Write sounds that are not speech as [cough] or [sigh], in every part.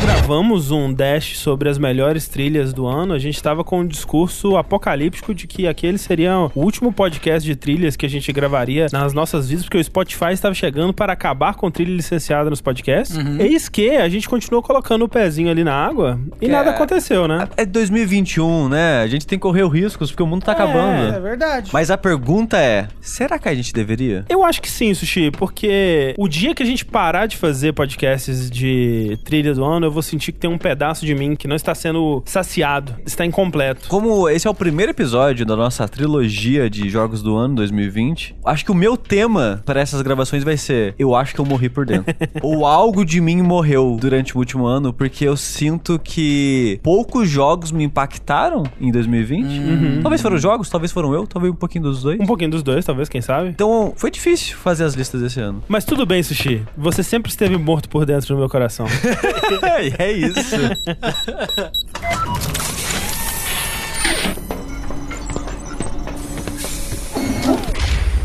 Gravamos um dash sobre as melhores trilhas do ano. A gente estava com um discurso apocalíptico de que aquele seria o último podcast de trilhas que a gente gravaria nas nossas vidas, porque o Spotify estava chegando para acabar com trilha licenciada nos podcasts. Eis que a gente continuou colocando o pezinho ali na água e Que nada é- aconteceu, né? É 2021, né? A gente tem que correr riscos porque o mundo tá É acabando. verdade. Mas a pergunta é: será que a gente deveria? Eu acho que sim, Sushi, porque o dia que a gente parar de fazer podcasts de trilha do ano, eu vou sentir que tem um pedaço de mim que não está sendo saciado, está incompleto. Como esse é o primeiro episódio da nossa trilogia de jogos do ano 2020, acho que o meu tema para essas gravações vai ser: Eu acho que eu morri por dentro. [laughs] Ou algo de mim morreu durante o último ano, porque eu sinto que poucos jogos me impactaram em 2020. Talvez foram jogos, talvez foram eu, talvez um pouquinho dos dois. Um pouquinho dos dois, talvez, quem sabe? Então foi difícil fazer as listas esse ano. Mas tudo bem, Sushi. Você sempre esteve morto por dentro do meu coração. [laughs] [laughs] é isso.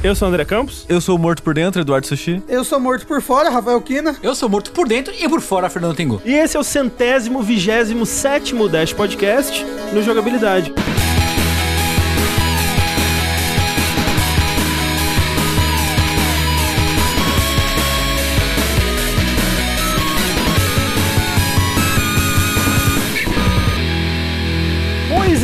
Eu sou o André Campos. Eu sou o morto por dentro, Eduardo Sushi. Eu sou morto por fora, Rafael Kina. Eu sou morto por dentro e por fora, Fernando Tengu. E esse é o centésimo, vigésimo, sétimo Dash Podcast no Jogabilidade.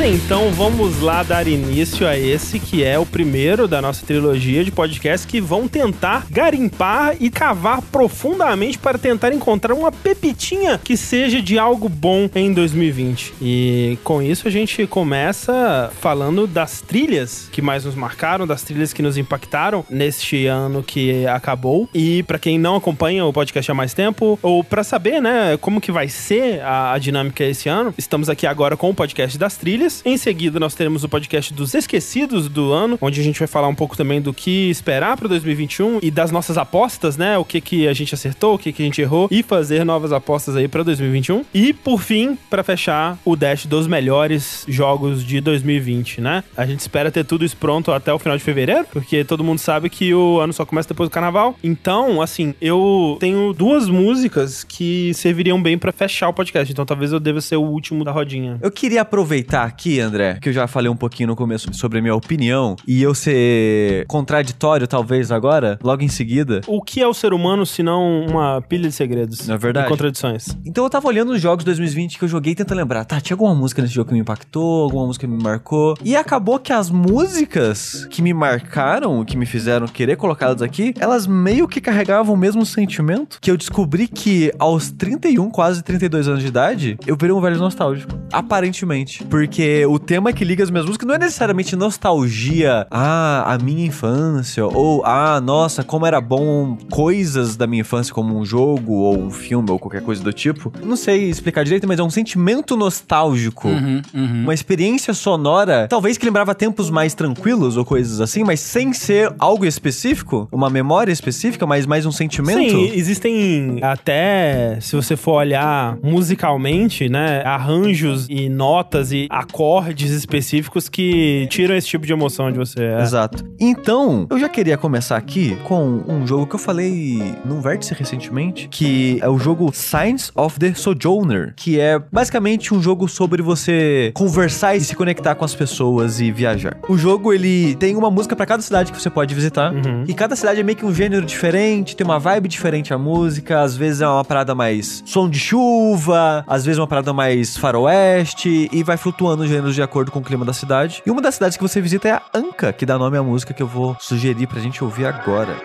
Então, vamos lá dar início a esse que é o primeiro da nossa trilogia de podcasts que vão tentar garimpar e cavar profundamente para tentar encontrar uma pepitinha que seja de algo bom em 2020. E com isso a gente começa falando das trilhas que mais nos marcaram, das trilhas que nos impactaram neste ano que acabou. E para quem não acompanha o podcast há mais tempo, ou para saber, né, como que vai ser a, a dinâmica esse ano, estamos aqui agora com o podcast das trilhas. Em seguida, nós teremos o podcast dos esquecidos do ano, onde a gente vai falar um pouco também do que esperar para 2021 e das nossas apostas, né? O que que a gente acertou, o que que a gente errou e fazer novas apostas aí para 2021. E por fim, para fechar, o dash dos melhores jogos de 2020, né? A gente espera ter tudo isso pronto até o final de fevereiro, porque todo mundo sabe que o ano só começa depois do carnaval. Então, assim, eu tenho duas músicas que serviriam bem para fechar o podcast. Então, talvez eu deva ser o último da rodinha. Eu queria aproveitar aqui, André, que eu já falei um pouquinho no começo sobre a minha opinião, e eu ser contraditório, talvez, agora, logo em seguida. O que é o ser humano se não uma pilha de segredos? Não é verdade? E contradições. Então eu tava olhando os jogos de 2020 que eu joguei tentando lembrar, tá, tinha alguma música nesse jogo que me impactou, alguma música que me marcou. E acabou que as músicas que me marcaram, que me fizeram querer colocá-las aqui, elas meio que carregavam o mesmo sentimento que eu descobri que aos 31, quase 32 anos de idade, eu virei um velho nostálgico. Aparentemente. Porque o tema que liga as minhas músicas não é necessariamente nostalgia, ah, a minha infância, ou ah, nossa, como era bom coisas da minha infância, como um jogo, ou um filme, ou qualquer coisa do tipo. Não sei explicar direito, mas é um sentimento nostálgico. Uhum, uhum. Uma experiência sonora, talvez que lembrava tempos mais tranquilos ou coisas assim, mas sem ser algo específico, uma memória específica, mas mais um sentimento. Sim, existem até, se você for olhar musicalmente, né, arranjos e notas e acordes específicos que tiram esse tipo de emoção de você. é. Exato. Então, eu já queria começar aqui com um jogo que eu falei num vértice recentemente, que é o jogo Signs of the Sojourner, que é basicamente um jogo sobre você conversar e se conectar com as pessoas e viajar. O jogo, ele tem uma música pra cada cidade que você pode visitar, Uhum. e cada cidade é meio que um gênero diferente, tem uma vibe diferente a música, às vezes é uma parada mais som de chuva, às vezes uma parada mais faroeste, e vai flutuando gêneros de acordo com o clima da cidade. E uma das cidades que você visita é a Anka, que dá nome à música que eu vou sugerir pra gente ouvir agora.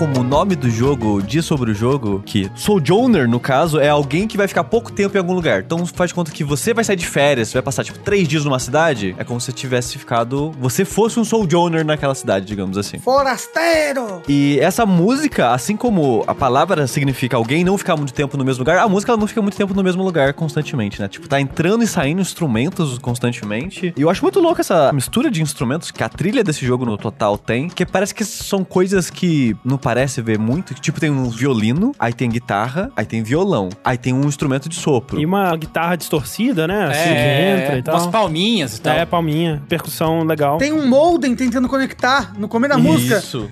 Como o nome do jogo diz sobre o jogo, que Sojourner, no caso, é alguém que vai ficar pouco tempo em algum lugar. Então faz de conta que você vai sair de férias, vai passar tipo três dias numa cidade, é como se você tivesse ficado. Você fosse um Sojourner naquela cidade, digamos assim. Forasteiro! E essa música, assim como a palavra significa alguém não ficar muito tempo no mesmo lugar, a música ela não fica muito tempo no mesmo lugar constantemente, né? Tipo, tá entrando e saindo instrumentos constantemente. E eu acho muito louco essa mistura de instrumentos que a trilha desse jogo no total tem, que parece que são coisas que não parece ver muito. Tipo, tem um violino, aí tem guitarra, aí tem violão, aí tem um instrumento de sopro. E uma guitarra distorcida, né? Assim, que entra e tal. É, umas palminhas e tal. É, palminha. Percussão legal. Tem um modem tentando conectar no começo da música. Isso.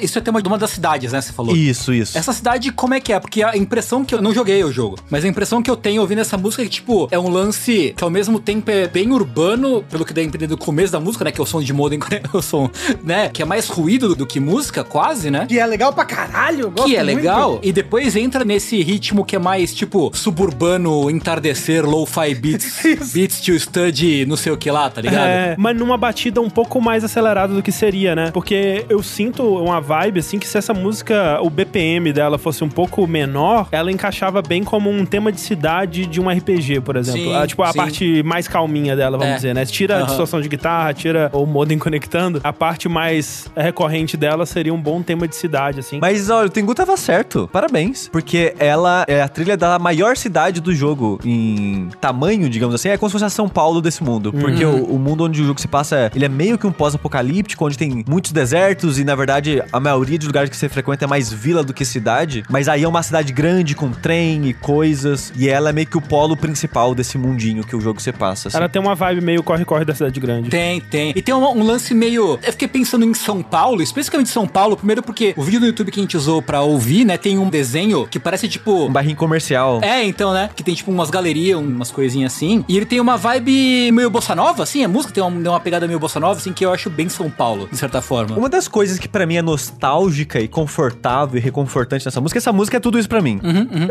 Isso é tema de uma das cidades, né? Você falou. Isso, isso. Essa cidade, como é que é? Porque a impressão que eu não joguei o jogo, mas a impressão que eu tenho ouvindo essa música é que, tipo, é um lance que ao mesmo tempo é bem urbano, pelo que dá a entender do começo da música, né? Que é o som de modem, [laughs] o som, né? Que é mais ruído do, que música, quase, né? Que é legal pra caralho. gosto Que é muito. legal, e depois entra nesse ritmo que é mais tipo suburbano, entardecer, lo-fi beats, [laughs] beats to study, não sei o que lá, tá ligado? É, mas numa batida um pouco mais acelerada do que seria, né? Porque eu sinto uma vibe, assim, que se essa música, o BPM dela fosse um pouco menor, ela encaixava bem como um tema de cidade de um RPG, por exemplo. Sim, Ah, tipo, a sim. parte mais calminha dela, vamos É. dizer, né? Tira a Aham. distorção de guitarra, tira o modem [laughs] conectando, a parte mais recorrente dela seria um bom tema de cidade, assim. Mas olha, o Tengu tava certo. Parabéns. Porque ela é a trilha da maior cidade do jogo em tamanho, digamos assim. É como se fosse a São Paulo desse mundo. Porque o, o mundo onde o jogo se passa, ele é meio que um pós-apocalíptico, onde tem muitos desertos e, na verdade, a maioria dos lugares que você frequenta é mais vila do que cidade. Mas aí é uma cidade grande, com trem e coisas. E ela é meio que o polo principal desse mundinho que o jogo se passa. assim. Ela tem uma vibe meio corre-corre da cidade grande. Tem, tem. E tem um, um lance meio. Eu fiquei pensando em São Paulo, especificamente São Paulo, primeiro porque o vídeo do YouTube que a gente usou pra ouvir, né, tem um desenho que parece tipo. Um barrinho comercial. É, então, né? Que tem tipo umas galerias, umas coisinhas assim. E ele tem uma vibe meio bossa nova, assim. A música tem uma, uma pegada meio bossa nova, assim, que eu acho bem São Paulo, de certa forma. Uma das coisas que pra mim é nostálgica e confortável e reconfortante nessa música, essa música é tudo isso pra mim.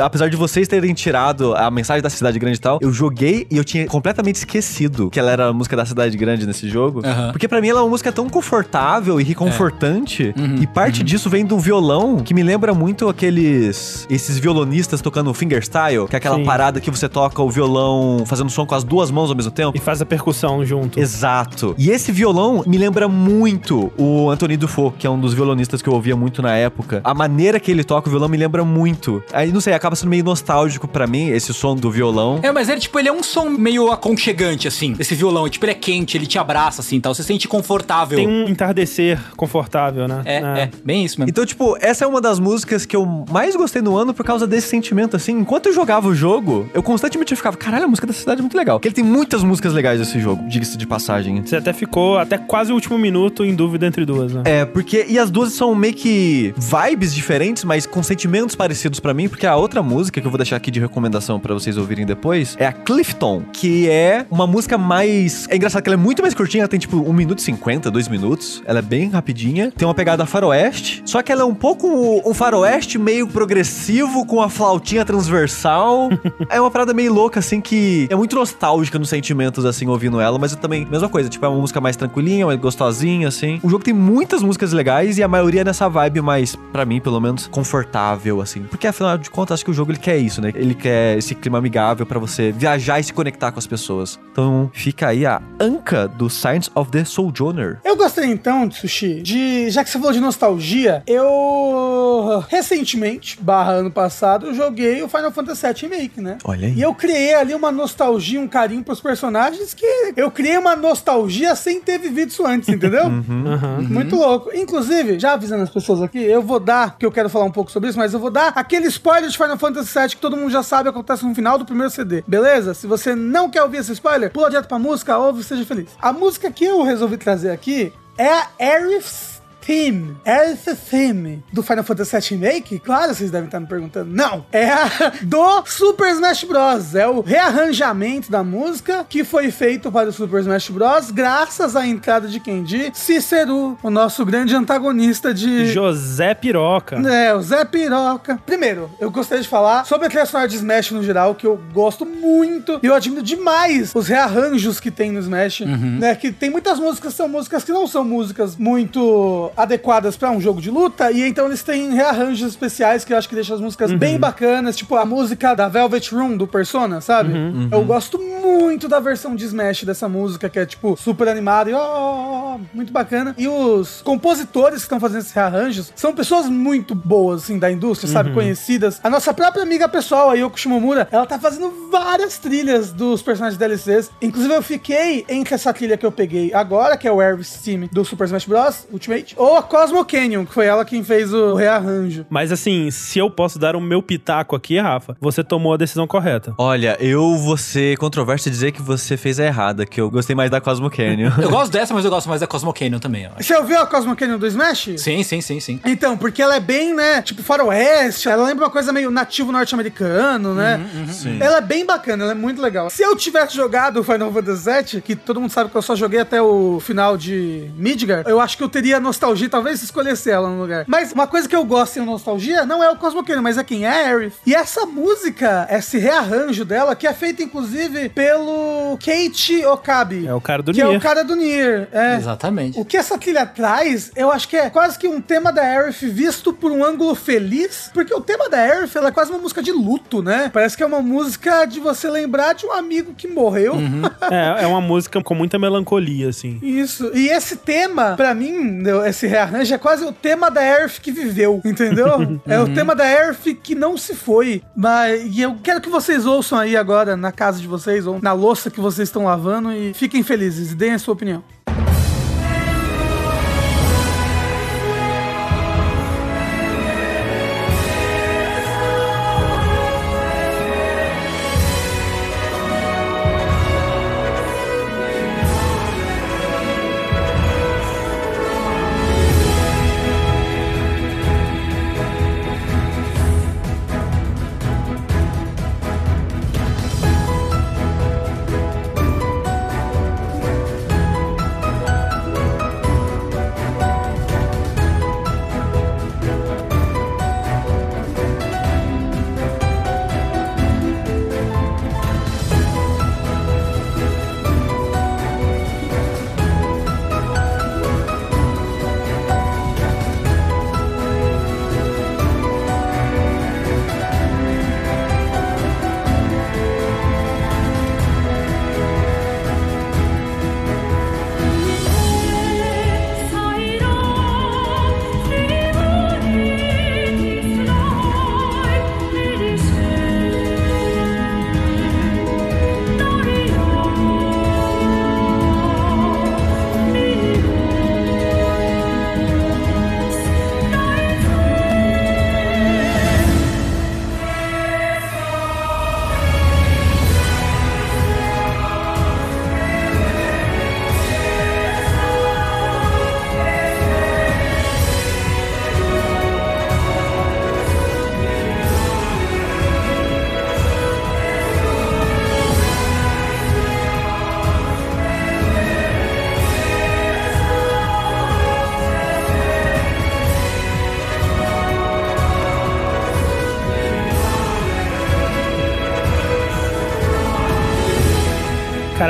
Apesar de vocês terem tirado a mensagem da cidade grande e tal, eu joguei e eu tinha completamente esquecido que ela era a música da cidade grande nesse jogo. Aham. Porque pra mim ela é uma música tão confortável e reconfortante. E parte disso vem de um violão que me lembra muito aqueles esses violonistas tocando fingerstyle, que é aquela Sim. parada que você toca o violão fazendo som com as duas mãos ao mesmo tempo. E faz a percussão junto. Exato. E esse violão me lembra muito o Anthony Dufault, que é um dos violonistas que eu ouvia muito na época. A maneira que ele toca o violão me lembra muito. Aí, não sei, acaba sendo meio nostálgico pra mim, esse som do violão. É, mas ele, tipo, ele é um som meio aconchegante, assim, esse violão. Tipo, ele é quente, ele te abraça, assim, tal. Você se sente confortável. Tem um entardecer confortável, né? É, é, bem isso mesmo. Então, tipo, essa é uma das músicas que eu mais gostei no ano por causa desse sentimento, assim. Enquanto eu jogava o jogo, eu constantemente ficava, caralho, a música da cidade é muito legal. Porque ele tem muitas músicas legais desse jogo, diga-se de passagem. Você até ficou até quase o último minuto em dúvida entre duas, né? É, porque. E as duas são meio que vibes diferentes, mas com sentimentos parecidos pra mim, porque a outra música que eu vou deixar aqui de recomendação pra vocês ouvirem depois é a Clifton, que é uma música mais. É engraçado que ela é muito mais curtinha, ela tem tipo 1 minuto e 50, 2 minutos. Ela é bem rapidinha. Tem uma pegada faroeste, só que ela é um pouco um faroeste meio progressivo, com a flautinha transversal. [laughs] é uma parada meio louca, assim, que é muito nostálgica nos sentimentos, assim, ouvindo ela, mas eu também, mesma coisa, tipo, é uma música mais tranquilinha, mais gostosinha, assim. O jogo tem muitas músicas legais e a maioria nessa vibe mais, pra mim, pelo menos, confortável, assim. Porque afinal de contas, acho que o jogo ele quer isso, né? Ele quer esse clima amigável pra você viajar e se conectar com as pessoas. Então, fica aí a Anka do Science of the Sojourner. Eu gostei então, Sushi, de. Já que você falou de nostalgia, eu recentemente, barra ano passado, eu joguei o Final Fantasy VII Remake, né? Olha aí. E eu criei ali uma nostalgia, um carinho pros personagens que eu criei uma nostalgia sem ter vivido isso antes, entendeu? Aham. Muito louco. Inclusive, já avisando as pessoas aqui, eu vou dar, que eu quero falar um pouco sobre isso, mas eu vou dar aquele spoiler de Final Fantasy VII que todo mundo já sabe acontece no final do primeiro CD. Beleza? Se você não quer ouvir esse spoiler, pula direto pra música, ouve e seja feliz. A música que eu resolvi trazer aqui é a Aerith's Theme. Aerith's Theme do Final Fantasy VII Remake? Claro, vocês devem estar me perguntando. Não! É a [laughs] do Super Smash Bros. É o rearranjamento da música que foi feito para o Super Smash Bros. graças à entrada de? De Cícero, o nosso grande antagonista de... José Piroca. É, o Zé Piroca. Primeiro, eu gostaria de falar sobre a trilha sonora de Smash no geral, que eu gosto muito. E eu admiro demais os rearranjos que tem no Smash. Né? Que tem muitas músicas que são músicas que não são músicas muito adequadas pra um jogo de luta, e então eles têm rearranjos especiais que eu acho que deixam as músicas bem bacanas, tipo a música da Velvet Room do Persona, sabe? Eu gosto muito da versão de Smash dessa música, que é tipo super animada e ó, muito bacana. E os compositores que estão fazendo esses rearranjos são pessoas muito boas, assim, da indústria, sabe? Conhecidas. A nossa própria amiga pessoal, a Yoko Shimomura, ela tá fazendo várias trilhas dos personagens DLCs. Inclusive, eu fiquei entre essa trilha que eu peguei agora, que é o Air's Team do Super Smash Bros. Ultimate, ou a Cosmo Canyon, que foi ela quem fez o rearranjo. Mas assim, se eu posso dar o meu pitaco aqui, Rafa, você tomou a decisão correta. Olha, eu vou ser controverso e dizer que você fez a errada, que eu gostei mais da Cosmo Canyon. Eu gosto dessa, mas eu gosto mais da Cosmo Canyon também, ó. Você ouviu a Cosmo Canyon do Smash? Sim, sim, sim, sim. Então, porque ela é bem, né, tipo faroeste, ela lembra uma coisa meio nativo norte-americano, né? Sim. Ela é bem bacana, ela é muito legal. Se eu tivesse jogado o Final Fantasy VII, que todo mundo sabe que eu só joguei até o final de Midgar, eu acho que eu teria nostalgia, talvez se escolhesse ela no lugar. Mas uma coisa que eu gosto em nostalgia não é o Cosmo mas é quem é a Aerith. E essa música, esse rearranjo dela, que é feita inclusive pelo Keiichi Okabe. É o cara do que é Nier. o cara do Nier. É. Exatamente. O que essa trilha traz, eu acho que é quase que um tema da Aerith visto por um ângulo feliz, porque o tema da Aerith ela é quase uma música de luto, né? Parece que é uma música de você lembrar de um amigo que morreu. [laughs] É, é uma música com muita melancolia, assim. Isso. E esse tema, pra mim, eu- esse rearranjo é quase o tema da Aerith que viveu, entendeu? [laughs] é o tema da Aerith que não se foi. Mas e eu quero que vocês ouçam aí agora na casa de vocês ou na louça que vocês estão lavando e fiquem felizes deem a sua opinião.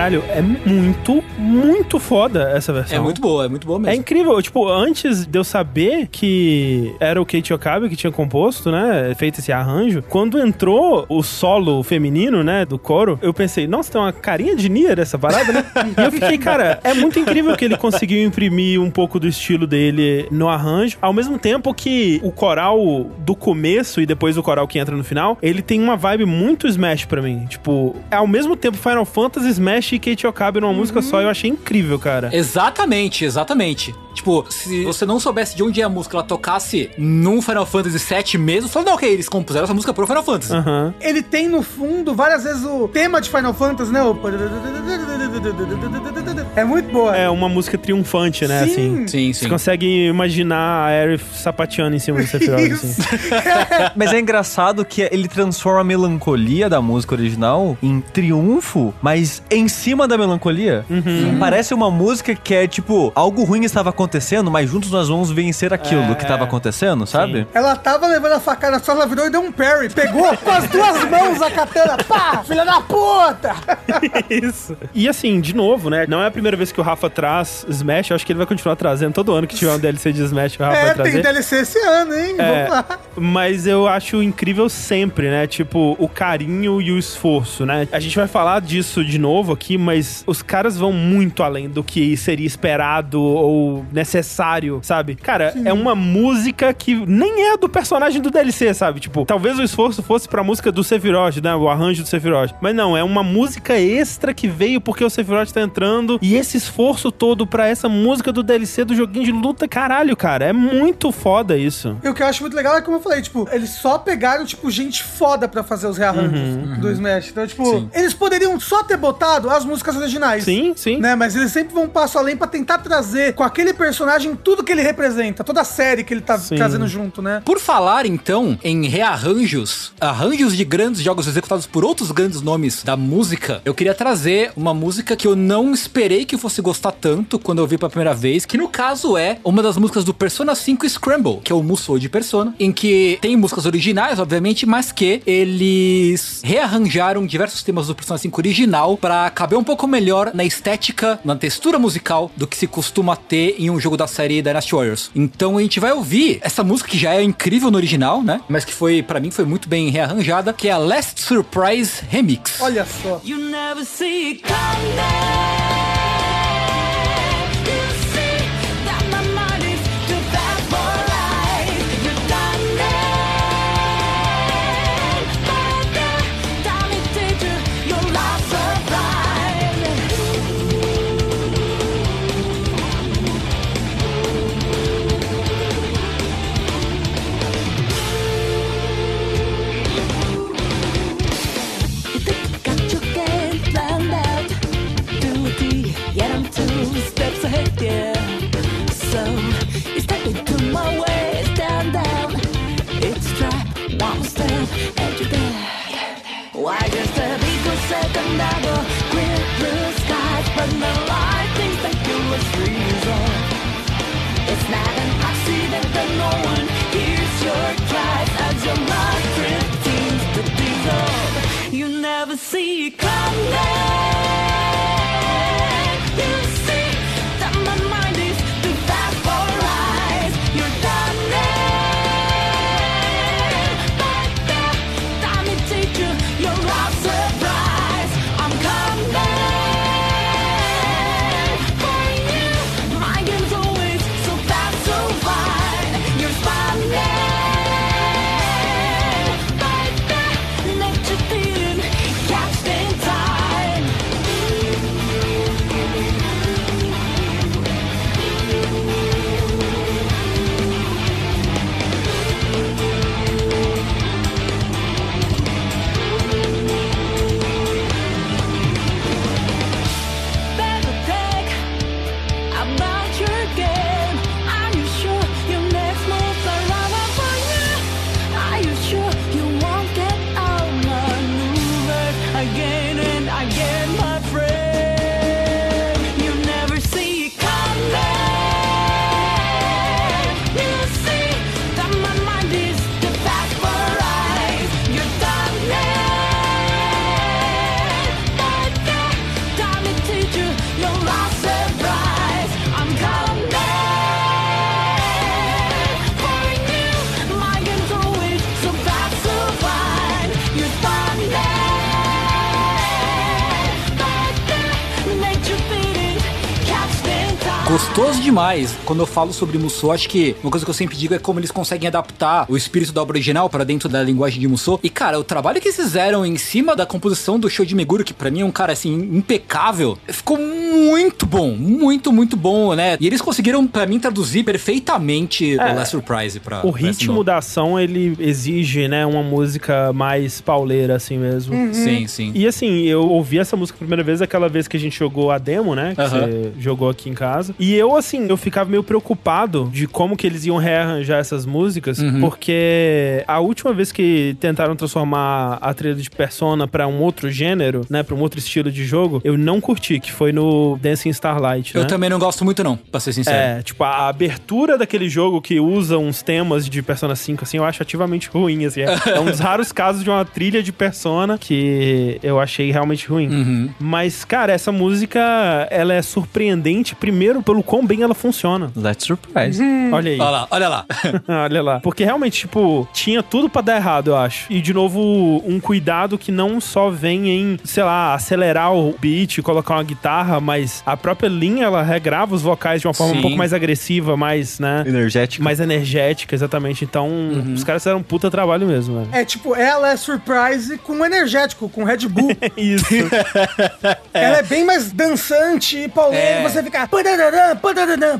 Caralho, é muito, muito foda essa versão. É muito boa, é muito boa É mesmo. incrível, tipo, antes de eu saber que era o Kate Okabe que tinha composto, né, feito esse arranjo, quando entrou o solo feminino, né, do coro, eu pensei, nossa, tem uma carinha de Nier essa parada, né? [laughs] e eu fiquei, cara, é muito incrível que ele conseguiu imprimir um pouco do estilo dele no arranjo, ao mesmo tempo que o coral do começo e depois o coral que entra no final, ele tem uma vibe muito Smash pra mim. Tipo, ao mesmo tempo Final Fantasy, Smash e Kate Okabe numa música só, eu achei incrível, cara. Exatamente, exatamente. Tipo, se você não soubesse de onde é a música, ela tocasse num Final Fantasy VII mesmo, você fala, não, ok, eles compuseram essa música pro Final Fantasy. Aham. Ele tem no fundo várias vezes o tema de Final Fantasy, né? O... É muito boa. É uma música triunfante, né? Sim. Assim. Sim, Você sim. consegue imaginar a Aerith sapateando em cima do Sephiroth, [laughs] assim. [laughs] Mas é engraçado que ele transforma a melancolia da música original em triunfo, mas em cima da melancolia. Parece uma música que é tipo, algo ruim estava acontecendo, mas juntos nós vamos vencer aquilo É, que estava acontecendo, sabe? Ela tava levando a facada só, ela virou e deu um parry. Pegou com as duas mãos a katana. Pá! Filha da puta! [laughs] Isso. E assim, de novo, né? Não é a primeira vez que o Rafa traz Smash, eu acho que ele vai continuar trazendo todo ano que tiver um [laughs] DLC de Smash, o Rafa vai É, trazer. tem DLC esse ano, hein? É, Vamos lá. mas eu acho incrível sempre, né? Tipo, o carinho e o esforço, né? A gente vai falar disso de novo aqui, mas os caras vão muito além do que seria esperado ou necessário, sabe? Cara, é uma música que nem é do personagem do DLC, sabe? Tipo, talvez o esforço fosse pra música do Sephiroth, né? O arranjo do Sephiroth. Mas não, é uma música extra que veio porque o Sephiroth tá entrando e esse esforço todo pra essa música do DLC do joguinho de luta, caralho, cara, é muito foda isso. E o que eu acho muito legal é como eu falei, tipo, eles só pegaram, tipo, gente foda pra fazer os rearranjos Uhum, do Smash. Então, tipo, Sim. eles poderiam só ter botado as músicas originais. Sim, sim. Né, mas eles sempre vão um passo além pra tentar trazer com aquele personagem tudo que ele representa, toda a série que ele tá Sim. trazendo junto, né? Por falar, então, em rearranjos, arranjos de grandes jogos executados por outros grandes nomes da música, eu queria trazer uma música que eu não esperei que fosse gostar tanto quando eu vi pela primeira vez, que no caso é uma das músicas do Persona 5 Scramble, que é o Musou de Persona, em que tem músicas originais, obviamente, mas que eles rearranjaram diversos temas do Persona 5 original para caber um pouco melhor na estética, na textura musical do que se costuma ter em um jogo da série Dynasty Warriors. Então a gente vai ouvir essa música que já é incrível no original, né? Mas que foi, para mim, foi muito bem rearranjada, que é a Last Surprise Remix. Olha só. You never see it coming. Blue skies, but things that you was reason. It's not an accident that no one hears your cries as your to dissolve. You never see it coming. Gostoso demais. Quando eu falo sobre Musou, acho que uma coisa que eu sempre digo é como eles conseguem adaptar o espírito da obra original para dentro da linguagem de Musou. E, cara, o trabalho que eles fizeram em cima da composição do Shoji Meguro, que pra mim é um cara, assim, impecável, ficou muito bom. Muito, muito bom, né? E eles conseguiram, pra mim, traduzir perfeitamente o Last Surprise pra O pra ritmo da ação, ele exige, né, uma música mais pauleira, assim mesmo. Sim, sim. E assim, eu ouvi essa música a primeira vez aquela vez que a gente jogou a demo, né? Que Aham. você jogou aqui em casa. E eu, assim, eu ficava meio preocupado de como que eles iam rearranjar essas músicas, porque a última vez que tentaram transformar a trilha de Persona pra um outro gênero, né, pra um outro estilo de jogo, eu não curti, que foi no Dancing Starlight, né? Eu também não gosto muito, não, pra ser sincero. É, tipo, a abertura daquele jogo que usa uns temas de Persona 5, assim, eu acho ativamente ruim, assim. É, é um dos [laughs] raros casos de uma trilha de Persona que eu achei realmente ruim. Uhum. Mas, cara, essa música, ela é surpreendente, primeiro, pelo quão bem ela funciona. Let's surprise. Olha aí. Olha lá, olha lá. [laughs] Olha lá. Porque realmente, tipo, tinha tudo pra dar errado, eu acho. E, de novo, um cuidado que não só vem em, sei lá, acelerar o beat, colocar uma guitarra, mas a própria linha, ela regrava os vocais de uma forma Sim. um pouco mais agressiva, mais, né? Energético. Mais energética, exatamente. Então, os caras fizeram um puta trabalho mesmo, velho. É tipo, ela é surprise com energético, com Red Bull. [laughs] Isso. Ela é bem mais dançante e pauleira. É. Você fica. "Padadadã, padadadã,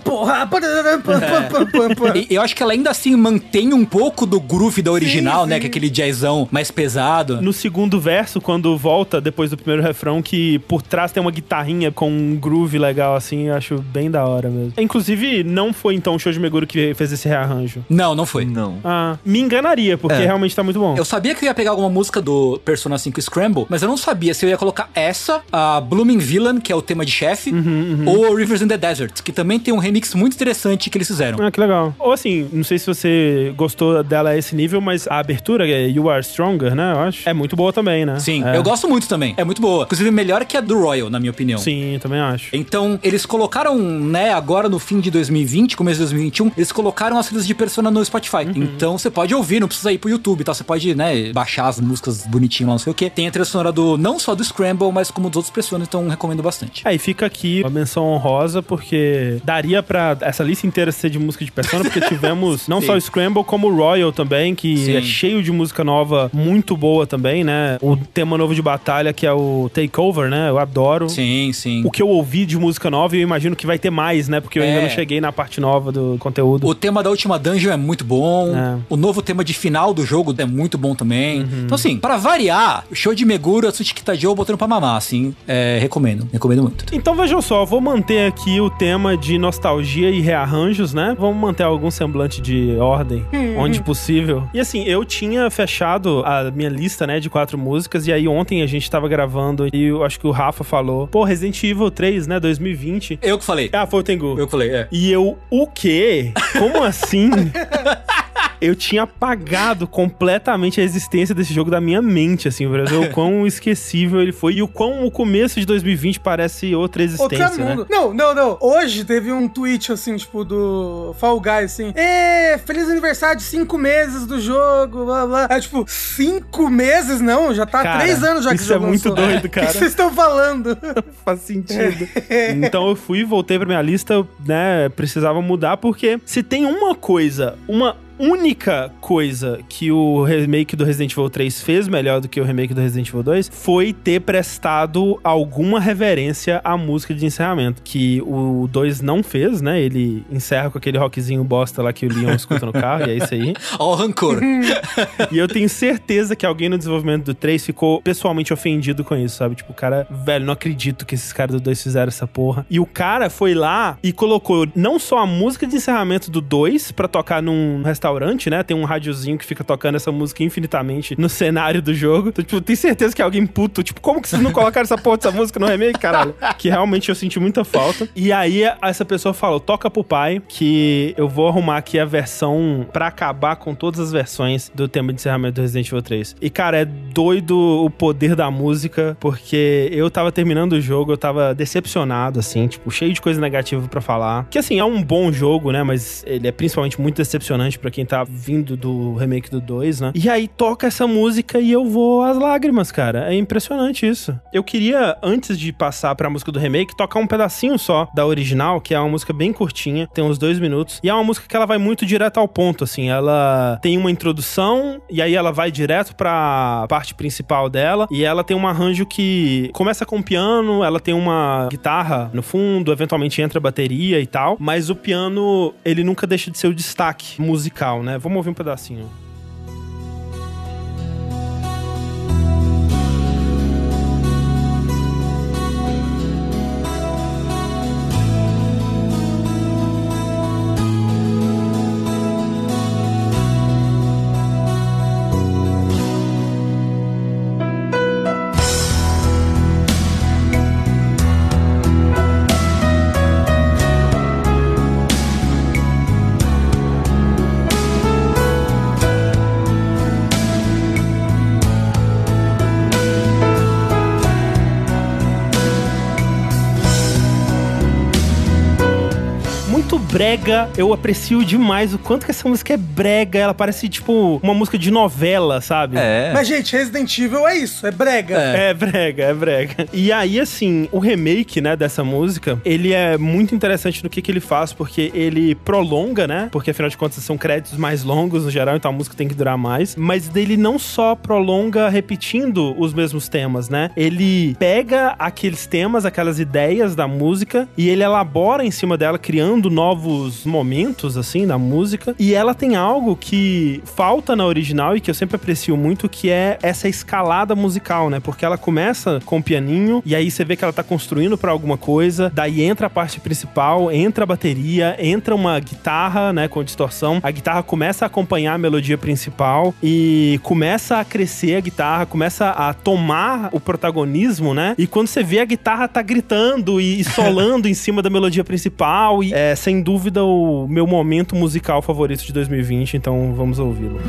Porra, padadadã, pam, pam, pam, pam, pam." E eu acho que ela ainda assim mantém um pouco do groove da original, Sim, né? sim. Que é aquele jazzão mais pesado. No segundo verso, quando volta depois do primeiro refrão, que por trás tem uma guitarrinha com um groove legal, assim, eu acho bem da hora mesmo. Inclusive, não foi então o Shoji Meguro que fez esse rearranjo. Não, não foi. Não. Ah, me enganaria, porque É. realmente tá muito bom. Eu sabia que eu ia pegar alguma música do Persona 5 Scramble, mas eu não sabia se eu ia colocar essa, a Blooming Villain, que é o tema de chefe, Uhum, ou Rivers in the Desert, que também tem um remix muito interessante que eles fizeram. Ah, que legal. Ou assim, não sei se você gostou dela a esse nível, mas a abertura, que é You Are Stronger, né, eu acho, é muito boa também, né? Sim, é. eu gosto muito também. É muito boa. Inclusive, melhor que a do Royal, na minha opinião. Sim, também acho. Então, eles colocaram, né, agora no fim de 2020, começo de 2021, eles colocaram as trilhas de Persona no Spotify. Então, você pode ouvir, não precisa ir pro YouTube, tá? Você pode, né, baixar as músicas bonitinho lá, não sei o quê. Tem a trilha sonora do, não só do Scramble, mas como dos outros Persona, então recomendo bastante. Aí fica aqui uma menção honrosa, porque daria pra essa lista inteira ser de música de Persona, porque [laughs] tivemos não só o Scramble, como o Royal também, que Sim. é cheio de música nova, muito boa também, né? O tema novo de batalha, que é o Takeover, né? Eu adoro. Sim, sim. O que eu ouvi de música nova, eu imagino que vai ter mais, né? Porque eu ainda É. não cheguei na parte nova do conteúdo. O tema da última dungeon é muito bom. É. O novo tema de final do jogo é muito bom também. Então, assim, pra variar, show de Meguro, Atsushi Kitajou botando pra mamar, assim, é, recomendo. Recomendo muito. Então vejam só, vou manter aqui o tema de nostalgia e rearranjos, né? Vamos manter algum semblante de ordem, onde possível. E assim, eu tinha fechado a minha lista, né, de quatro músicas, e aí ontem a gente tava gravando e eu acho que o Rafa falou, pô, Resident Evil 3, né, 2020. Eu que falei. Ah, foi o Tengu. Eu que falei, é. E eu, o quê? Como assim? [laughs] Eu tinha apagado completamente a existência desse jogo da minha mente, assim, pra ver o [laughs] quão esquecível ele foi e o quão o começo de 2020 parece outra existência, Outro né? mundo. Não, não, não. Hoje teve um tweet, assim, tipo, do Fall Guys, assim. Ê, feliz aniversário de cinco meses do jogo, blá, blá. É, tipo, cinco meses? Não, já tá Cara, três anos já que isso o é muito lançou. doido, [laughs] O cara. que vocês estão falando? [laughs] Faz sentido. então eu fui, voltei pra minha lista, né? Precisava mudar, porque se tem uma coisa, uma única coisa que o remake do Resident Evil 3 fez melhor do que o remake do Resident Evil 2 foi ter prestado alguma reverência à música de encerramento, que o 2 não fez, né? Ele encerra com aquele rockzinho bosta lá que o Leon escuta no carro, e é isso aí. [laughs] Ó o rancor. [laughs] E eu tenho certeza que alguém no desenvolvimento do 3 ficou pessoalmente ofendido com isso, sabe? Tipo, o cara, velho, não acredito que esses caras do 2 fizeram essa porra. E o cara foi lá e colocou não só a música de encerramento do 2 pra tocar num restaurante, né? Tem um rádiozinho que fica tocando essa música infinitamente no cenário do jogo. Então, tipo, tenho certeza que é alguém puto, tipo, como que vocês não colocaram essa porra dessa música no remake, caralho? Que realmente eu senti muita falta. E aí essa pessoa falou: toca pro pai, que eu vou arrumar aqui a versão pra acabar com todas as versões do tema de encerramento do Resident Evil 3. E, cara, é doido o poder da música, porque eu tava terminando o jogo, eu tava decepcionado, assim, tipo, cheio de coisa negativa pra falar. Que, assim, é um bom jogo, né? Mas ele é principalmente muito decepcionante pra quem tá vindo do remake do 2, né? E aí toca essa música e eu vou às lágrimas, cara. É impressionante isso. Eu queria, antes de passar pra música do remake, tocar um pedacinho só da original, que é uma música bem curtinha, tem uns dois minutos. E é uma música que ela vai muito direto ao ponto, assim. Ela tem uma introdução e aí ela vai direto pra parte principal dela. E ela tem um arranjo que começa com piano, ela tem uma guitarra no fundo, eventualmente entra bateria e tal. Mas o piano, ele nunca deixa de ser o destaque musical, né? Vamos ouvir um pedacinho. Brega. Eu aprecio demais o quanto que essa música é brega. Ela parece, tipo, uma música de novela, sabe? É. Mas, gente, Resident Evil é isso, é brega. É brega, é brega. [laughs] E aí, assim, o remake, né, dessa música, ele é muito interessante no que, que ele faz, porque ele prolonga, né? Porque afinal de contas são créditos mais longos no geral, então a música tem que durar mais. Mas dele não só prolonga repetindo os mesmos temas, né? Ele pega aqueles temas, aquelas ideias da música e ele elabora em cima dela, criando novos momentos, assim, na música. E ela tem algo que falta na original e que eu sempre aprecio muito, que é essa escalada musical, né? Porque ela começa com o pianinho e aí você vê que ela tá construindo pra alguma coisa, daí entra a parte principal, entra a bateria, entra uma guitarra, né, com distorção. A guitarra começa a acompanhar a melodia principal e começa a crescer a guitarra, começa a tomar o protagonismo, né? E quando você vê a guitarra tá gritando e, e [laughs] solando em cima da melodia principal e é sem dúvida o meu momento musical favorito de 2020, então vamos ouvi-lo.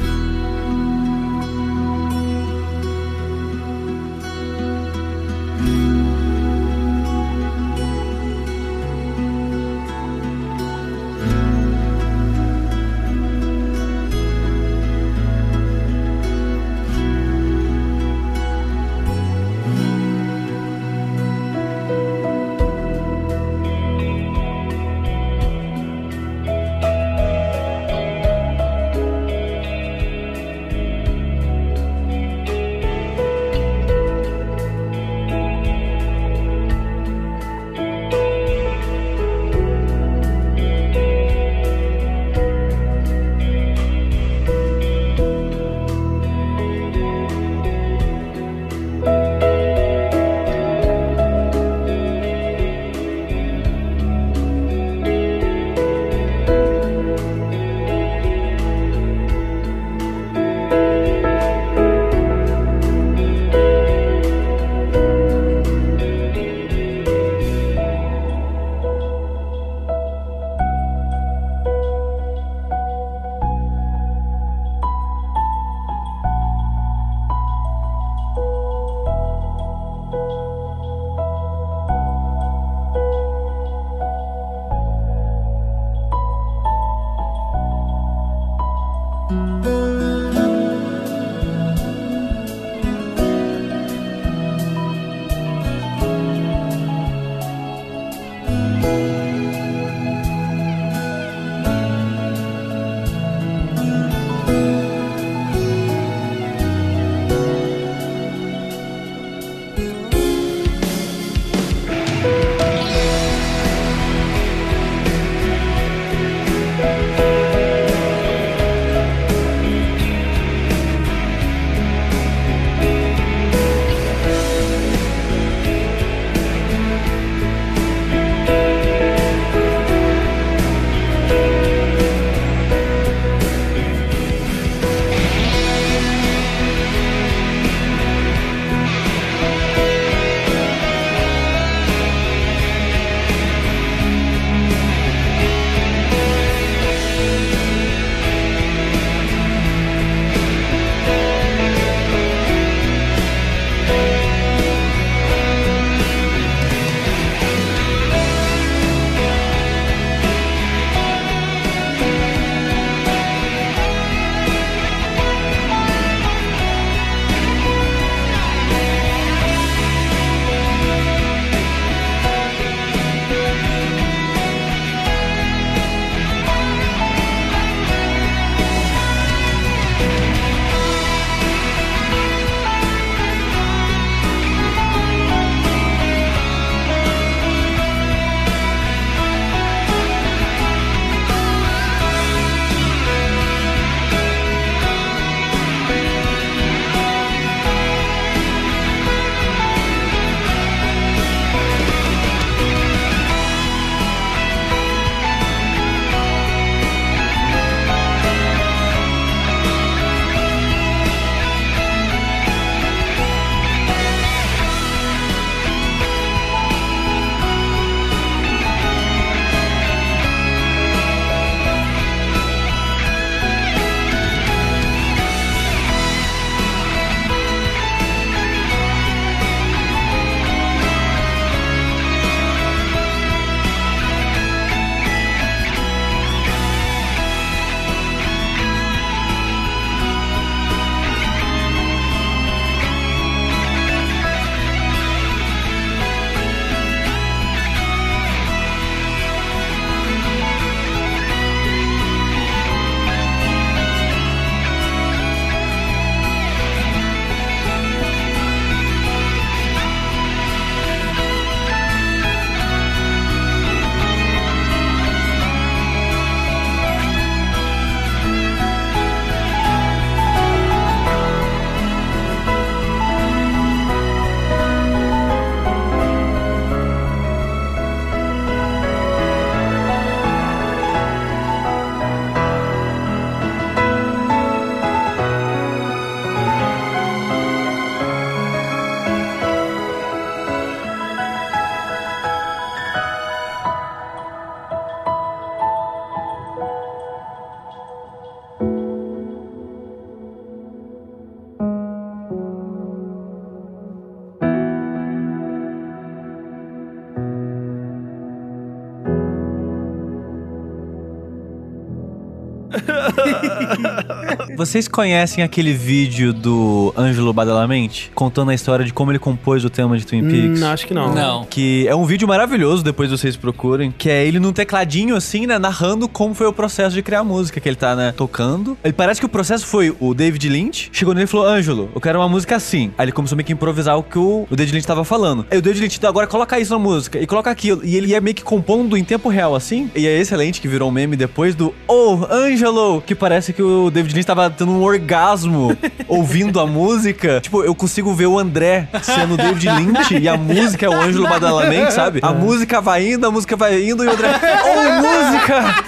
Vocês conhecem aquele vídeo do Ângelo Badalamente? Contando a história de como ele compôs o tema de Twin Peaks? Hum, acho que não. Não. Que é um vídeo maravilhoso, depois vocês procurem. Que é ele num tecladinho, assim, né? Narrando como foi o processo de criar a música que ele tá, né? Tocando. Ele parece que o processo foi o David Lynch. Chegou nele e falou: Ângelo, eu quero uma música assim. Aí ele começou meio que a improvisar o que o, o David Lynch tava falando. Aí o David Lynch, "Então, agora coloca isso na música e coloca aquilo. E ele ia meio que compondo em tempo real, assim. E é excelente que virou um meme depois do Oh, Ângelo! Que parece que o David Lynch tava tendo um orgasmo [laughs] ouvindo a música. Tipo, eu consigo ver o André sendo o David Lynch e a música é o Ângelo Badalamente, sabe? A música vai indo, a música vai indo e o André. Oh, música!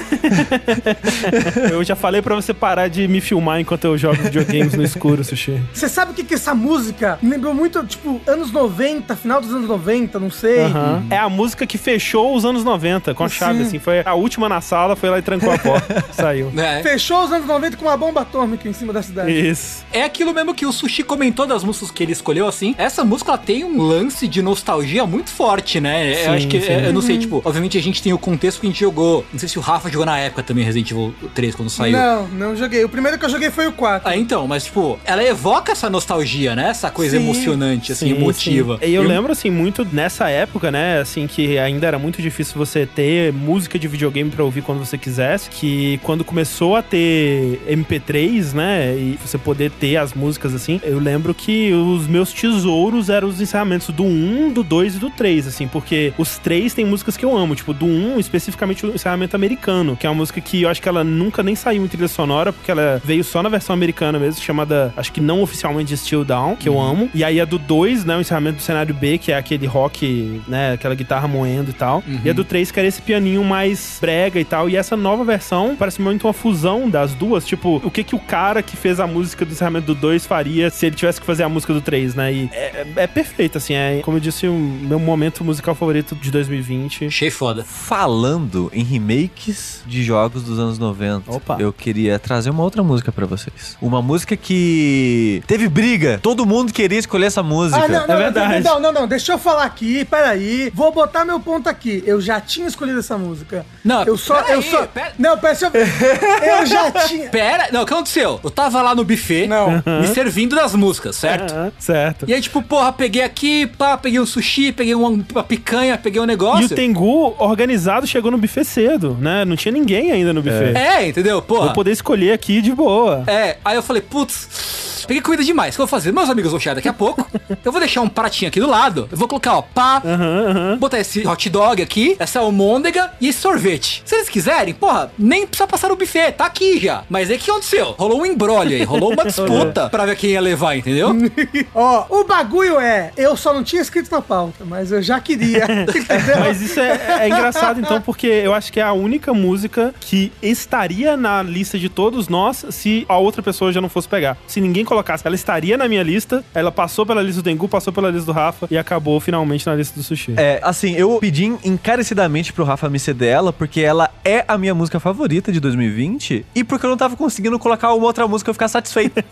Eu já falei pra você parar de me filmar enquanto eu jogo videogames no escuro, Sushi. Você sabe o que que essa música me lembrou muito, tipo, anos 90, final dos anos 90, não sei. É a música que fechou os anos 90 com a chave, Sim. assim. Foi a última na sala, foi lá e trancou a porta. [laughs] Saiu. É. Fechou os anos 90 com uma bomba atômica em cima da cidade. Isso. É aquilo mesmo que o Sushi comentou das músicas que ele escolheu, assim. Essa música ela tem um lance de nostalgia muito forte, né? Sim, eu acho que, sim. é, eu não sei, tipo, obviamente a gente tem o contexto que a gente jogou. Não sei se o Rafa jogou na época também, Resident Evil 3, quando saiu. Não, não joguei. O primeiro que eu joguei foi o 4. Ah, então, mas tipo, ela evoca essa nostalgia, né? Essa coisa Sim, emocionante, assim, Sim, emotiva. sim. E eu, lembro, assim, muito nessa época, né? Assim, que ainda era muito difícil você ter música de videogame pra ouvir quando você quisesse. Que quando começou a ter MP3, né? E você poder ter as músicas assim, eu lembro que os meus tesouros eram os encerramentos do 1, do 2 e do 3, assim, porque os três tem músicas que eu amo. Tipo, do 1, especificamente o encerramento americano, que é uma música que eu acho que ela nunca nem saiu em trilha sonora, porque ela veio só na versão americana mesmo, chamada, acho que não oficialmente de Still Down, que eu amo. E aí a do 2, né, o encerramento do cenário B, que é aquele rock, né, aquela guitarra moendo e tal. E a do 3, que era esse pianinho mais brega e tal. E essa nova versão parece muito uma fusão das duas. Tipo, o que que o cara que fez a música do encerramento do 2 faria se ele tivesse que fazer a música do 3, né? E é, é- é perfeito, assim. É, como eu disse, o meu momento musical favorito de 2020. Achei foda. Falando em remakes de jogos dos anos 90, Opa. eu queria trazer uma outra música pra vocês. Uma música que teve briga. Todo mundo queria escolher essa música. Ah, não, não, É verdade. não, não, não, deixa eu falar aqui, peraí. Vou botar meu ponto aqui. Eu já tinha escolhido essa música. Não, eu só, eu peraí, só. pera- Não, pera, eu. eu já [laughs] tinha. Pera, não, o que aconteceu? Eu tava lá no buffet, Não. me servindo das músicas, certo? Aham, certo. E aí, tipo, porra, peguei aqui, pá, peguei um sushi, peguei uma, uma picanha, peguei um E negócio. o Tengu, organizado, chegou no buffet cedo, né? Não tinha ninguém ainda no buffet. É, entendeu? Porra. Vou poder escolher aqui de boa. É, aí eu falei, putz, peguei comida demais. O que eu vou fazer? Meus amigos vão chegar daqui a pouco. [laughs] eu vou deixar um pratinho aqui do lado. Eu vou colocar, ó, pá, botar esse hot dog aqui, essa almôndega e esse sorvete. Se eles quiserem, porra, nem precisa passar no buffet, tá aqui já. Mas aí o que aconteceu? Rolou um embrolho aí, rolou uma [laughs] disputa pra ver quem ia levar, entendeu? [laughs] Ó, o bagulho é. Eu só não tinha escrito na pauta, mas eu já queria. [laughs] entendeu? Mas isso é, é engraçado, então, porque eu acho que é a única música que estaria na lista de todos nós se a outra pessoa já não fosse pegar. Se ninguém colocasse, ela estaria na minha lista, ela passou pela lista do Tengu, passou pela lista do Rafa e acabou finalmente na lista do Sushi. É, assim, eu pedi encarecidamente pro Rafa me ceder ela, porque ela é a minha música favorita de 2020 e porque eu não tava conseguindo colocar uma outra música eu ficar satisfeito [laughs] [laughs]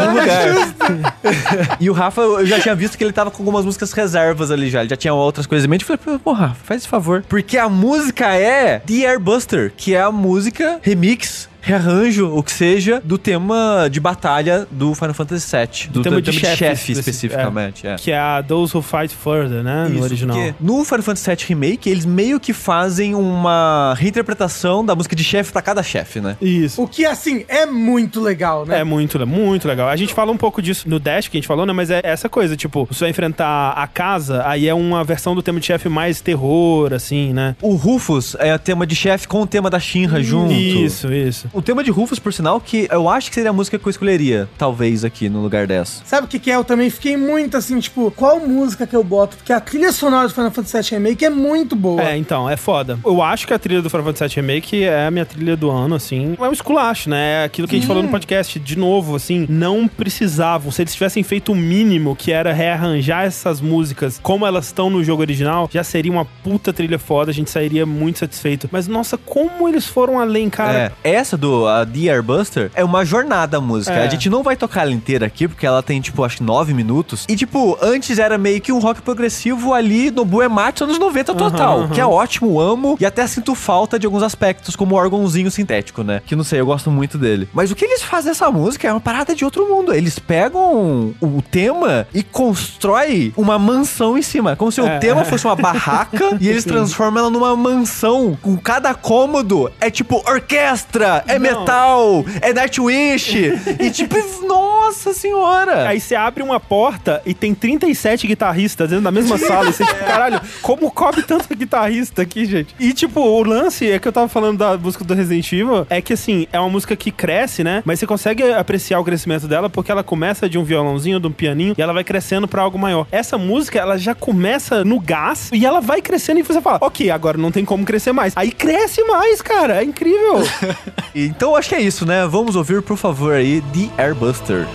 no lugar. [laughs] e o Rafa, eu já tinha visto que ele tava com algumas músicas reservas ali já, ele já tinha outras coisas em mente. Eu falei, pô, Rafa, faz esse favor. Porque a música é The Airbuster, que é a música remix. Rearranjo, o que seja, do tema de batalha do Final Fantasy VII. Do, tema de tema chefe, chefe, especi- especificamente. é. Que é a Those Who Fight Further, né? no Isso, original. porque no Final Fantasy VII Remake, eles meio que fazem uma reinterpretação da música de chefe pra cada chefe, né? Isso. O que, assim, é muito legal, né? É muito, muito legal. A gente fala um pouco disso no Dash, que a gente falou, né? Mas é essa coisa, tipo, você vai enfrentar a casa, aí é uma versão do tema de chefe mais terror, assim, né? O Rufus é o tema de chefe com o tema da Shinra junto. Isso, isso. O tema de Rufus, por sinal, que eu acho que seria a música que eu escolheria, talvez, aqui no lugar dessa. Sabe o que, que é? Eu também fiquei muito assim, tipo, qual música que eu boto? Porque a trilha sonora do Final Fantasy VII Remake é muito boa. É, então, é foda. Eu acho que a trilha do Final Fantasy VII Remake é a minha trilha do ano, assim. É um esculacho, né? É aquilo que a gente falou no podcast, de novo, assim, não precisavam. Se eles tivessem feito o mínimo, que era rearranjar essas músicas como elas estão no jogo original, já seria uma puta trilha foda, a gente sairia muito satisfeito. Mas, nossa, como eles foram além, cara. É, essa do a The Airbuster, é uma jornada a música. É. A gente não vai tocar ela inteira aqui, porque ela tem, tipo, acho que nove minutos. E, tipo, antes era meio que um rock progressivo ali no Buematsu anos 90 total. aham. Que é ótimo, amo. E até sinto falta de alguns aspectos, como o órgãozinho sintético, né? Que não sei, eu gosto muito dele. Mas o que eles fazem nessa música é uma parada de outro mundo. Eles pegam o tema e constrói uma mansão em cima. Como se o É. tema fosse uma [laughs] barraca e eles transformam ela numa mansão. Com cada cômodo é tipo orquestra, é Não. metal, é Nightwish. [laughs] e tipo, nossa senhora. Aí você abre uma porta e tem 37 guitarristas dentro da mesma [laughs] sala. E você, tipo, caralho, como cobre tanto guitarrista aqui, gente? E, tipo, o lance é que eu tava falando da música do Resident Evil, é que, assim, é uma música que cresce, né? Mas você consegue apreciar o crescimento dela porque ela começa de um violãozinho, de um pianinho, e ela vai crescendo pra algo maior. Essa música, ela já começa no gás e ela vai crescendo e você fala, ok, agora não tem como crescer mais. Aí cresce mais, cara. É incrível. [laughs] Então acho que é isso, né? Vamos ouvir, por favor, aí, The Airbuster.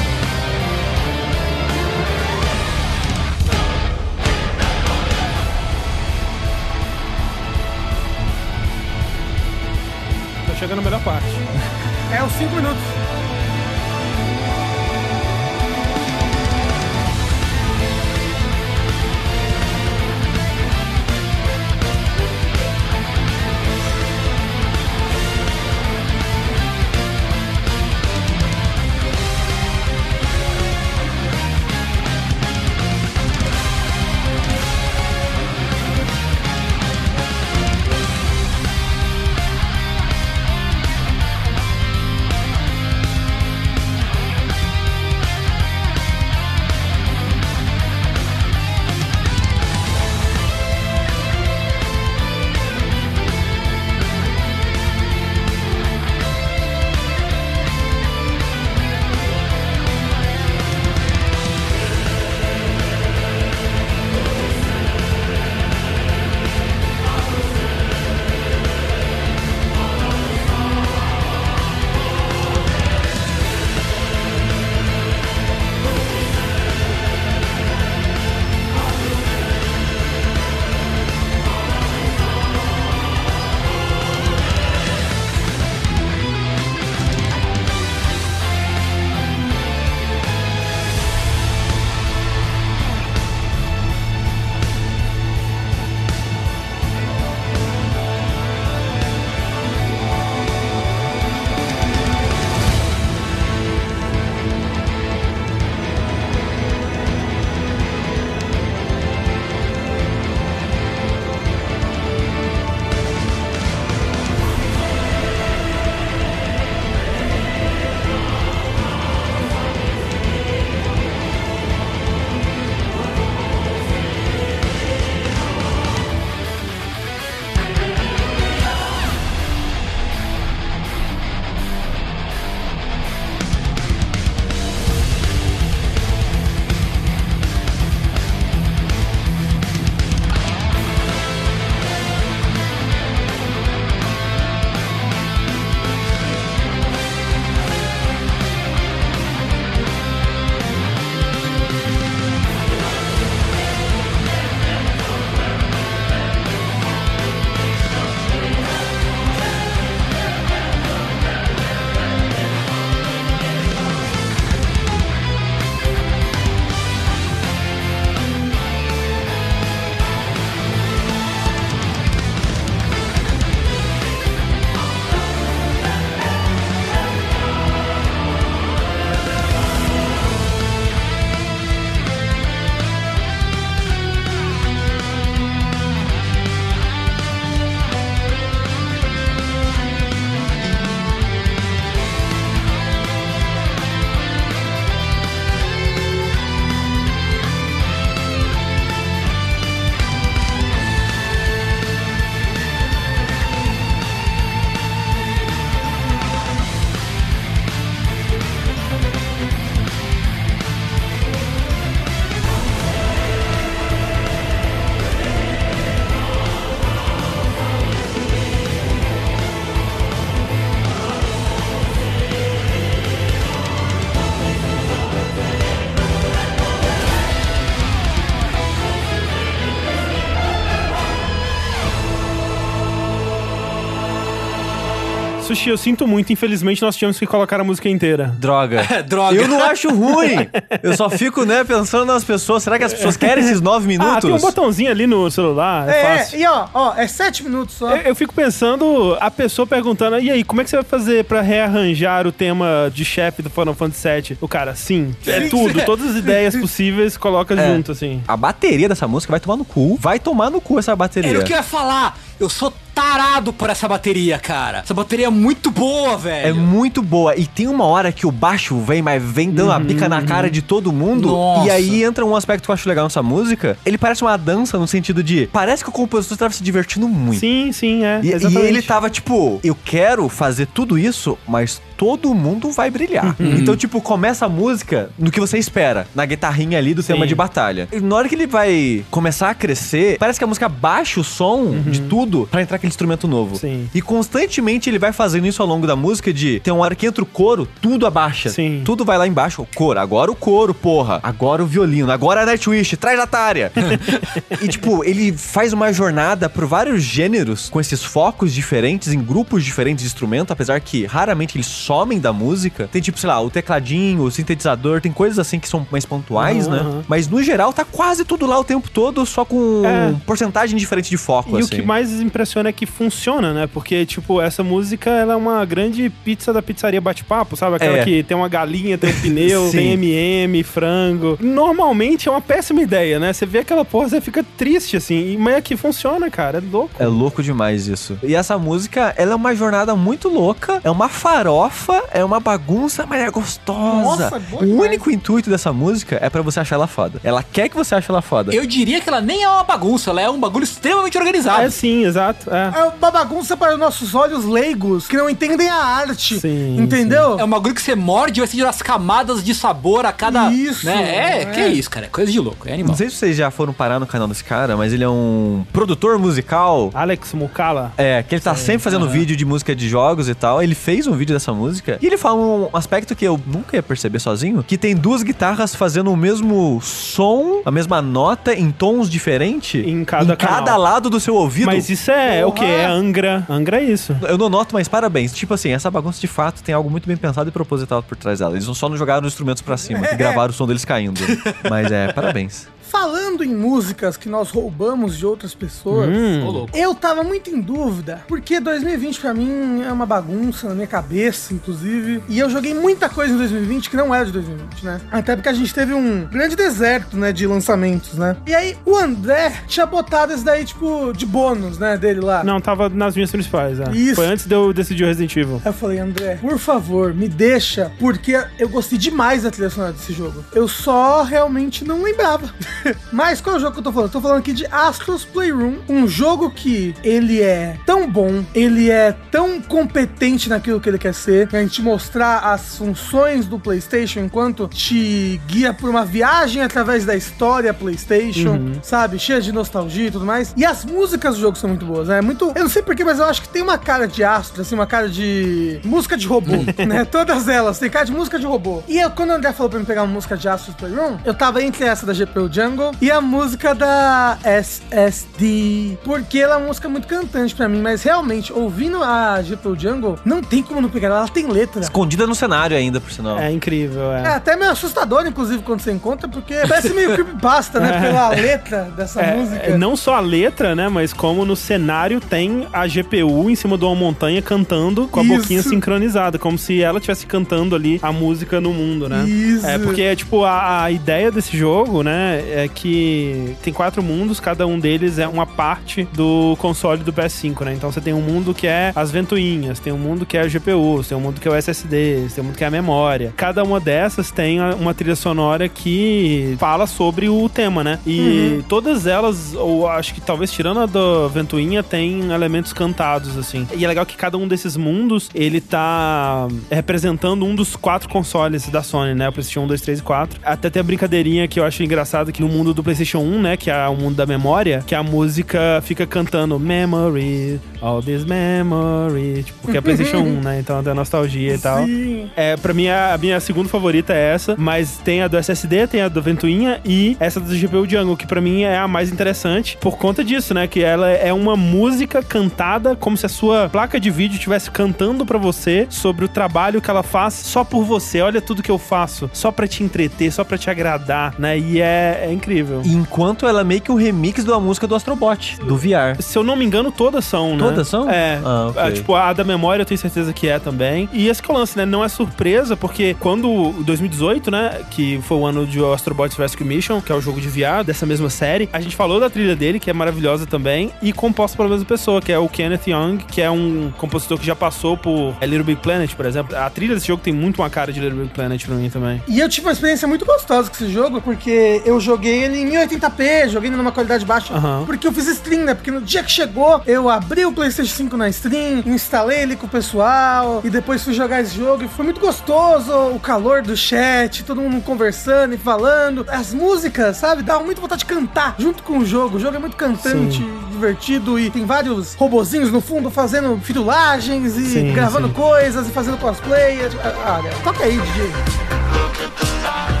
Eu sinto muito. Infelizmente, nós tivemos que colocar a música inteira. Droga. [laughs] Droga. Eu não acho ruim. Eu só fico, né, pensando nas pessoas. Será que as pessoas querem esses nove minutos? Ah, tem um botãozinho ali no celular. É, É, fácil. e ó, ó, é sete minutos só. Eu, eu fico pensando, a pessoa perguntando, e aí, como é que você vai fazer pra rearranjar o tema de chefe do Final Fantasy VII? O cara, sim, é tudo, todas as ideias possíveis, coloca [laughs] É. junto, assim. A bateria dessa música vai tomar no cu. Vai tomar no cu essa bateria. Era o que eu ia falar. Eu sou tarado por essa bateria, cara. Essa bateria é muito boa, velho. É muito boa. E tem uma hora que o baixo vem, mas vem dando a bica na cara de todo mundo. Nossa. E aí entra um aspecto que eu acho legal nessa música. Ele parece uma dança no sentido de. Parece que o compositor estava se divertindo muito. Sim, sim, é. E, e ele tava tipo, eu quero fazer tudo isso, mas todo mundo vai brilhar. Então, tipo, começa a música no que você espera, na guitarrinha ali do tema de batalha. E na hora que ele vai começar a crescer, parece que a música baixa o som de tudo pra entrar aquele instrumento novo. Sim. E constantemente ele vai fazendo isso ao longo da música de tem uma hora que entra o coro, tudo abaixa. Sim. Tudo vai lá embaixo, o coro. Agora o coro, porra. Agora o violino. Agora a Nightwish. Traz a Tária. [laughs] e, tipo, ele faz uma jornada por vários gêneros com esses focos diferentes, em grupos diferentes de instrumento, apesar que raramente eles somem da música. Tem, tipo, sei lá, o tecladinho, o sintetizador, tem coisas assim que são mais pontuais, Aham, né? aham. Mas no geral tá quase tudo lá o tempo todo, só com É. porcentagem diferente de foco, E assim. o que mais impressiona é que funciona, né? Porque, tipo, essa música ela é uma grande pizza da pizzaria bate-papo, sabe? Aquela É. que tem uma galinha, tem um pneu, [laughs] tem MM, frango. Normalmente é uma péssima ideia, né? Você vê aquela porra, você fica triste, assim. Mas é que funciona, cara. É louco. É louco demais isso. E essa música, ela é uma jornada muito louca, é uma farofa, é uma bagunça, mas é gostosa. Nossa, é boa o demais. único intuito dessa música é pra você achar ela foda. Ela quer que você ache ela foda. Eu diria que ela nem é uma bagunça, ela é um bagulho extremamente organizado. É sim, exato. É. É uma bagunça para os nossos olhos leigos, que não entendem a arte. Sim, entendeu? É um bagulho que você morde e vai sentir as camadas de sabor a cada. Isso, Né? É, é. que isso, cara. É coisa de louco. É animal. Não sei se vocês já foram parar no canal desse cara, mas ele é um produtor musical. Alex Mukala. É, que ele tá sempre fazendo vídeo de música de jogos e tal. Ele fez um vídeo dessa música. E ele fala um aspecto que eu nunca ia perceber sozinho: que tem duas guitarras fazendo o mesmo som, a mesma nota, em tons diferentes. Em cada cada canal. lado do seu ouvido. Mas isso é o que? É Angra. Angra é isso. Eu não noto, mas parabéns. Tipo assim, essa bagunça de fato tem algo muito bem pensado e proposital por trás dela. Eles não só não jogaram os instrumentos pra cima, que [laughs] gravaram o som deles caindo. Mas é, parabéns. Falando em músicas que nós roubamos de outras pessoas, Hum. Eu tava muito em dúvida, porque 2020 pra mim é uma bagunça na minha cabeça, inclusive. E eu joguei muita coisa em 2020 que não era de 2020, né? Até porque a gente teve um grande deserto, né, de lançamentos, né? E aí o André tinha botado esse daí, tipo, de bônus, né, dele lá. Não, tava nas minhas principais. É. Isso. Foi antes de eu decidir o Resident Evil. Aí eu falei, André, por favor, me deixa, porque eu gostei demais da trilha sonora desse jogo. Eu só realmente não lembrava. [laughs] [laughs] Mas qual é o jogo que eu tô falando? Eu tô falando aqui de Astros Playroom, um jogo que ele é tão bom, ele é tão competente naquilo que ele quer ser, pra gente mostrar as funções do PlayStation enquanto te guia por uma viagem através da história PlayStation, sabe? Cheia de nostalgia e tudo mais. E as músicas do jogo são muito boas, né? É muito. Eu não sei porquê, mas eu acho que tem uma cara de Astro, assim, uma cara de música de robô, né? Todas elas tem cara de música de robô. E eu, quando o André falou pra mim pegar uma música de Astros Playroom, eu tava entre essa da GPU Jungle e a música da SSD. Porque ela é uma música muito cantante pra mim, mas realmente, ouvindo a GPU Jungle, não tem como não pegar ela, ela tem letra. Escondida no cenário ainda, por sinal. É incrível, É é. até meio assustador, inclusive, quando você encontra, porque parece meio creepypasta, né? [laughs] Pela letra dessa É, música. é, não só a letra, né? Mas como no cenário tem a GPU em cima de uma montanha cantando com a Isso. boquinha sincronizada, como se ela estivesse cantando ali a música no mundo, né? Isso. É porque, tipo, a, a ideia desse jogo, né, é que tem quatro mundos, cada um deles é uma parte do console do PS5, né? Então você tem um mundo que é as ventoinhas, tem um mundo que é a GPU, tem um mundo que é o SSD, tem um mundo que é a memória. Cada uma dessas tem uma trilha sonora que fala sobre o tema, né? E todas elas, ou acho que talvez tirando a da ventoinha, tem elementos cantados, assim. E é legal que cada um desses mundos, ele tá representando um dos quatro consoles da Sony, né? O PlayStation 1, 2, 3 e 4. Até tem a brincadeirinha que eu acho engraçado que no mundo do PlayStation 1, né? Que é o mundo da memória, que a música fica cantando Memory, All This Memory, tipo, porque é PlayStation 1, né? Então tem nostalgia e tal. Sim. É, pra mim, a, a minha segunda favorita é essa, mas tem a do SSD, tem a do Ventoinha e essa do GPU Jungle, que pra mim é a mais interessante por conta disso, né? Que ela é uma música cantada como se a sua placa de vídeo estivesse cantando pra você sobre o trabalho que ela faz só por você. Olha tudo que eu faço, só pra te entreter, só pra te agradar, né? E é, é incrível. Enquanto ela é meio que um remix uma música do Astrobot, do VR. Se eu não me engano, todas são, né? Todas são? É. Ah, ok. Ah, tipo, a da memória eu tenho certeza que é também. E esse que é o lance, né? Não é surpresa, porque quando 2018, né? Que foi o ano de Astrobots Rescue Mission, que é o jogo de VR dessa mesma série, a gente falou da trilha dele, que é maravilhosa também, e composta pela mesma pessoa, que é o Kenneth Young, que é um compositor que já passou por é, Little Big Planet, por exemplo. A trilha desse jogo tem muito uma cara de Little Big Planet pra mim também. E eu tive uma experiência muito gostosa com esse jogo, porque eu joguei ele em 1080p, joguei ele numa qualidade baixa, Aham. porque eu fiz stream, né? Porque no dia que chegou, eu abri o PlayStation 5 na stream, instalei ele com o pessoal, e depois fui jogar esse jogo, e foi muito gostoso, o calor do chat, todo mundo conversando e falando. As músicas, sabe? Dava muita vontade de cantar junto com o jogo. O jogo é muito cantante, divertido, e tem vários robozinhos no fundo fazendo firulagens e Sim, gravando sim. coisas e fazendo cosplay. Ah, Olha, toca aí, DJ.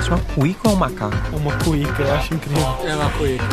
Isso é uma cuíca ou um macaco? Uma cuíca, eu acho incrível. É uma cuíca.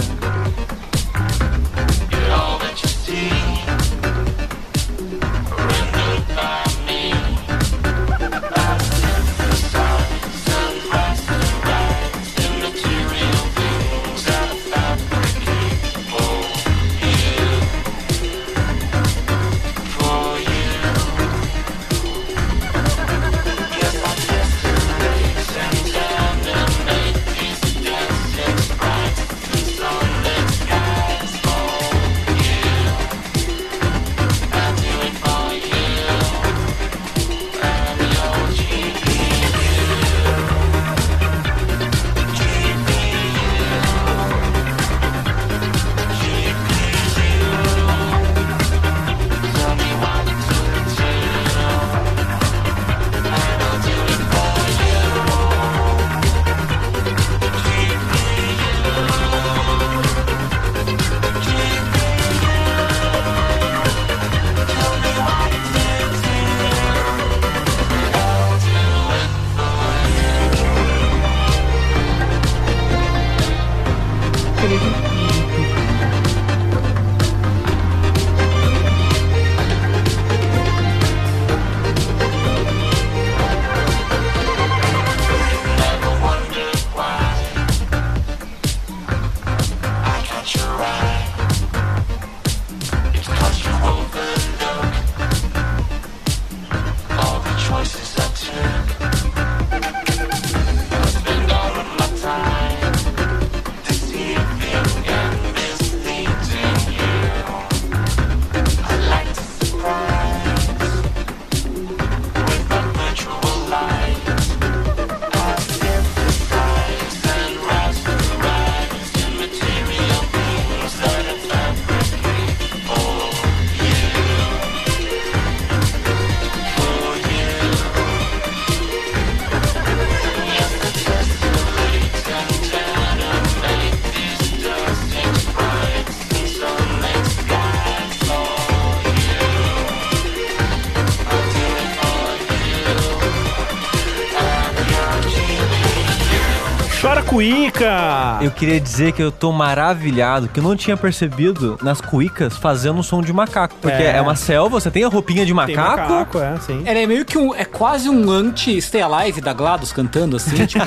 Eu queria dizer que eu tô maravilhado, que eu não tinha percebido nas cuícas fazendo um som de macaco. Porque É. é, uma selva, você tem a roupinha de Tem macaco. macaco, é, sim. Ela é meio que um. É quase um anti-Stay Alive da GLaDOS cantando, assim, [laughs] tipo.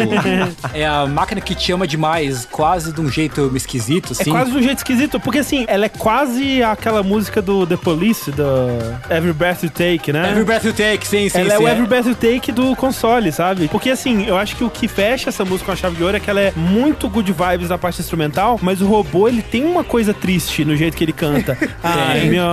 é a máquina que te ama demais, quase de um jeito esquisito, É assim. quase de um jeito esquisito, porque assim, ela é quase aquela música do The Police, do Every Breath You Take, né? Every Breath You Take, sim, sim, ela é sim. o Every Breath You Take do console, sabe? Porque assim, eu acho que o que fecha essa música com a chave de ouro é que ela é muito good vibes na parte instrumental, mas o robô, ele tem uma coisa triste no jeito que ele canta. [laughs] Ai, meu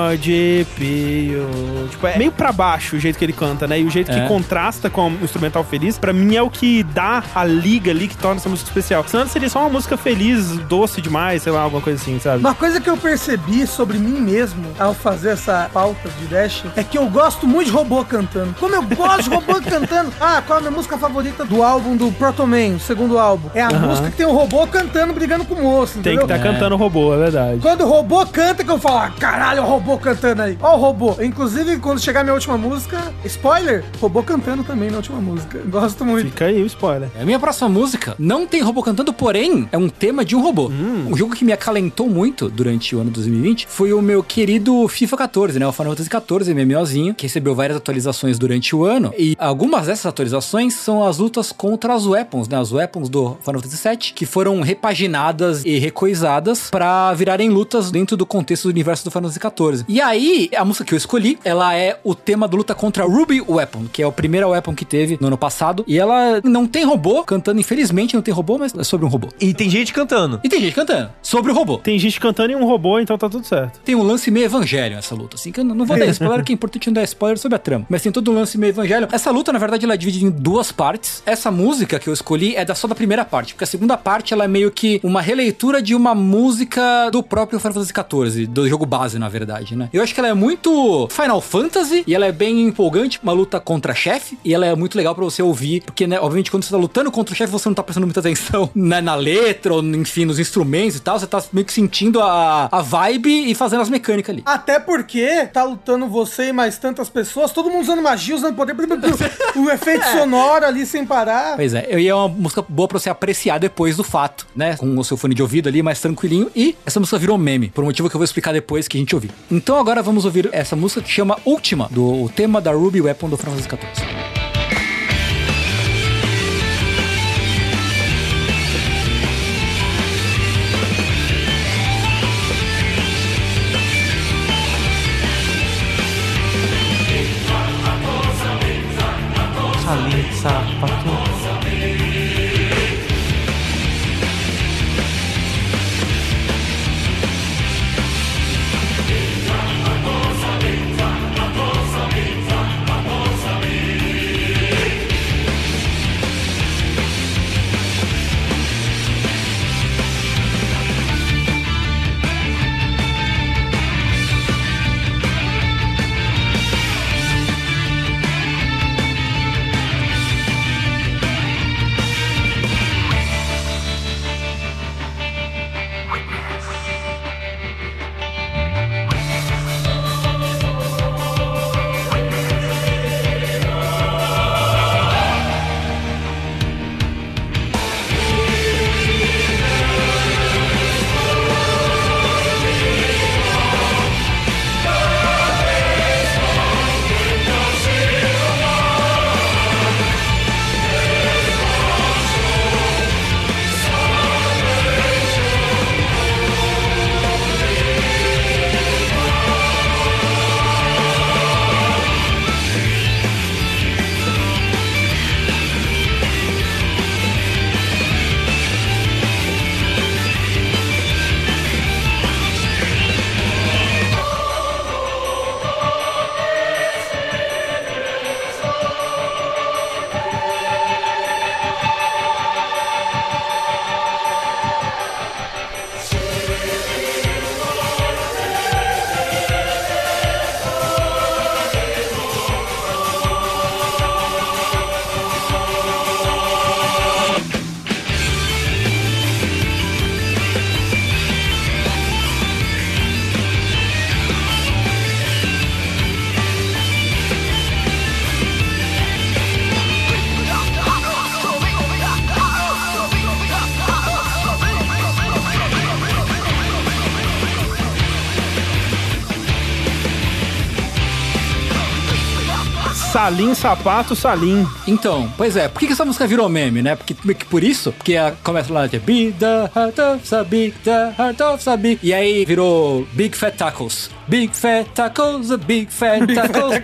GPU. Tipo, é meio pra baixo o jeito que ele canta, né? E o jeito que É. contrasta com o instrumental feliz, pra mim é o que dá a liga ali que torna essa música especial. Senão seria só uma música feliz, doce demais, sei lá, alguma coisa assim, sabe? Uma coisa que eu percebi sobre mim mesmo ao fazer essa pauta de Dash é que eu gosto muito de robô cantando. Como eu gosto de robô [laughs] cantando. Ah, qual a minha música favorita do álbum do Proto Man, o segundo álbum? É a música que tem o robô cantando, brigando com o moço, Tem entendeu? que estar cantando robô, é verdade. Quando o robô canta, que eu falo, ah, caralho, o robô cantando aí. Ó o robô. Inclusive, quando chegar a minha última música, spoiler, robô cantando também na última música. [laughs] Gosto muito. Fica aí o spoiler. A minha próxima música não tem robô cantando, porém é um tema de um robô. Um jogo que me acalentou muito durante o ano 2020 foi o meu querido FIFA 14, né? O Final Fantasy 14, MMOzinho, que recebeu várias atualizações durante o ano. E algumas dessas atualizações são as lutas contra as weapons, né? As weapons do Final Fantasy 7, que foram repaginadas e recoisadas pra virarem lutas dentro do contexto do universo do Final Fantasy 14. E aí, a música que eu escolhi, ela é o tema do luta contra a Ruby Weapon, que é a primeira weapon que teve no ano passado. E ela não tem robô cantando, infelizmente não tem robô, mas é sobre um robô. E tem gente cantando. E tem gente cantando sobre o robô. Tem gente cantando em um robô, então tá tudo certo. Tem um lance meio evangelho essa luta, assim, que eu não não vou dar [laughs] spoiler, que é importante não dar spoiler sobre a trama. Mas tem todo um lance meio evangelho. Essa luta, na verdade, ela é dividida em duas partes. Essa música que eu escolhi é da, só da primeira parte, porque a segunda parte ela é meio que uma releitura de uma música do próprio Final Fantasy XIV, do jogo base, na verdade, né? Eu acho que ela é muito Final Fantasy e ela é bem empolgante, uma luta contra chefe, e ela é muito legal pra você ouvir, porque, né, obviamente, quando você tá lutando contra o chefe, você não tá prestando muita atenção [laughs] né, na letra, ou enfim, nos instrumentos e tal, você tá meio que sentindo a, a vibe e fazendo as mecânicas ali. Até porque tá lutando você e mais tantas pessoas, todo mundo usando magia, usando poder, [laughs] o efeito sonoro ali sem parar. Pois é, e é uma música boa pra você apreciar depois do fato, né? Com o seu fone de ouvido ali, mais tranquilinho. E essa música virou meme, por um motivo que eu vou explicar depois que a gente ouvir. Então agora vamos ouvir essa música que chama Última, do tema da Ruby Weapon do XIV. Salim, sapato. Salim, sapato, salim. Então, pois é, por que, essa música virou meme, né? Porque meio que por isso, porque começa lá de Be the heart of Sabi, the heart of Sabi. E aí virou Big Fat Tacos. Big fat tacos, big fat tacos.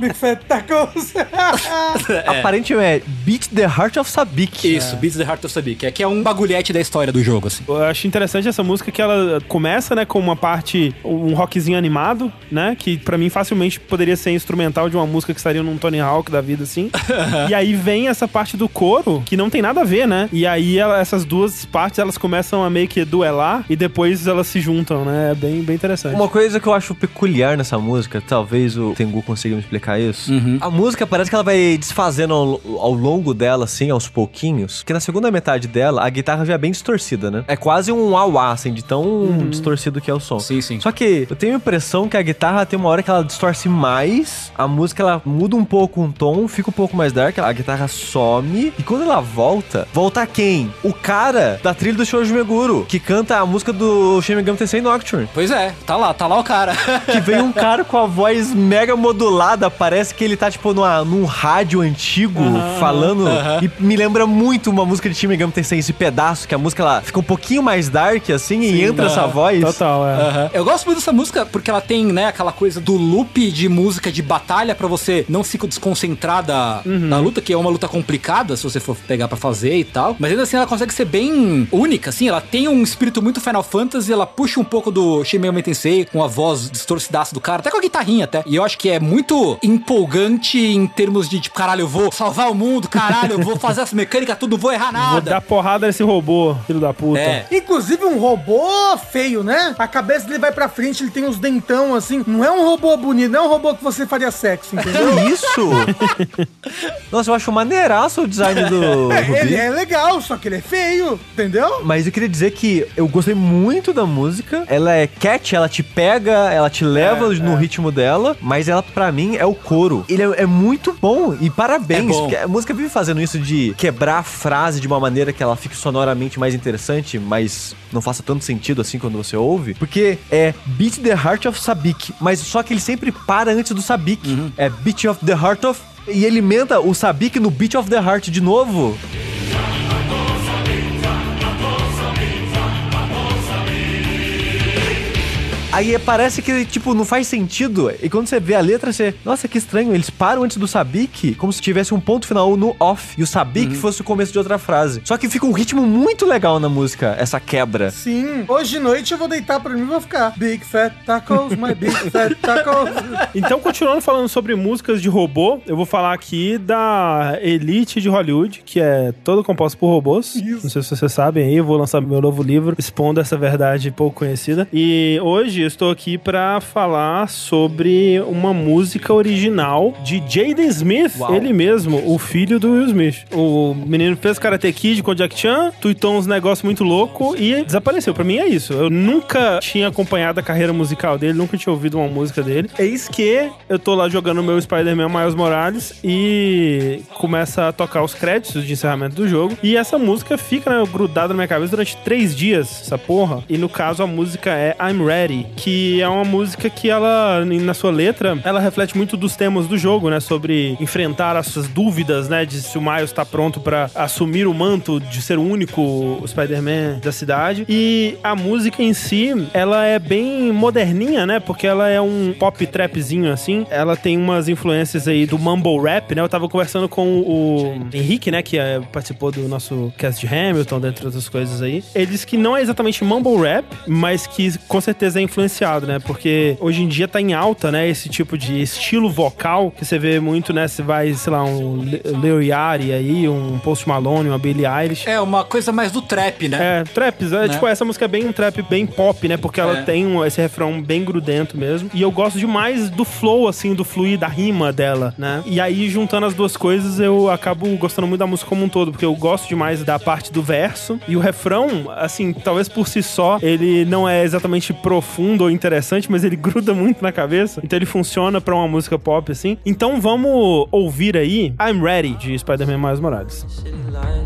Big Fat Tacos. [laughs] Aparentemente é Beat the Heart of Sabik. Isso, Beats the Heart of Sabik, é que é um bagulhete da história do jogo, assim. Eu acho interessante essa música que ela começa, né, com uma parte, um rockzinho animado, né, que pra mim facilmente poderia ser instrumental de uma música que estaria num Tony Hawk da vida, assim. [laughs] e aí vem essa parte do coro, que não tem nada a ver, né? E aí ela- essas duas partes, elas começam a meio que duelar e depois elas se juntam, né? É bem, bem interessante. Uma coisa que eu acho peculiar nessa música, talvez o Tengu consiga me explicar isso. A música parece que ela vai desfazendo ao, ao longo dela, assim, aos pouquinhos. Que na segunda metade dela, a guitarra já é bem distorcida, né? É quase um auá, assim, de tão distorcido que é o som. Sim, sim. Só que eu tenho a impressão que a guitarra tem uma hora que ela distorce mais, a música ela muda um pouco um tom, fica um pouco mais dark, a guitarra some, e quando ela volta, volta quem? O cara da trilha do Shoujo Meguro, que canta a música do Shin Megami Tensei Nocturne. Pois é, tá lá, tá lá o cara. Que vem um cara com a voz mega modulada, parece que ele tá, tipo, numa, num rádio antigo, falando. E me lembra muito uma música de Shin Megami Tensei, esse pedaço, que a música ela fica um pouquinho mais dark, assim, e entra essa voz. Total, é. Eu gosto muito dessa música porque ela tem, né, aquela coisa do loop de música de batalha pra você não ficar desconcentrada na luta, que é uma luta complicada se você for pegar pra fazer e tal. Mas ainda assim ela consegue ser bem única, assim. Ela tem um espírito muito Final Fantasy, ela puxa um pouco do Shin Megami Tensei com a voz distorcidaça do cara, até com a guitarrinha até. E eu acho que é muito empolgante em termos de, tipo, caralho, eu vou salvar o mundo, caralho, eu vou fazer essa mecânica tudo, vou errar Vou nada. dar porrada nesse robô, filho da puta. É. Inclusive um robô feio, né? A cabeça dele vai pra frente, ele tem uns dentão assim. Não é um robô bonito, não é um robô que você faria sexo, entendeu? [laughs] Que isso? Nossa, eu acho maneiraço o design do [laughs] É, ele é legal, só que ele é feio, entendeu? Mas eu queria dizer que eu gostei muito da música. Ela é catchy, ela te pega, ela te leva no ritmo dela, mas ela, pra mim, é o coro. Ele é, é muito bom e parabéns. É bom. porque a música vive fazendo isso de quebrar a frase de uma maneira que ela fique sonoramente mais interessante, mas não faça tanto sentido assim quando você ouve. Porque é Beat the Heart of Sabik, mas só que ele sempre para antes do Sabik. Uhum. É Beat of the Heart of. E ele emenda o Sabik no Beat of the Heart de novo. Aí parece que, tipo, não faz sentido. E quando você vê a letra, você. Nossa, que estranho. Eles param antes do Sabik, como se tivesse um ponto final no off. E o Sabik fosse o começo de outra frase. Só que fica um ritmo muito legal na música, essa quebra. Sim. Hoje de noite eu vou deitar pra mim e vou ficar. Big Fat Tacos, my Big Fat Tacos. [laughs] Então, continuando falando sobre músicas de robô, eu vou falar aqui da Elite de Hollywood, que é todo composto por robôs. Não sei se vocês sabem aí, eu vou lançar meu novo livro expondo essa verdade pouco conhecida. E hoje eu estou aqui pra falar sobre uma música original de Jaden Smith, Uau. ele mesmo, o filho do Will Smith. O menino fez Karate Kid com o Jack Chan, tweetou uns negócios muito louco e desapareceu. Pra mim é isso. Eu nunca tinha acompanhado a carreira musical dele, nunca tinha ouvido uma música dele. Eis que eu tô lá jogando meu Spider-Man Miles Morales e começa a tocar os créditos de encerramento do jogo. E essa música fica né, grudada na minha cabeça durante três dias, essa porra. E no caso a música é I'm Ready, que é uma música que ela, na sua letra, ela reflete muito dos temas do jogo, né? Sobre enfrentar as suas dúvidas, né? De se o Miles tá pronto pra assumir o manto de ser o único Spider-Man da cidade. E a música em si, ela é bem moderninha, né? Porque ela é um pop trapzinho assim. Ela tem umas influências aí do mumble rap, né? Eu tava conversando com o Henrique, né? Que é, participou do nosso cast de Hamilton, dentre outras coisas aí. Ele disse que não é exatamente mumble rap, mas que com certeza é influenciado, né? Porque hoje em dia tá em alta, né? Esse tipo de estilo vocal que você vê muito, né? Você vai, sei lá, um Le- Leo Yari aí, um Post Malone, uma Billie Eilish. É uma coisa mais do trap, né? É, traps, é, Né? tipo, essa música é bem um trap bem pop, né? Porque ela É. tem um- esse refrão bem grudento mesmo. E eu gosto demais do flow, assim, do fluir da rima dela, né? E aí, juntando as duas coisas, eu acabo gostando muito da música como um todo, porque eu gosto demais da parte do verso. E o refrão, assim, talvez por si só, ele não é exatamente profundo ou interessante, mas ele [laughs] gruda muito na cabeça. Então ele funciona pra uma música pop, assim. Então vamos ouvir aí I'm Ready, de Spider-Man Miles Morales.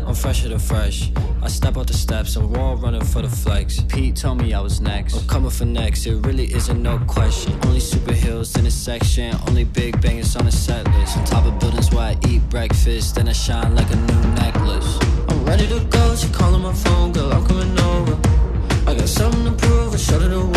I'm fresher than fresh. I step out the steps and wall running for the flex. Pete told me I was next. I'm coming for next, it really isn't no question. Only superheroes in the section, only big bangers on the set list. On top of buildings where I eat breakfast, then I shine like a new necklace. I'm ready to go, she calling my phone, girl, I'm coming over. I got something to prove, I hold it no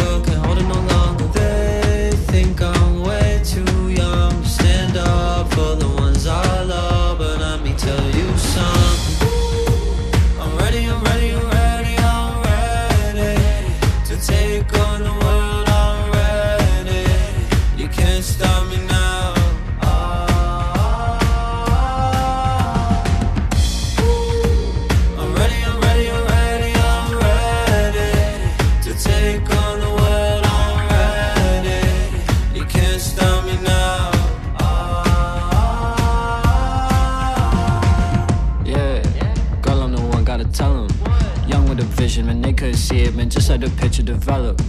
see it, man, just let the picture develop.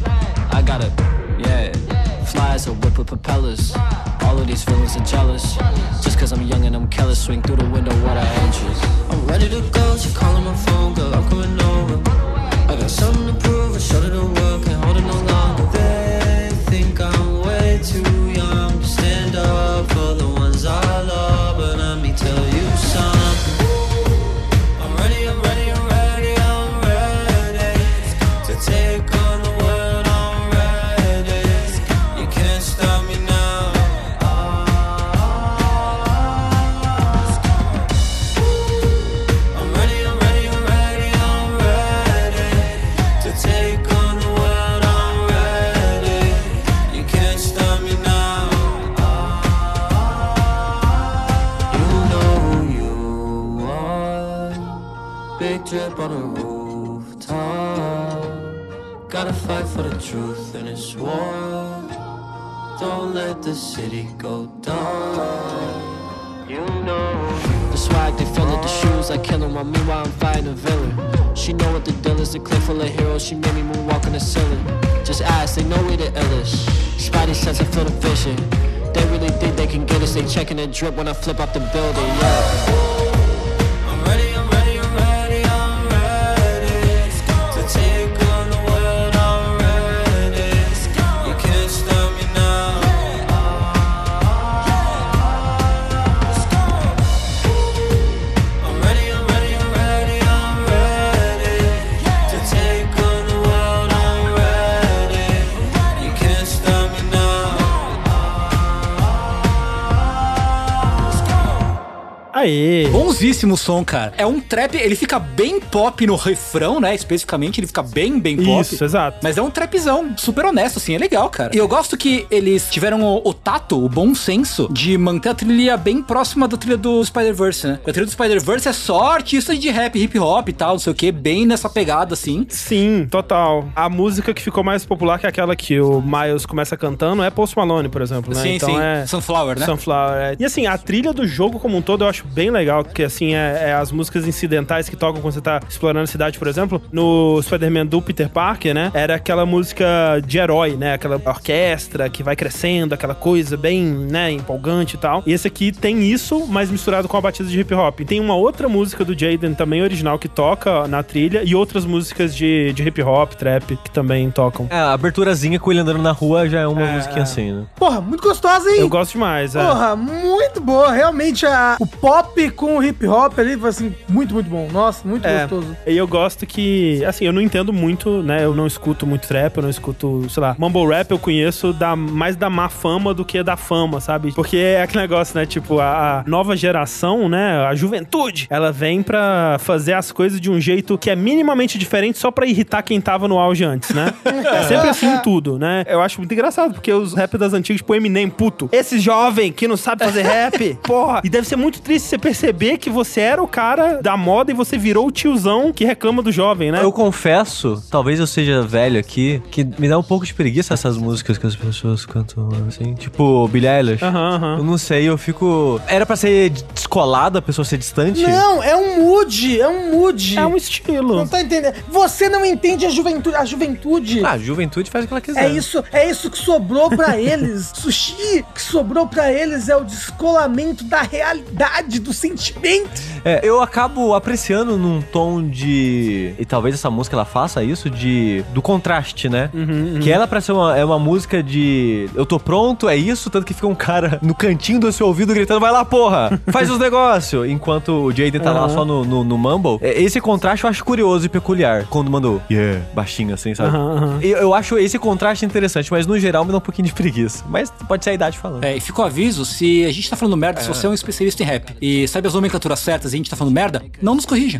I got it, yeah. Fly as a whip with propellers. All of these feelings are jealous. Just cause I'm young and I'm careless, swing through the window, what I interest. I'm ready to go, she calling my phone, girl, I'm coming over. In war. Don't let the city go dark. You know the swag, they feel it, the shoes like killing while meanwhile I'm fighting a villain. She know what the deal is, the cliff full of heroes. She made me moonwalk on the ceiling. Just ask, they know we the illest. Spidey sense, I feel the vision. They really think they can get us. They checking the drip when I flip off the building. Yeah. Aê! Bonzíssimo som, cara. É um trap, ele fica bem pop no refrão, né? Especificamente, ele fica bem, bem pop. Isso, exato. Mas é um trapzão super honesto, assim, é legal, cara. E eu gosto que eles tiveram o, o tato, o bom senso de manter a trilha bem próxima da trilha do Spider-Verse, né? A trilha do Spider-Verse é só artista de rap, hip hop e tal, não sei o que, bem nessa pegada, assim. Sim, total. A música que ficou mais popular que aquela que o Miles começa cantando é Post Malone, por exemplo, né? Sim, então sim. é Sunflower, né? Sunflower. é. E assim, a trilha do jogo como um todo eu acho bem legal, porque assim, é, é as músicas incidentais que tocam quando você tá explorando a cidade, por exemplo. No Spider-Man do Peter Parker, né? Era aquela música de herói, né? Aquela orquestra que vai crescendo, aquela coisa bem, né, empolgante e tal. E esse aqui tem isso, mas misturado com a batida de hip hop. E tem uma outra música do Jaden também original que toca na trilha e outras músicas de, de hip hop, trap, que também tocam. É, a aberturazinha com ele andando na rua já é uma musiquinha assim, né? Porra, muito gostosa, hein? Eu gosto demais, é. Porra, muito boa. Realmente, a, o pop com o hip hop ali, assim, muito, muito bom. Nossa, muito É, gostoso. e eu gosto que, assim, eu não entendo muito, né? Eu não escuto muito trap, eu não escuto, sei lá, mumble rap eu conheço da, mais da má fama do que da fama, sabe? Porque é aquele negócio, né? Tipo, a, a nova geração, né? A juventude, ela vem pra fazer as coisas de um jeito que é minimamente diferente só pra irritar quem tava no auge antes, né? [laughs] é sempre assim em tudo, né? Eu acho muito engraçado, porque os rap das antigas, tipo Eminem, puto. Esse jovem que não sabe fazer rap, [laughs] porra. E deve ser muito triste você perceber que você era o cara da moda e você virou o tiozão que reclama do jovem, né? Eu confesso, talvez eu seja velho aqui, que me dá um pouco de preguiça essas músicas que as pessoas cantam assim. Tipo, Billie Eilish. Aham, aham. Eu não sei, eu fico. Era pra ser descolado, a pessoa ser distante? Não, é um mood, é um mood. É um estilo. Não tá entendendo? Você não entende a juventude. A juventude. Ah, a juventude faz o que ela quiser. É isso, é isso que sobrou pra [laughs] eles. Sushi, o que sobrou pra eles é o descolamento da realidade, do sentimento. É, eu acabo apreciando num tom de. E talvez essa música ela faça isso de. do contraste, né? Que ela, pra ser uma, é uma música de. Eu tô pronto, é isso, tanto que fica um cara no cantinho do seu ouvido gritando: vai lá, porra! Faz os [laughs] negócios! Enquanto o Jaden tá lá só no, no, no Mumble. É, Esse contraste eu acho curioso e peculiar. Quando mandou, yeah, baixinho assim, sabe? Eu, eu acho esse contraste interessante, mas no geral me dá um pouquinho de preguiça. Mas pode ser a idade falando. É, e fica o aviso, se a gente tá falando merda, se você é um especialista em rap e sabe as nomenclaturas certas e a gente tá falando merda, não nos corrija.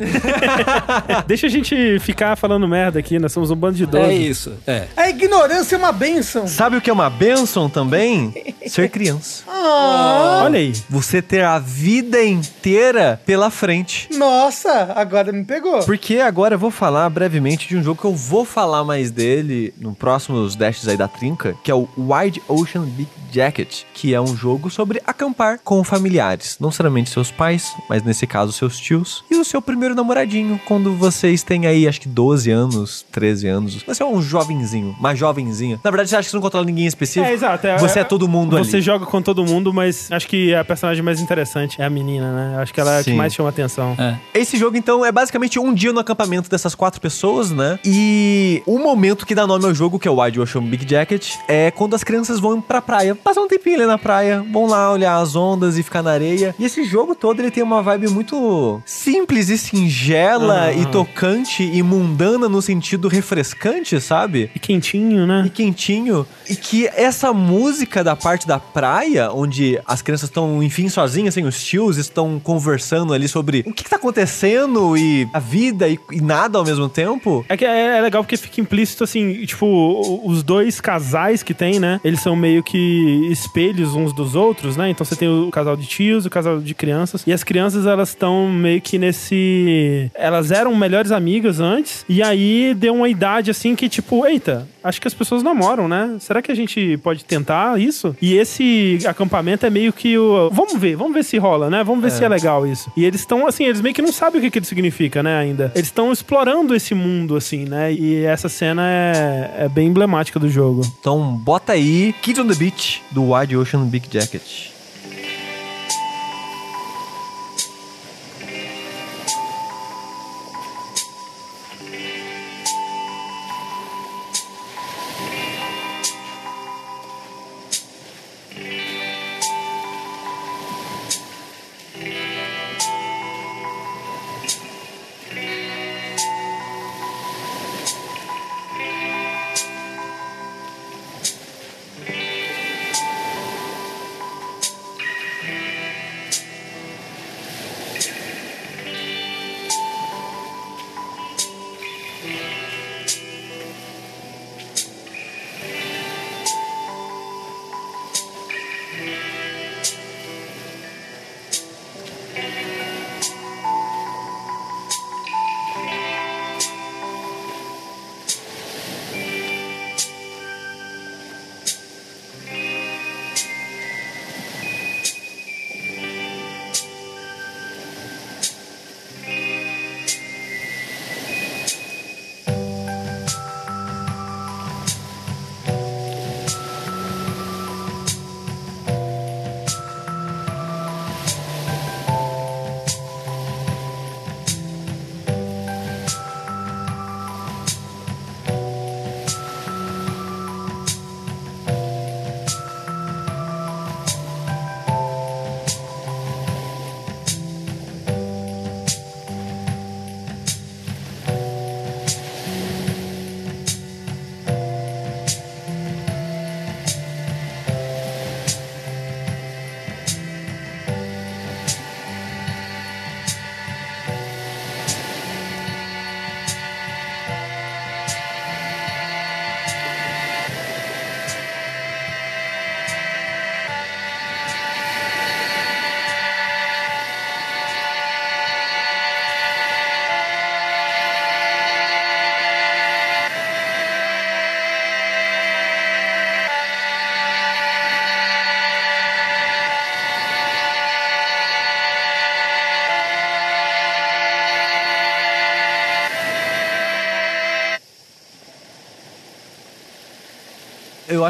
[laughs] Deixa a gente ficar falando merda aqui, nós somos um bando de idosos. é isso. É. A ignorância é uma benção. Sabe o que é uma benção também? Ser criança. [laughs] Ah, Olha aí. Você ter a vida inteira pela frente. nossa, agora me pegou. Porque agora eu vou falar brevemente de um jogo que eu vou falar mais dele no próximos dashes aí da trinca, que é o Wide Ocean Big Jacket, que é um jogo sobre acampar com familiares. Não necessariamente seus pais, mas nesse caso seus tios, e o seu primeiro namoradinho, quando vocês têm aí acho que 12 anos, 13 anos. Você é um jovenzinho, uma jovenzinha. Na verdade, você acha que você não controla ninguém específico? É, exato. é- Você é todo mundo Você ali. joga com todo mundo, mas acho que a personagem mais interessante é a menina, né? Acho que ela é a que mais chama atenção. É. Esse jogo, então, é basicamente um dia no acampamento dessas quatro pessoas, né? E o momento que dá nome ao jogo, que é o Wide Ocean Big Jacket, é quando as crianças vão pra praia, passar um tempinho ali na praia, vão lá olhar as ondas e ficar na areia. E esse jogo todo, ele tem uma vibe muito simples e singela e tocante e mundana no sentido refrescante, sabe? E quentinho, né? e quentinho. E que essa música da parte da praia, onde as crianças estão, enfim, sozinhas, sem os tios, estão conversando ali sobre o que, que tá acontecendo e a vida e, e nada ao mesmo tempo. É que é, é legal porque fica implícito, assim, tipo, os dois casais que tem, né? Eles são meio que espelhos uns dos outros, né? Então você tem o casal de tios, o casal de crianças. E as crianças, elas estão meio que nesse. Elas eram melhores amigas antes. E aí deu uma idade, assim, que tipo, eita, acho que as pessoas namoram, né? Será que a gente pode tentar isso? E esse acampamento é meio que o. Vamos ver, vamos ver se rola, né? Vamos ver se é legal isso. E eles estão, assim, eles meio que não sabem o que, que ele significa, né, ainda. Eles estão explorando esse mundo, assim, né? E essa cena é, é bem emblemática do jogo. Então bota aí Kids on the Beach do Wide Ocean Big Jacket.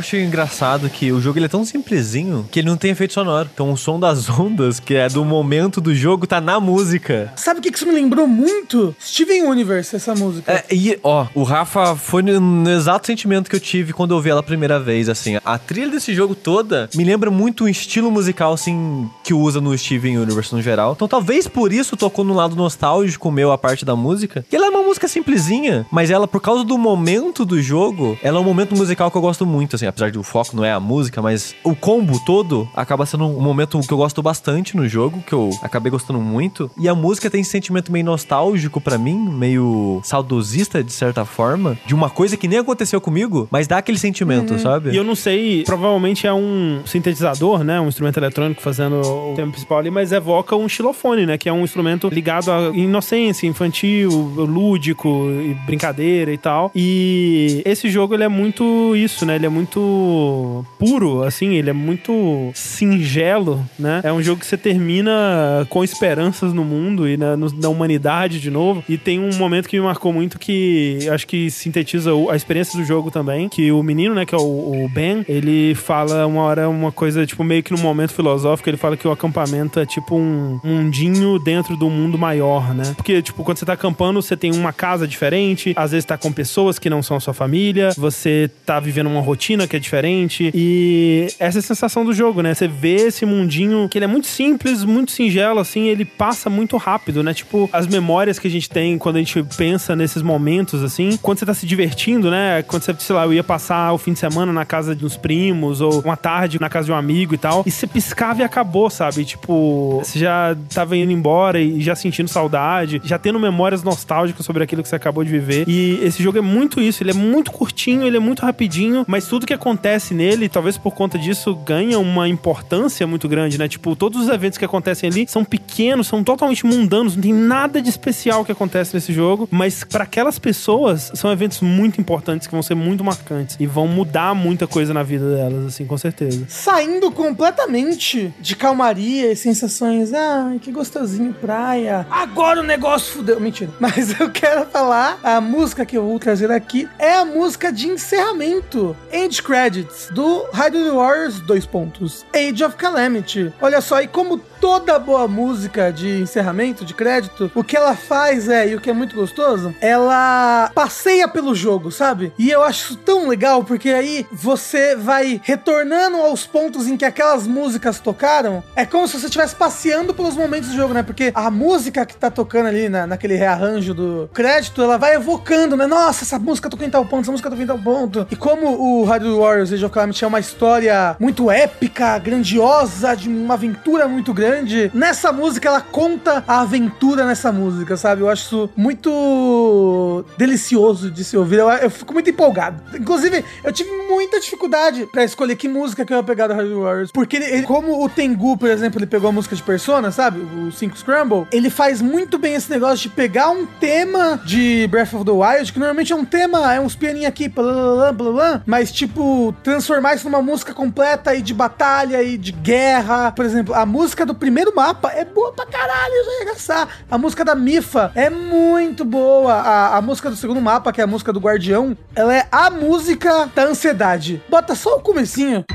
Acho engraçado que o jogo ele é tão simplesinho que ele não tem efeito sonoro. Então o som das [laughs] ondas, que é do momento do jogo, tá na música. Sabe o que que isso me lembrou muito? Steven Universe, essa música. É, e, ó, o Rafa foi no, no exato sentimento que eu tive quando eu ouvi ela a primeira vez, assim. A trilha desse jogo toda me lembra muito o estilo musical, assim, que usa no Steven Universe no geral. Então talvez por isso tocou no lado nostálgico meu a parte da música. E ela é uma música simplesinha, mas ela, por causa do momento do jogo, ela é um momento musical que eu gosto muito, assim. Apesar de o foco não é a música, mas o combo todo acaba sendo um momento que eu gosto bastante no jogo, que eu acabei gostando muito. E a música tem esse sentimento meio nostálgico pra mim, meio saudosista de certa forma, de uma coisa que nem aconteceu comigo, mas dá aquele sentimento, sabe? E eu não sei, provavelmente é um sintetizador, né? Um instrumento eletrônico fazendo o tema principal ali, mas evoca um xilofone, né? Que é um instrumento ligado à inocência, infantil, lúdico, e brincadeira e tal. E esse jogo, ele é muito isso, né? Ele é muito puro, assim, ele é muito singelo, né? É um jogo que você termina com esperanças no mundo e na, na humanidade de novo. E tem um momento que me marcou muito que acho que sintetiza a experiência do jogo também, que o menino, né, que é o, o Ben, ele fala uma hora uma coisa, tipo, meio que num momento filosófico, ele fala que o acampamento é tipo um mundinho dentro do mundo maior, né? Porque, tipo, quando você tá acampando, você tem uma casa diferente, às vezes tá com pessoas que não são a sua família, você tá vivendo uma rotina que é diferente, e essa é a sensação do jogo, né? Você vê esse mundinho que ele é muito simples, muito singelo, assim, ele passa muito rápido, né? Tipo, as memórias que a gente tem quando a gente pensa nesses momentos, assim, quando você tá se divertindo, né? Quando você, sei lá, eu ia passar o fim de semana na casa dos primos, ou uma tarde na casa de um amigo e tal, e você piscava e acabou, sabe? Tipo, você já tava indo embora e já sentindo saudade, já tendo memórias nostálgicas sobre aquilo que você acabou de viver. E esse jogo é muito isso, ele é muito curtinho, ele é muito rapidinho, mas tudo que acontece nele, talvez por conta disso, ganha uma importância muito grande, né? Tipo, todos os eventos que acontecem ali são pequenos, são totalmente mundanos, não tem nada de especial que acontece nesse jogo, mas para aquelas pessoas são eventos muito importantes que vão ser muito marcantes e vão mudar muita coisa na vida delas, assim, com certeza. Saindo completamente de calmaria e sensações, ai, que gostosinho, praia. Agora o negócio fudeu. Mentira. [laughs] Mas eu quero falar, a música que eu vou trazer aqui é a música de encerramento. End Credits, do Hyrule Warriors, dois pontos. Age of Calamity. Olha só, e como toda boa música de encerramento, de crédito, o que ela faz é, e o que é muito gostoso, ela passeia pelo jogo, sabe? E eu acho isso tão legal, porque aí você vai retornando aos pontos em que aquelas músicas tocaram. É como se você estivesse passeando pelos momentos do jogo, né? Porque a música que tá tocando ali na, naquele rearranjo do crédito, ela vai evocando, né? Nossa, essa música tocou em tal ponto, essa música tocou em tal ponto. E como o Hyrule Warriors Age of Calamity é uma história muito épica, grandiosa, de uma aventura muito grande, nessa música ela conta a aventura nessa música, sabe? Eu acho isso muito delicioso de se ouvir. Eu, eu fico muito empolgado. Inclusive, eu tive muita dificuldade pra escolher que música que eu ia pegar do Hyrule Warriors. Porque ele, ele- como o Tengu, por exemplo, ele pegou a música de Persona, sabe? O 5 Scramble, ele faz muito bem esse negócio de pegar um tema de Breath of the Wild, que normalmente é um tema, é uns pianinhos aqui, blá, blá, blá, mas tipo, transformar isso numa música completa e de batalha e de guerra. Por exemplo, a música do primeiro mapa é boa pra caralho, já arregaçar. A música da Mifa é muito boa. A, a música do segundo mapa, que é a música do Guardião, ela é a música da ansiedade. Bota só o comecinho.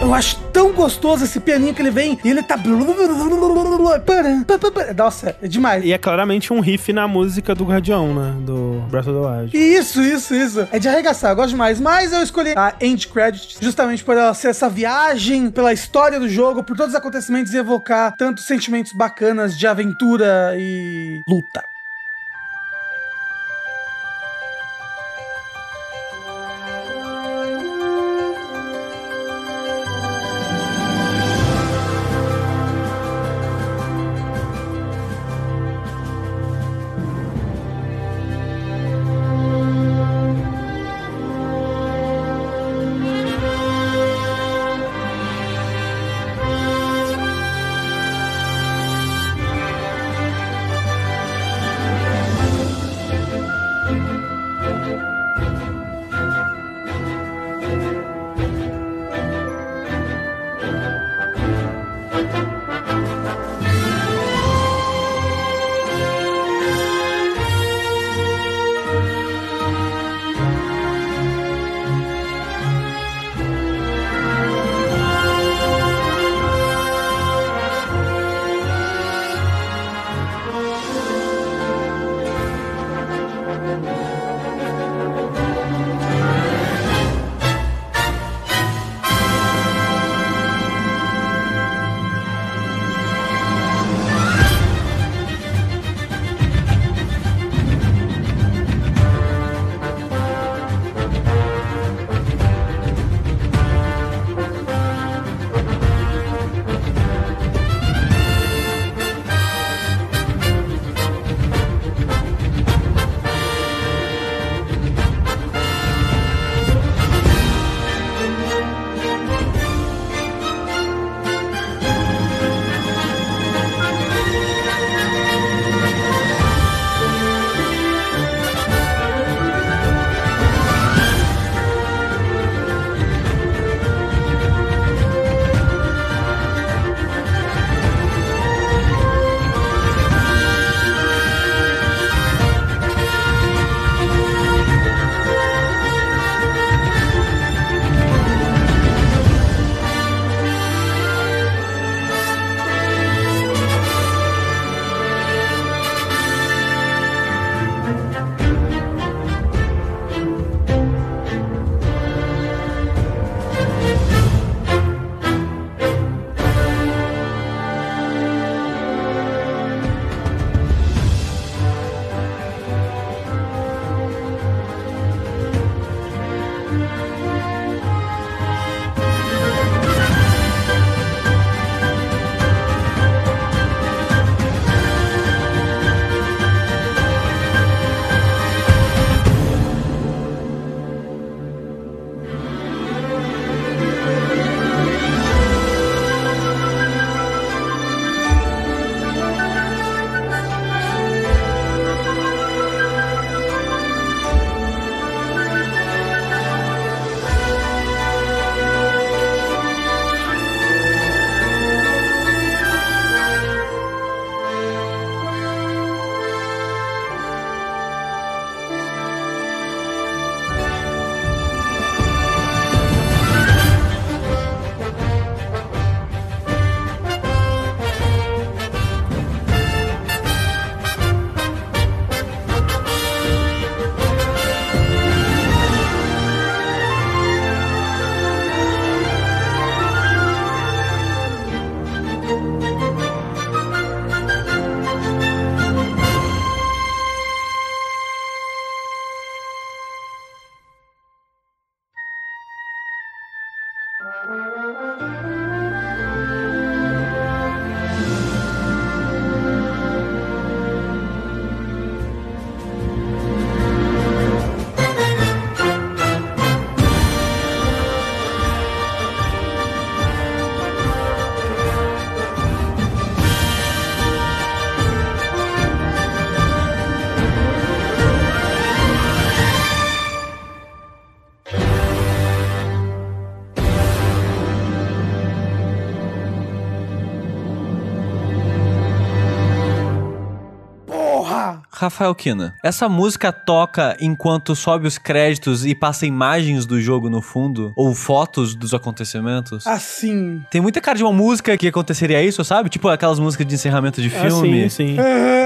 Eu acho tão gostoso esse pianinho que ele vem e ele tá. Nossa, é demais. E é claramente um riff na música do Guardião, né? Do Breath of the Wild. Isso, isso, isso. É de arregaçar, eu gosto demais. Mas eu escolhi a End Credits justamente por ela ser essa viagem pela história do jogo, por todos os acontecimentos e evocar tantos sentimentos bacanas de aventura e luta. Rafael Kina, essa música toca enquanto sobe os créditos e passa imagens do jogo no fundo? Ou fotos dos acontecimentos? Assim. Tem muita cara de uma música que aconteceria isso, sabe? Tipo aquelas músicas de encerramento de É, filme. sim, sim.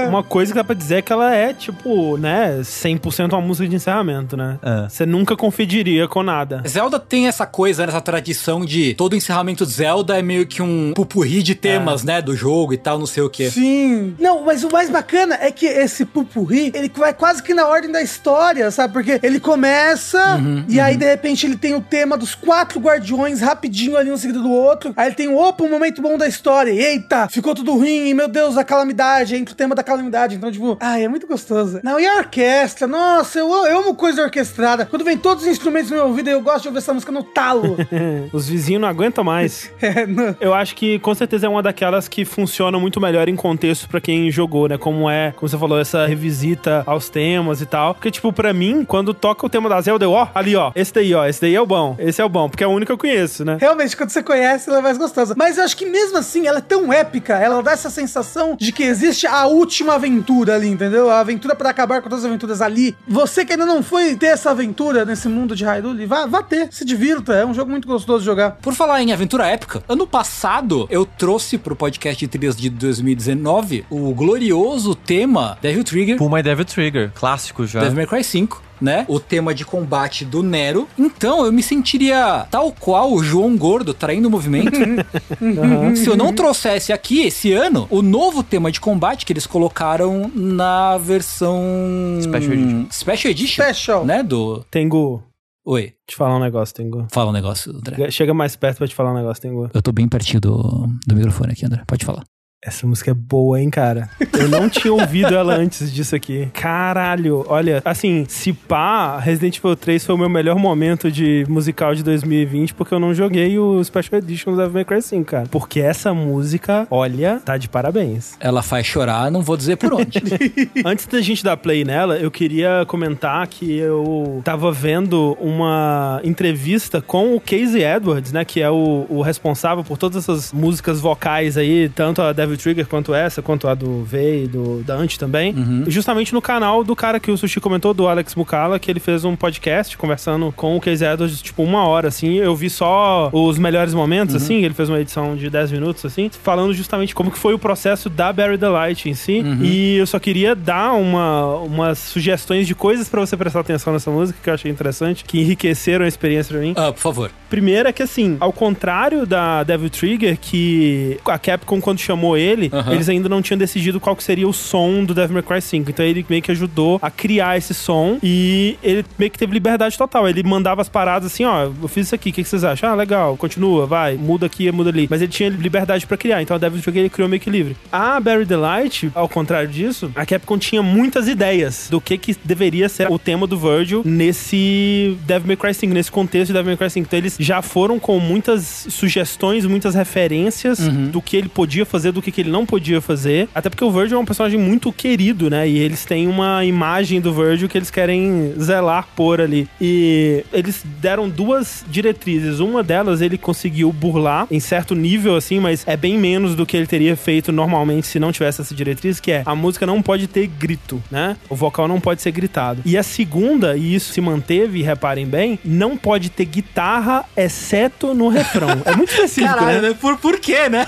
Uma coisa que dá pra dizer é que ela é, tipo, né, 100% uma música de encerramento, né? É. Você nunca confundiria com nada. Zelda tem essa coisa, essa tradição de todo encerramento de Zelda é meio que um pupurri de temas, né, do jogo e tal, não sei o quê. Sim. Não, mas o mais bacana é que esse pupurri, ele vai quase que na ordem da história, sabe? Porque ele começa e aí, de repente, ele tem o tema dos quatro guardiões rapidinho ali um seguido do outro. Aí ele tem, opa, um momento bom da história. E, Eita, ficou tudo ruim, meu Deus, a calamidade. Entra o tema da calamidade. Então, tipo, ai, é muito gostoso. Não, e a orquestra? Nossa, eu, eu amo coisa orquestrada. Quando vem todos os instrumentos no meu ouvido, eu gosto de ouvir essa música no talo. [laughs] Os vizinhos não aguentam mais. [laughs] é, no- Eu acho que com certeza é uma daquelas que funciona muito melhor em contexto pra quem jogou, né? Como é, como você falou, essa revisita aos temas e tal. Porque, tipo, pra mim, quando toca o tema da Zelda, eu, ó, ali, ó, esse daí, ó, esse daí é o bom. Esse é o bom, porque é o único que eu conheço, né? Realmente, quando você conhece, ela é mais gostosa. Mas eu acho que mesmo assim, ela é tão épica, ela dá essa sensação de que existe a última aventura ali, entendeu? A aventura pra acabar com todas as aventuras ali. Você que ainda não foi ter essa aventura nesse mundo de Hyrule, vá, vá ter, se divirta. É um jogo muito gostoso de jogar. Por falar em aventura épica, ano passado eu trouxe pro podcast de trilhas de 2019 o glorioso tema Devil Trigger, Pull My Devil Trigger, clássico já. Devil May Cry 5. Né? O tema de combate do Nero. Então eu me sentiria tal qual o João Gordo traindo o movimento. [laughs] Se eu não trouxesse aqui esse ano o novo tema de combate que eles colocaram na versão Special Edition. Special Edition, Special. né? Do. Tengu, Oi, te falar um negócio, Tengu. fala um negócio, André. Chega mais perto pra te falar um negócio, Tengu. Eu tô bem pertinho do, do microfone aqui, André. Pode falar. Essa música é boa, hein, cara? Eu não tinha ouvido ela antes disso aqui. Caralho, olha, assim, se pá, Resident Evil 3 foi o meu melhor momento de musical de 2020, porque eu não joguei o Special Edition do Devil May Cry 5, cara. Porque essa música, olha, tá de parabéns. Ela faz chorar, não vou dizer por onde. [laughs] Antes da gente dar play nela, eu queria comentar que eu tava vendo uma entrevista com o Casey Edwards, né? Que é o, o responsável por todas essas músicas vocais aí, tanto a Devil Trigger quanto essa, quanto a do V e do Dante também. Justamente no canal do cara que o Sushi comentou, do Alex Mukala, que ele fez um podcast conversando com o Casey Edwards, tipo, uma hora, assim. Eu vi só os melhores momentos, assim. Ele fez uma edição de 10 minutos, assim, falando justamente como que foi o processo da Barry the Light em si. E eu só queria dar uma, umas sugestões de coisas pra você prestar atenção nessa música, que eu achei interessante, que enriqueceram a experiência pra mim. ah, por favor. Primeiro é que, assim, ao contrário da Devil Trigger, que a Capcom, quando chamou ele, Aham. eles ainda não tinham decidido qual que seria o som do Devil May Cry 5. Então ele meio que ajudou a criar esse som e ele meio que teve liberdade total. Ele mandava as paradas assim, ó, eu fiz isso aqui, o que, que vocês acham? Ah, legal, continua, vai, muda aqui, muda ali. Mas ele tinha liberdade pra criar, então a Devil Trigger ele criou meio que livre. A Barry Delight, ao contrário disso, a Capcom tinha muitas ideias do que que deveria ser o tema do Virgil nesse Devil May Cry 5, nesse contexto de Devil May Cry 5. Então eles já foram com muitas sugestões, muitas referências do que ele podia fazer, do que, que ele não podia fazer. Até porque o Virgil é um personagem muito querido, né? E eles têm uma imagem do Virgil que eles querem zelar por ali. E eles deram duas diretrizes. Uma delas ele conseguiu burlar em certo nível, assim, mas é bem menos do que ele teria feito normalmente se não tivesse essa diretriz, que é a música não pode ter grito, né? O vocal não pode ser gritado. E a segunda, e isso se manteve, reparem bem, não pode ter guitarra, exceto no refrão. É muito [laughs] específico, né? né? Por, por quê, né?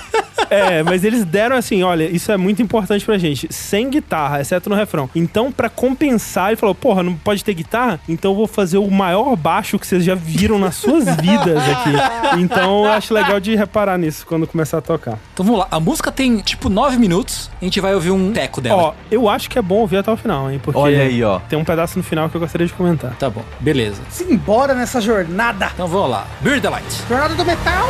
É, mas eles deram assim, olha, isso é muito importante pra gente, sem guitarra, exceto no refrão. Então, pra compensar, ele falou, porra, não pode ter guitarra? Então eu vou fazer o maior baixo que vocês já viram nas suas [laughs] vidas aqui. Então eu acho legal de reparar nisso quando começar a tocar. Então vamos lá. A música tem tipo nove minutos. A gente vai ouvir um teco dela. Ó, eu acho que é bom ouvir até o final, hein? Porque Olha aí, ó. tem um pedaço no final que eu gostaria de comentar. Tá bom, beleza. Simbora nessa jornada. Então vamos lá. Beer the Light. Jornada do metal.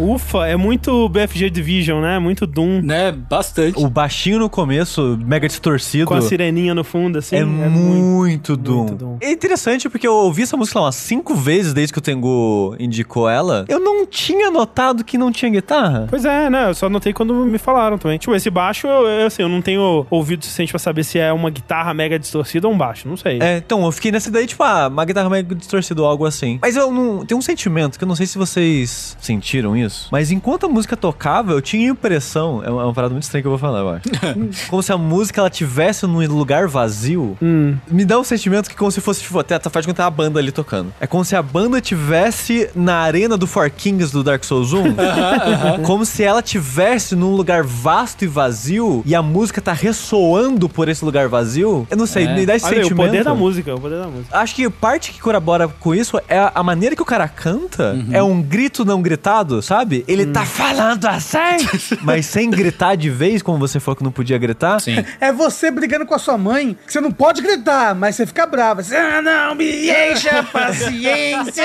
Ufa, é muito BFG Division, né? Muito Doom. né? Bastante. O baixinho no começo, mega distorcido. Com a sireninha no fundo, assim. é, muito, Doom. muito Doom. É interessante porque eu ouvi essa música lá umas cinco vezes desde que o Tengu indicou ela. Eu não tinha notado que não tinha guitarra. Pois é, né? Eu só notei quando me falaram também. Tipo, esse baixo, eu, eu, assim, eu não tenho ouvido suficiente pra saber se é uma guitarra mega distorcida ou um baixo. Não sei. É, então, eu fiquei nessa ideia, tipo, ah, uma guitarra mega distorcida ou algo assim. Mas eu não. Tem um sentimento que eu não sei se vocês sentiram isso. Mas enquanto a música tocava, eu tinha a impressão. É uma, é uma parada muito estranha que eu vou falar, eu [laughs] acho. como se a música ela tivesse num lugar vazio. Hum. Me dá um sentimento que como se fosse, tipo, até faz de conta a banda ali tocando. É como se a banda tivesse na arena do Four Kings do Dark Souls [laughs] 1. como se ela tivesse num lugar vasto e vazio e a música tá ressoando por esse lugar vazio. Eu não sei, É. me dá esse Olha aí, o sentimento. poder da música, o poder da música. Acho que parte que corrobora com isso é a- a maneira que o cara canta. Uhum. É um grito não gritado, sabe? Ele tá falando assim, [laughs] mas sem gritar de vez, como você falou que não podia gritar. Sim. É você brigando com a sua mãe, que você não pode gritar, mas você fica brava. Você, ah, não me encha [laughs] paciência.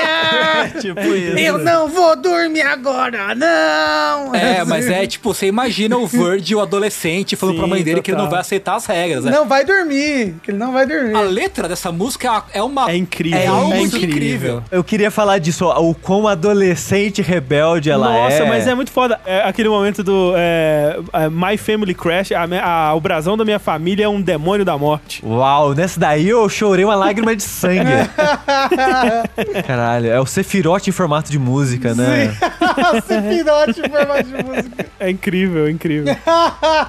Tipo isso. Eu não vou dormir agora, não. É, mas é tipo, você imagina o Virgil adolescente falando Sim, pra mãe dele que ele não total. vai aceitar as regras, né? Não vai dormir, que ele não vai dormir. A letra dessa música é uma. É incrível. É algo é incrível. incrível. Eu queria falar disso, ó, o quão adolescente rebelde ela Nossa, é. mas é muito foda. É aquele momento do é, é, My Family Crash, a, me- a- o brasão da minha família é um demônio da morte. Uau, nessa daí eu chorei uma lágrima de sangue. [laughs] Caralho, é o Sephiroth em formato de música, né? [laughs] Sephiroth em formato de música. É incrível, é incrível.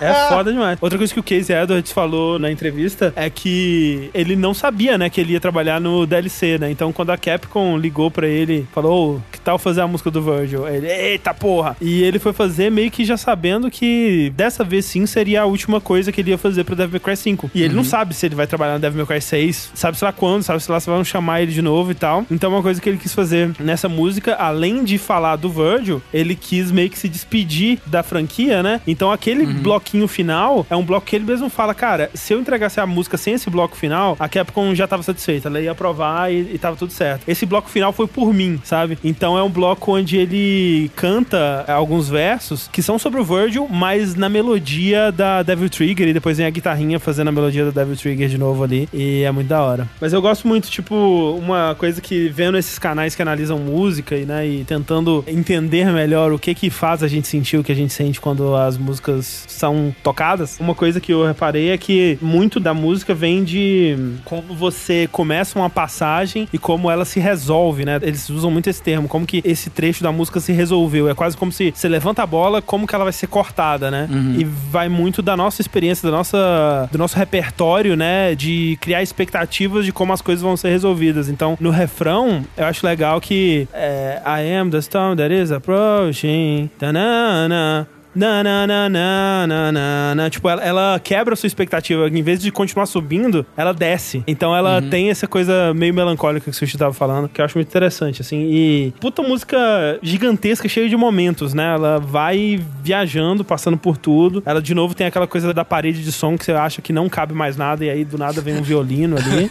é foda demais. Outra coisa que o Casey Edwards falou na entrevista é que ele não sabia, né, que ele ia trabalhar no DLC, né? Então quando a Capcom ligou pra ele, falou, "Ô, que tal fazer a música do Virgil? Ele, eita porra! E ele foi fazer meio que já sabendo que dessa vez sim seria a última coisa que ele ia fazer pro Devil May Cry 5. E ele não sabe se ele vai trabalhar no Devil May Cry 6, sabe sei lá quando, sabe se lá se vão chamar ele de novo e tal. Então uma coisa que ele quis fazer nessa música, além de falar do Virgil, ele quis meio que se despedir da franquia, né? Então aquele bloquinho final é um bloco que ele mesmo fala, cara, se eu entregasse a música sem esse bloco final, a Capcom já tava satisfeita, ela ia aprovar e, e tava tudo certo. Esse bloco final foi por mim, sabe? Então é um bloco onde ele canta alguns versos que são sobre o Virgil, mas na melodia da Devil Trigger e depois vem a guitarrinha fazendo a melodia da Devil Trigger de novo ali e é muito da hora. Mas eu gosto muito, tipo, uma coisa que vendo esses canais que analisam música e, né, e tentando entender melhor o que que faz a gente sentir o que a gente sente quando as músicas são tocadas, uma coisa que eu reparei é que muito da música vem de como você começa uma passagem e como ela se resolve, né? Eles usam muito esse termo, como que esse trecho da música se resolveu. É quase como se você levanta a bola, como que ela vai ser cortada, né? E vai muito da nossa experiência, da nossa, do nosso repertório, né? De criar expectativas de como as coisas vão ser resolvidas. Então, no refrão, eu acho legal que é, I am the storm that is approaching. Tanana. Na, na, na, na, na, na, na. Tipo, ela, ela quebra a sua expectativa. Em vez de continuar subindo, ela desce. Então ela tem essa coisa meio melancólica que o Sushi tava falando, que eu acho muito interessante, assim. E puta música gigantesca, cheia de momentos, né? Ela vai viajando, passando por tudo. Ela, de novo, tem aquela coisa da parede de som que você acha que não cabe mais nada, e aí do nada vem um [laughs] violino ali.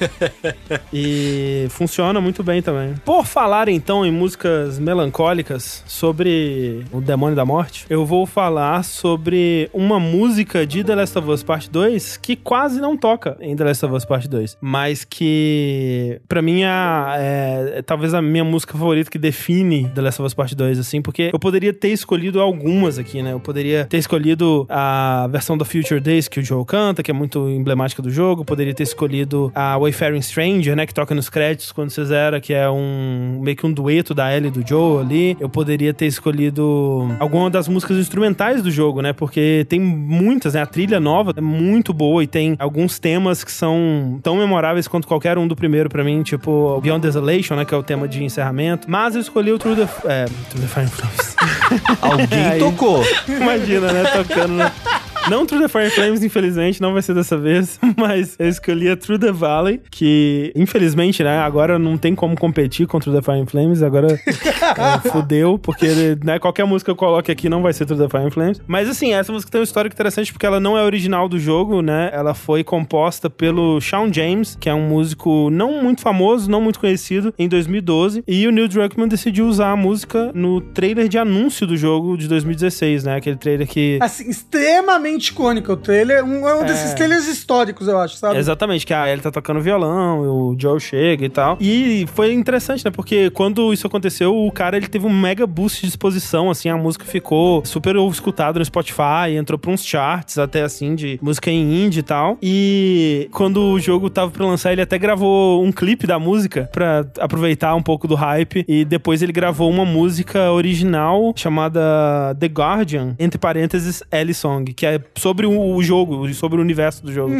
E funciona muito bem também. Por falar então em músicas melancólicas sobre o Demônio da Morte, eu vou falar sobre uma música de The Last of Us Part 2 que quase não toca em The Last of Us Part 2, mas que pra mim é, é, talvez a minha música favorita que define The Last of Us Part 2, assim, porque eu poderia ter escolhido algumas aqui, né? Eu poderia ter escolhido a versão da Future Days que o Joe canta, que é muito emblemática do jogo, poderia ter escolhido a Wayfaring Stranger, né, que toca nos créditos quando você zera, que é um meio que um dueto da Ellie e do Joe ali. Eu poderia ter escolhido alguma das músicas instrumentais do jogo, né? Porque tem muitas, né? A trilha nova é muito boa e tem alguns temas que são tão memoráveis quanto qualquer um do primeiro pra mim, tipo Beyond Desolation, né, que é o tema de encerramento. Mas eu escolhi o Through the é, Through the Fire. Alguém [laughs] Aí. tocou. Imagina, né, tocando, né? Não Through the Fire Flames, infelizmente, não vai ser dessa vez, [laughs] mas eu escolhi a Through the Valley, que infelizmente, né, agora não tem como competir com Through the Fire Flames, agora [laughs] é, fudeu, porque né, qualquer música que eu coloque aqui não vai ser Through the Fire Flames. Mas assim, essa música tem uma história interessante porque ela não é original do jogo, né? Ela foi composta pelo Shawn James, que é um músico não muito famoso, não muito conhecido, em 2012, e o Neil Druckmann decidiu usar a música no trailer de anúncio do jogo de 2016, né? Aquele trailer que Assim, extremamente icônico o trailer. Um, é um desses trailers históricos, eu acho, sabe? Exatamente, que a Ellie tá tocando violão, o Joe chega e tal. E foi interessante, né? Porque quando isso aconteceu, o cara ele teve um mega boost de exposição, assim, a música ficou super escutada no Spotify, entrou pra uns charts até assim de música em indie e tal. E quando o jogo tava pra lançar, ele até gravou um clipe da música pra aproveitar um pouco do hype. E depois ele gravou uma música original chamada The Guardian, entre parênteses, Ellie Song, que é sobre o jogo, sobre o universo do jogo.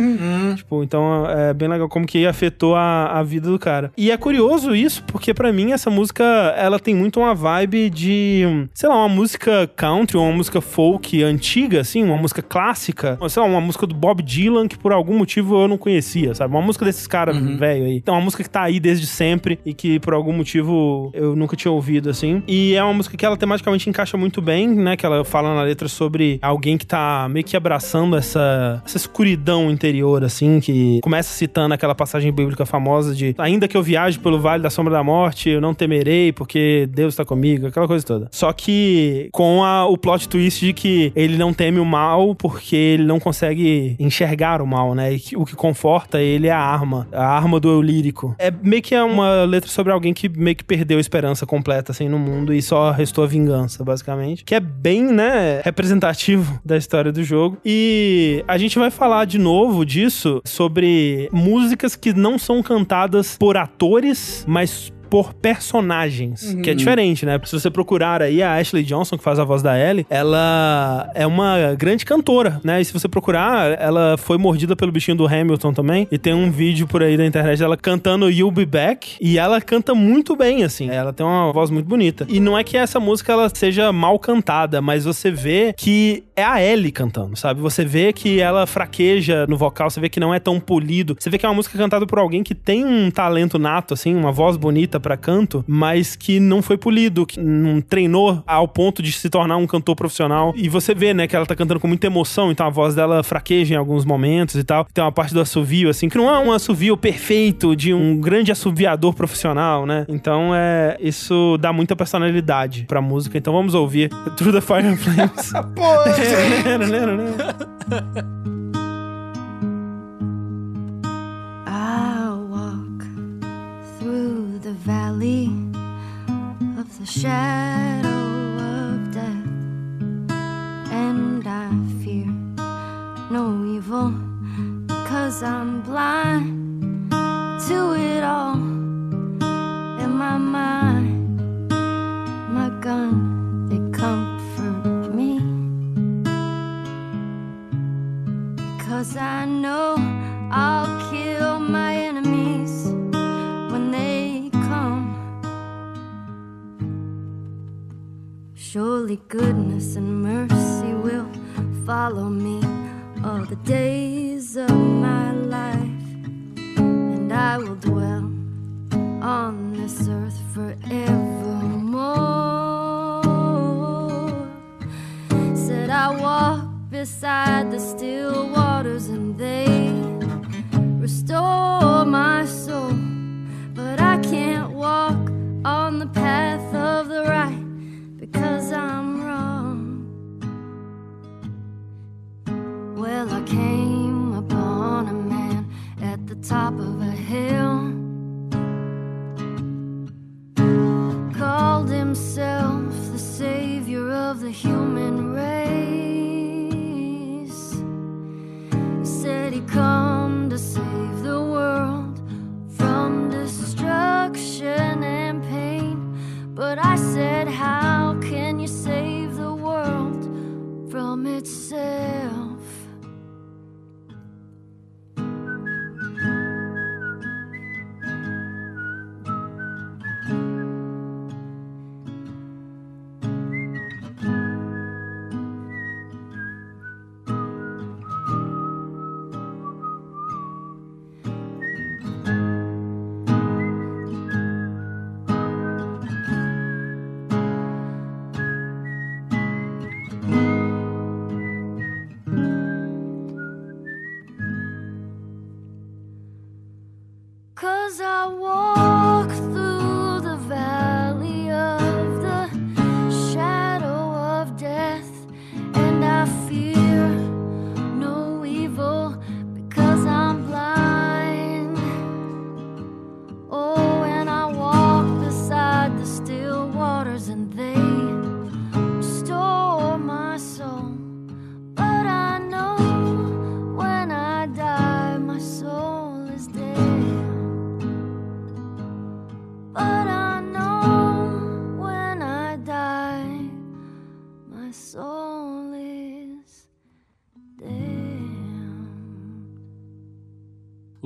Tipo, então é bem legal como que afetou a, a vida do cara. E é curioso isso, porque pra mim essa música, ela tem muito uma vibe de, sei lá, uma música country, uma música folk antiga, assim, uma música clássica. Ou, sei lá, uma música do Bob Dylan que por algum motivo eu não conhecia, sabe? Uma música desses caras velho aí. Então, uma música que tá aí desde sempre e que por algum motivo eu nunca tinha ouvido, assim. E é uma música que ela tematicamente encaixa muito bem, né? Que ela fala na letra sobre alguém que tá meio que abraçando essa, essa escuridão interior, assim, que começa citando aquela passagem bíblica famosa de ainda que eu viaje pelo vale da sombra da morte, eu não temerei porque Deus tá comigo, aquela coisa toda. Só que com a- o plot twist de que ele não teme o mal porque ele não consegue enxergar o mal, né? E o que conforta ele é a arma, a arma do eu lírico. É meio que é uma letra sobre alguém que meio que perdeu a esperança completa, assim, no mundo e só restou a vingança, basicamente. Que é bem, né, representativo da história do jogo. E a gente vai falar de novo disso sobre músicas que não são cantadas por atores, mas por personagens, que é diferente, né? Se você procurar aí a Ashley Johnson, que faz a voz da Ellie, ela é uma grande cantora, né? E se você procurar, ela foi mordida pelo bichinho do Hamilton também, e tem um vídeo por aí da internet dela cantando You'll Be Back, e ela canta muito bem, assim. Ela tem uma voz muito bonita. E não é que essa música ela seja mal cantada, mas você vê que é a Ellie cantando, sabe? Você vê que ela fraqueja no vocal, você vê que não é tão polido. Você vê que é uma música cantada por alguém que tem um talento nato, assim, uma voz bonita pra canto, mas que não foi polido, que não treinou ao ponto de se tornar um cantor profissional. E você vê, né, que ela tá cantando com muita emoção, então a voz dela fraqueja em alguns momentos e tal. Tem uma parte do assovio, assim, que não é um assovio perfeito de um grande assoviador profissional, né? Então, é, isso dá muita personalidade pra música. Então vamos ouvir Through the Fire and Flames. [laughs] I'll [laughs] the valley of the shadow of death, and I fear no evil because I'm blind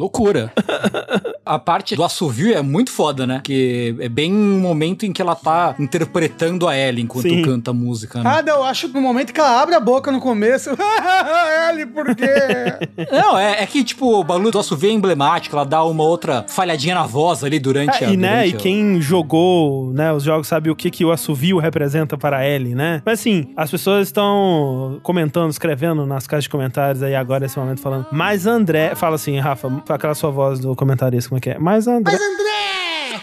Loucura. [laughs] A parte do assovio é muito foda, né? Que é bem um momento em que ela tá interpretando a Ellie enquanto Sim. canta a música, né? Ah, não, eu acho que no momento que ela abre a boca no começo. [laughs] Ellie, por quê? Não, é, é que, tipo, o barulho do assovio é emblemático, ela dá uma outra falhadinha na voz ali durante É, a... e, né, e a- quem jogou né, os jogos sabe o que, que o assovio representa para a Ellie, né? Mas assim, as pessoas estão comentando, escrevendo nas caixas de comentários aí agora, nesse momento, falando. Mas André. Fala assim, Rafa, aquela sua voz do comentarista, como é que é? Mas André. Mas André!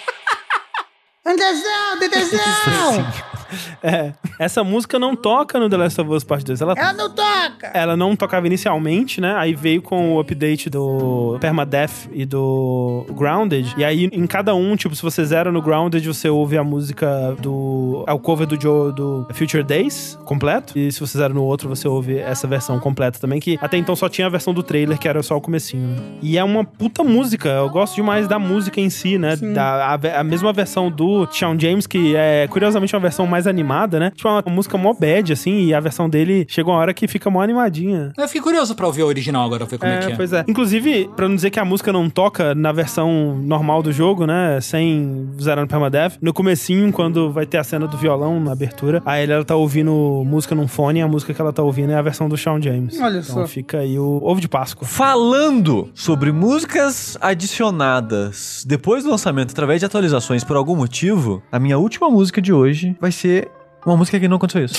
[laughs] Andrezão, Dedezão! É, essa música não toca no The Last of Us Part 2. Ela, Ela não toca! ela não tocava inicialmente, né? Aí veio com o update do Permadeath e do Grounded. E aí, em cada um, tipo, se você zera no Grounded, você ouve a música do. É o cover do Joe do Future Days completo. E se você zera no outro, você ouve essa versão completa também, que até então só tinha a versão do trailer, que era só o comecinho. Né? E é uma puta música. Eu gosto demais da música em si, né? Da, a, a mesma versão do Shawn James, que é curiosamente uma versão mais animada, né? Tipo, uma, uma música mó bad, assim, e a versão dele chega uma hora que fica mó animadinha. Eu fiquei curioso pra ouvir a original agora, ver como é, que é. pois é. Inclusive, pra não dizer que a música não toca na versão normal do jogo, né? Sem zerar no permadeath, no comecinho, quando vai ter a cena do violão na abertura, a Ellie, ela tá ouvindo música num fone e a música que ela tá ouvindo é a versão do Shawn James. Olha então só. fica aí o ovo de Páscoa. Falando sobre músicas adicionadas depois do lançamento através de atualizações por algum motivo, a minha última música de hoje vai ser uma música que não aconteceu isso.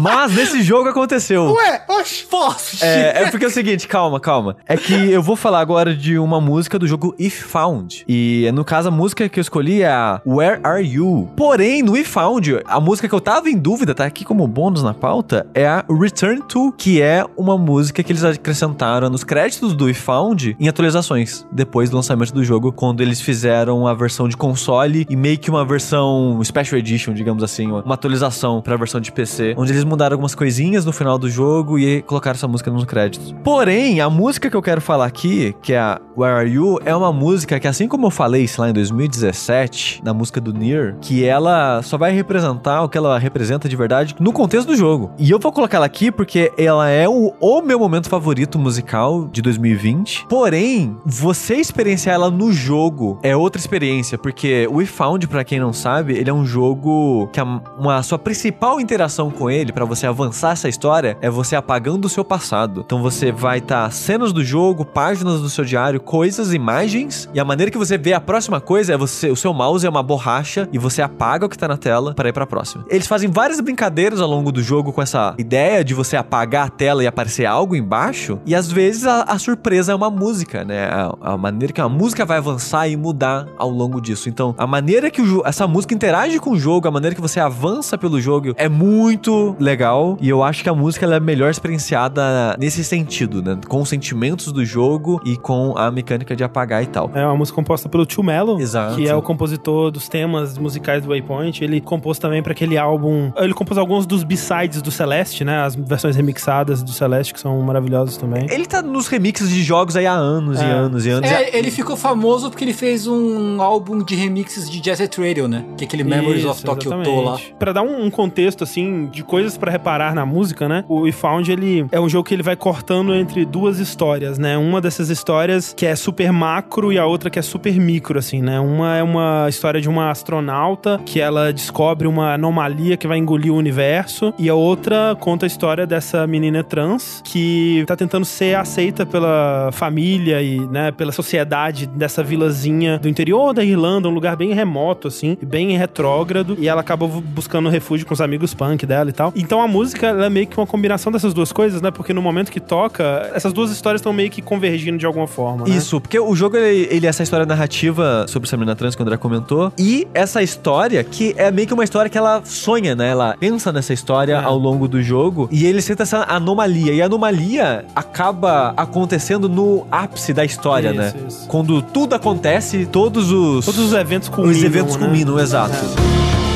Mas nesse jogo aconteceu. Ué, oxe! Posso, É, é porque é o seguinte, calma, calma. É que eu vou falar agora de uma música do jogo If Found. E no caso, a música que eu escolhi é a Where Are You? Porém, no If Found, a música que eu tava em dúvida, tá aqui como bônus na pauta, é a Return to, que é uma música que eles acrescentaram nos créditos do If Found em atualizações, depois do lançamento do jogo, quando eles fizeram a versão de console e meio que uma versão Special Edition, digamos assim, uma atualização pra versão de PC, onde eles mudaram algumas coisinhas no final do jogo e colocaram essa música nos créditos. Porém, a música que eu quero falar aqui, que é a Where Are You, é uma música que, assim como eu falei, lá, em 2017, na música do Nier, que ela só vai representar o que ela representa de verdade no contexto do jogo. E eu vou colocar ela aqui porque ela é o, o meu momento favorito musical de 2020. Porém, você experienciar ela no jogo é outra experiência, porque o We Found, pra quem não sabe, ele é um jogo que a, uma, a sua principal interação com ele, pra você avançar essa história, é você apagando o seu passado. Então você vai estar cenas do jogo, páginas do seu diário, coisas, imagens, e a maneira que você vê a próxima coisa é você, o seu mouse é uma borracha e você apaga o que tá na tela pra ir pra próxima. Eles fazem várias brincadeiras ao longo do jogo com essa ideia de você apagar a tela e aparecer algo embaixo, e às vezes a, a surpresa é uma música, né? A, a maneira que a música vai avançar e mudar ao longo disso. Então, a maneira que o essa música interage com o jogo, a maneira que você avança pelo jogo é muito legal, e eu acho que a música ela é melhor experienciada nesse sentido, né? Com os sentimentos do jogo e com a mecânica de apagar e tal. É uma música composta pelo Tio Mello, Exato. que é o compositor dos temas musicais do Waypoint. Ele compôs também pra aquele álbum. Ele compôs alguns dos B-sides do Celeste, né? As versões remixadas do Celeste, que são maravilhosas também. Ele tá nos remixes de jogos aí há anos e É. anos e anos. É, ele ficou famoso porque ele fez um álbum de remixes de Jazz at Radio, né? Que é aquele Memories of Isso, Tokyo exatamente. To lá. Pra dar um, um contexto, assim, de coisas pra reparar na música, né? O We Found, ele é um jogo que ele vai cortando entre duas histórias, né? Uma dessas histórias que é super macro e a outra que é super micro, assim, né? Uma é uma história de uma astronauta que ela descobre uma anomalia que vai engolir o universo e a outra conta a história dessa menina trans que tá tentando ser aceita pela família e, né, pela sociedade dessa vilazinha do interior da Irlanda, um lugar bem remoto, assim, bem retrógrado, e ela acaba bu- buscando refúgio com os amigos punk dela e tal. Então a música, é meio que uma combinação dessas duas coisas, né? Porque no momento que toca, essas duas histórias estão meio que convergindo de alguma forma, né? Isso, porque o jogo, ele, ele é essa história narrativa sobre essa menina trans que o André comentou. E essa história, que é meio que uma história que ela sonha, né? Ela pensa nessa história É. ao longo do jogo. E ele sente essa anomalia. E a anomalia acaba acontecendo no ápice da história, Isso, né? isso. Quando tudo acontece, todos os... Todos os eventos culminam, Os eventos né? culminam, exato. ela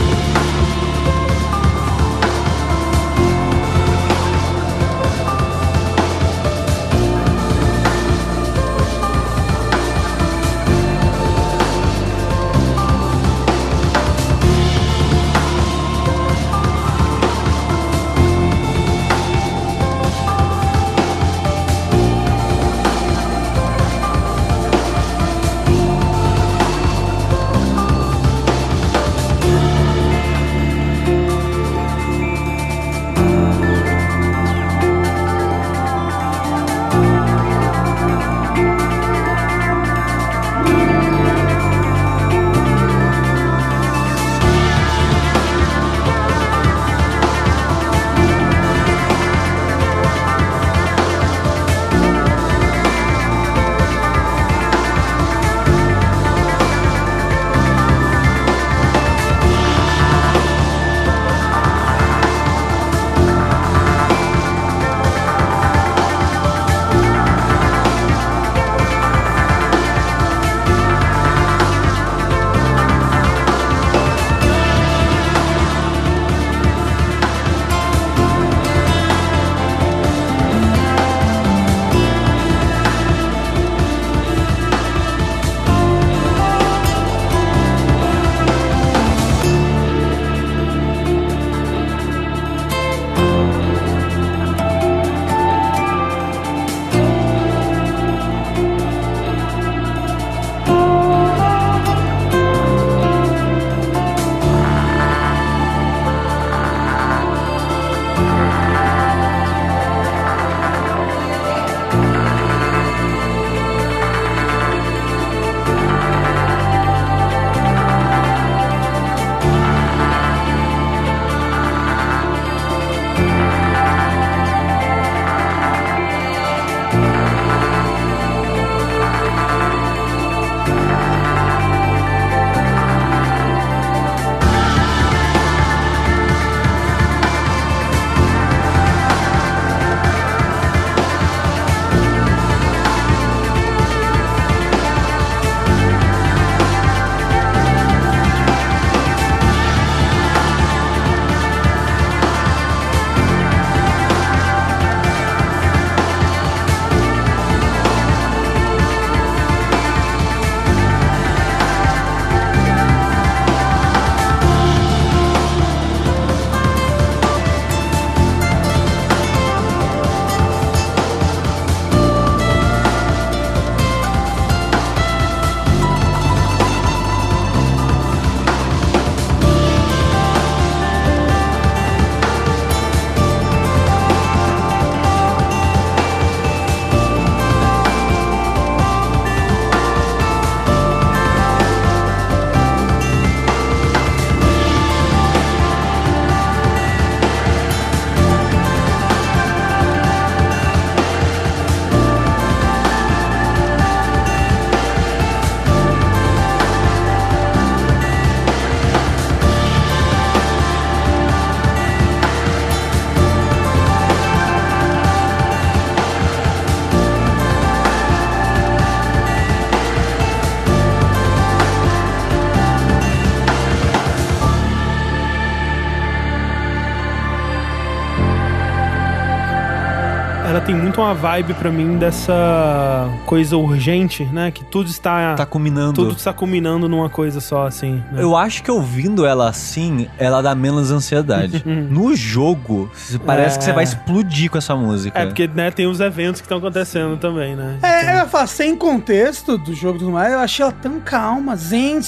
muito uma vibe pra mim dessa coisa urgente, né? Que tudo está. Tá culminando. Tudo está culminando numa coisa só, assim. né? Eu acho que ouvindo ela assim, ela dá menos ansiedade. [laughs] no jogo, parece É. que você vai explodir com essa música. É, porque né, tem os eventos que estão acontecendo também, né? É, eu falo, sem contexto do jogo e tudo mais, eu achei ela tão calma, zen,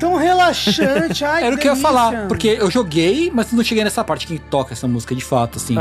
tão relaxante. [laughs] Ai, Era o que eu ia falar, porque eu joguei, mas não cheguei nessa parte que toca essa música de fato, assim.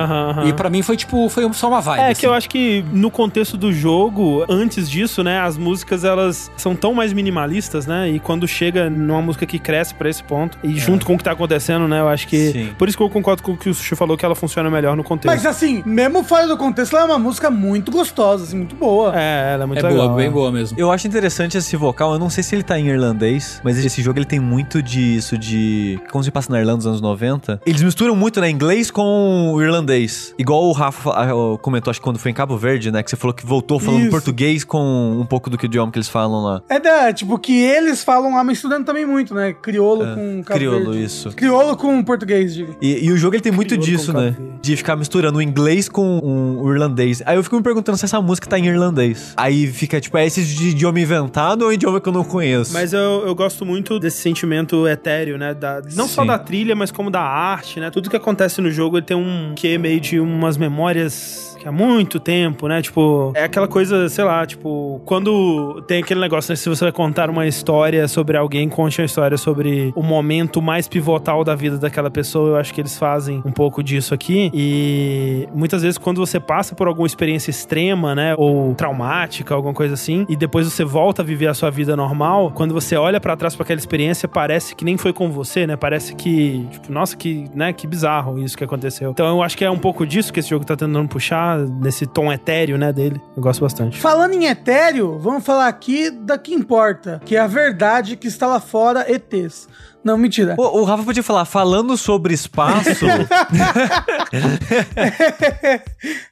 E pra mim foi tipo, foi só uma vibe. É assim. que eu acho que no contexto do jogo, antes disso, né, as músicas elas são tão mais minimalistas, né? E quando chega numa música que cresce pra esse ponto, e junto com o que tá acontecendo, né, eu acho que Sim. por isso que eu concordo com o que o Sushi falou que ela funciona melhor no contexto. Mas assim, mesmo fora do contexto, ela é uma música muito gostosa, assim, muito boa. é, ela é muito É legal. boa, bem é. boa mesmo. Eu acho interessante esse vocal, eu não sei se ele tá em irlandês, mas esse jogo ele tem muito disso de... Como se passa na Irlanda dos anos 90. Eles misturam muito, né, inglês com o irlandês. Igual o Rafa ah, comentou, acho que quando foi em Cabo Verde, né, que você falou que voltou falando Isso. português com um pouco do que o idioma que eles falam lá. É da, tipo, que eles falam lá, misturando também muito, né? Criolo com Cabo É, Crioulo, Verde. isso. Criolo com português, diga. E, e o jogo ele tem muito Crioulo disso, né? Cabo. De ficar misturando o inglês com um- o irlandês. Aí eu fico me perguntando se essa música tá em irlandês. Aí fica, tipo, é esse de idioma inventado ou idioma que eu não conheço? Mas eu, eu gosto muito desse sentimento etéreo, né? Da, não só Sim. da trilha, mas como da arte, né? Tudo que acontece no jogo ele tem um que meio de umas memórias que há muito tempo, né? Tipo, é aquela coisa, sei lá, tipo, quando tem aquele negócio, né? Se você vai contar uma história sobre alguém, conte uma história sobre o momento mais pivotal da vida daquela pessoa. Eu acho que eles fazem um pouco disso aqui. E muitas vezes, quando você passa por alguma experiência extrema, né? Ou traumática, alguma coisa assim, e depois você volta a viver a sua vida normal, quando você olha pra trás pra aquela experiência, parece que nem foi com você, né? Parece que, tipo, nossa, que, né? Que bizarro isso que aconteceu. Então eu acho que é um pouco disso que esse jogo tá tentando puxar, nesse tom etéreo, né? Dele. Eu gosto bastante. Falando em etéreo, vamos falar aqui da que importa, que é a verdade que está lá fora, ETs. Não, mentira. O, o Rafa podia falar, falando sobre espaço. [laughs]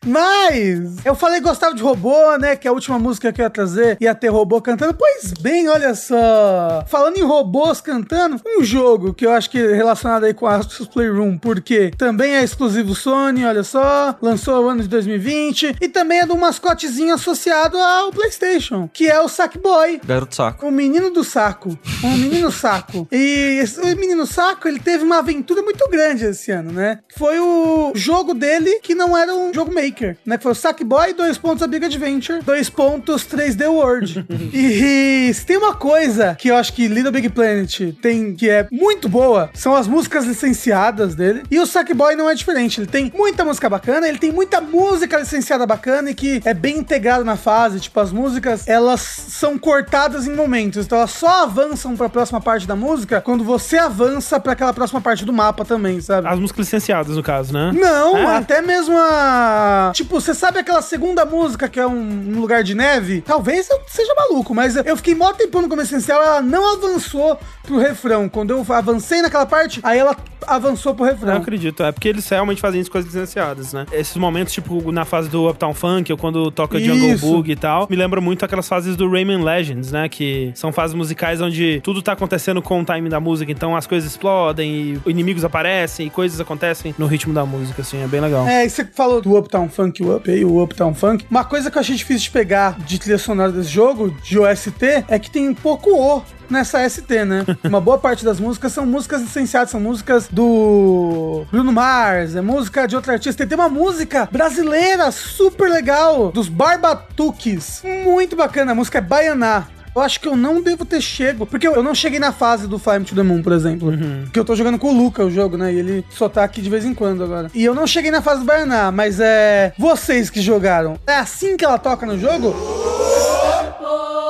Mas eu falei que gostava de robô, né? Que é a última música que eu ia trazer ia ter robô cantando. Pois bem, olha só. Falando em robôs cantando, um jogo que eu acho que é relacionado aí com a Astros Playroom, porque também é exclusivo Sony, olha só. Lançou o ano de 2020 e também é de um mascotezinho associado ao PlayStation, que é o Sackboy. Garoto saco. O menino do saco. Um menino saco. E esse o menino saco, ele teve uma aventura muito grande esse ano, né? Foi o jogo dele que não era um jogo maker, né? Foi o Sackboy, dois pontos a Big Adventure, dois pontos 3D World. [laughs] e, se tem uma coisa que eu acho que Little Big Planet tem que é muito boa, são as músicas licenciadas dele. E o Sackboy não é diferente. Ele tem muita música bacana, ele tem muita música licenciada bacana e que é bem integrado na fase. Tipo, as músicas, elas são cortadas em momentos. Então elas só avançam pra próxima parte da música quando você avança pra aquela próxima parte do mapa também, sabe? As músicas licenciadas, no caso, né? Não, É? até mesmo a. Tipo, você sabe aquela segunda música que é um, um lugar de neve? Talvez eu seja maluco, mas eu fiquei mó tempo no começo essencial, ela não avançou pro refrão. Quando eu avancei naquela parte, aí ela avançou pro refrão. acredito, é porque eles realmente fazem isso coisas licenciadas, né? Esses momentos, tipo, na fase do Uptown Funk, ou quando toca Jungle Isso. Boog e tal, me lembra muito aquelas fases do Rayman Legends, né? Que são fases musicais onde tudo tá acontecendo com o time da música, então as coisas explodem, e inimigos aparecem, e coisas acontecem no ritmo da música, assim, é bem legal. É, e você falou do Uptown Funk, o Up aí, o Uptown Funk. Uma coisa que eu achei difícil de pegar de trilha sonora desse jogo, de OST, é que tem pouco O nessa ST, né? [laughs] Uma boa parte das músicas são músicas licenciadas, são músicas do Bruno Mars, é música de outro artista. E tem uma música brasileira super legal, dos Barbatuques. Muito bacana, a música é Baianá. Eu acho que eu não devo ter chego, porque eu eu não cheguei na fase do Me to the Moon, por exemplo. Porque eu tô jogando com o Luca o jogo, né? E ele só tá aqui de vez em quando agora. E eu não cheguei na fase do Baianá, mas é. Vocês que jogaram, é assim que ela toca no jogo? povo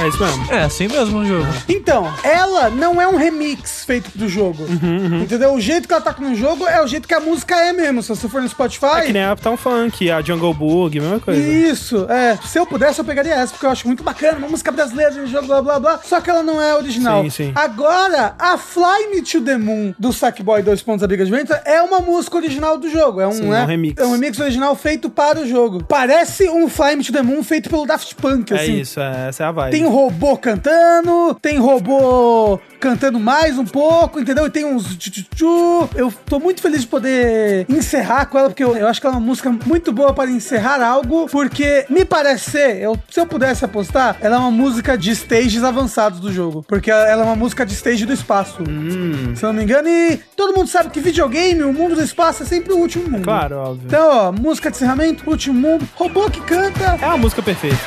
É isso mesmo. É, assim mesmo o jogo. Então, ela não é um remix feito pro jogo. Uhum, Entendeu? O jeito que ela toca no jogo é o jeito que a música é mesmo. Se você for no Spotify. É que nem a Uptown Funk, a Jungle Book, mesma coisa. Isso, é. Se eu pudesse, eu pegaria essa, porque eu acho muito bacana, uma música brasileira de jogo, blá blá blá. Só que ela não é original. Sim, sim. Agora, a Fly Me to the Moon do Sackboy 2 pontos Amiga de Venta é uma música original do jogo. É um, Sim, né, um remix. É um remix original feito para o jogo. Parece um Fly Me to the Moon feito pelo Daft Punk, É assim. isso, é, essa é a vibe. Tem robô cantando, tem robô cantando mais um pouco, entendeu? E tem uns tchu-tchu-tchu. Eu tô muito feliz de poder encerrar com ela, porque eu, eu acho que ela é uma música muito boa para encerrar algo, porque me parece ser, eu, se eu pudesse apostar, ela é uma música de stages avançados do jogo. Porque ela é uma música de stage do espaço. Se eu não me engano, e todo mundo sabe que videogame, o mundo do espaço é sempre o último mundo. Claro, óbvio. Então, ó, música de encerramento, último mundo, robô que canta. É uma música perfeita.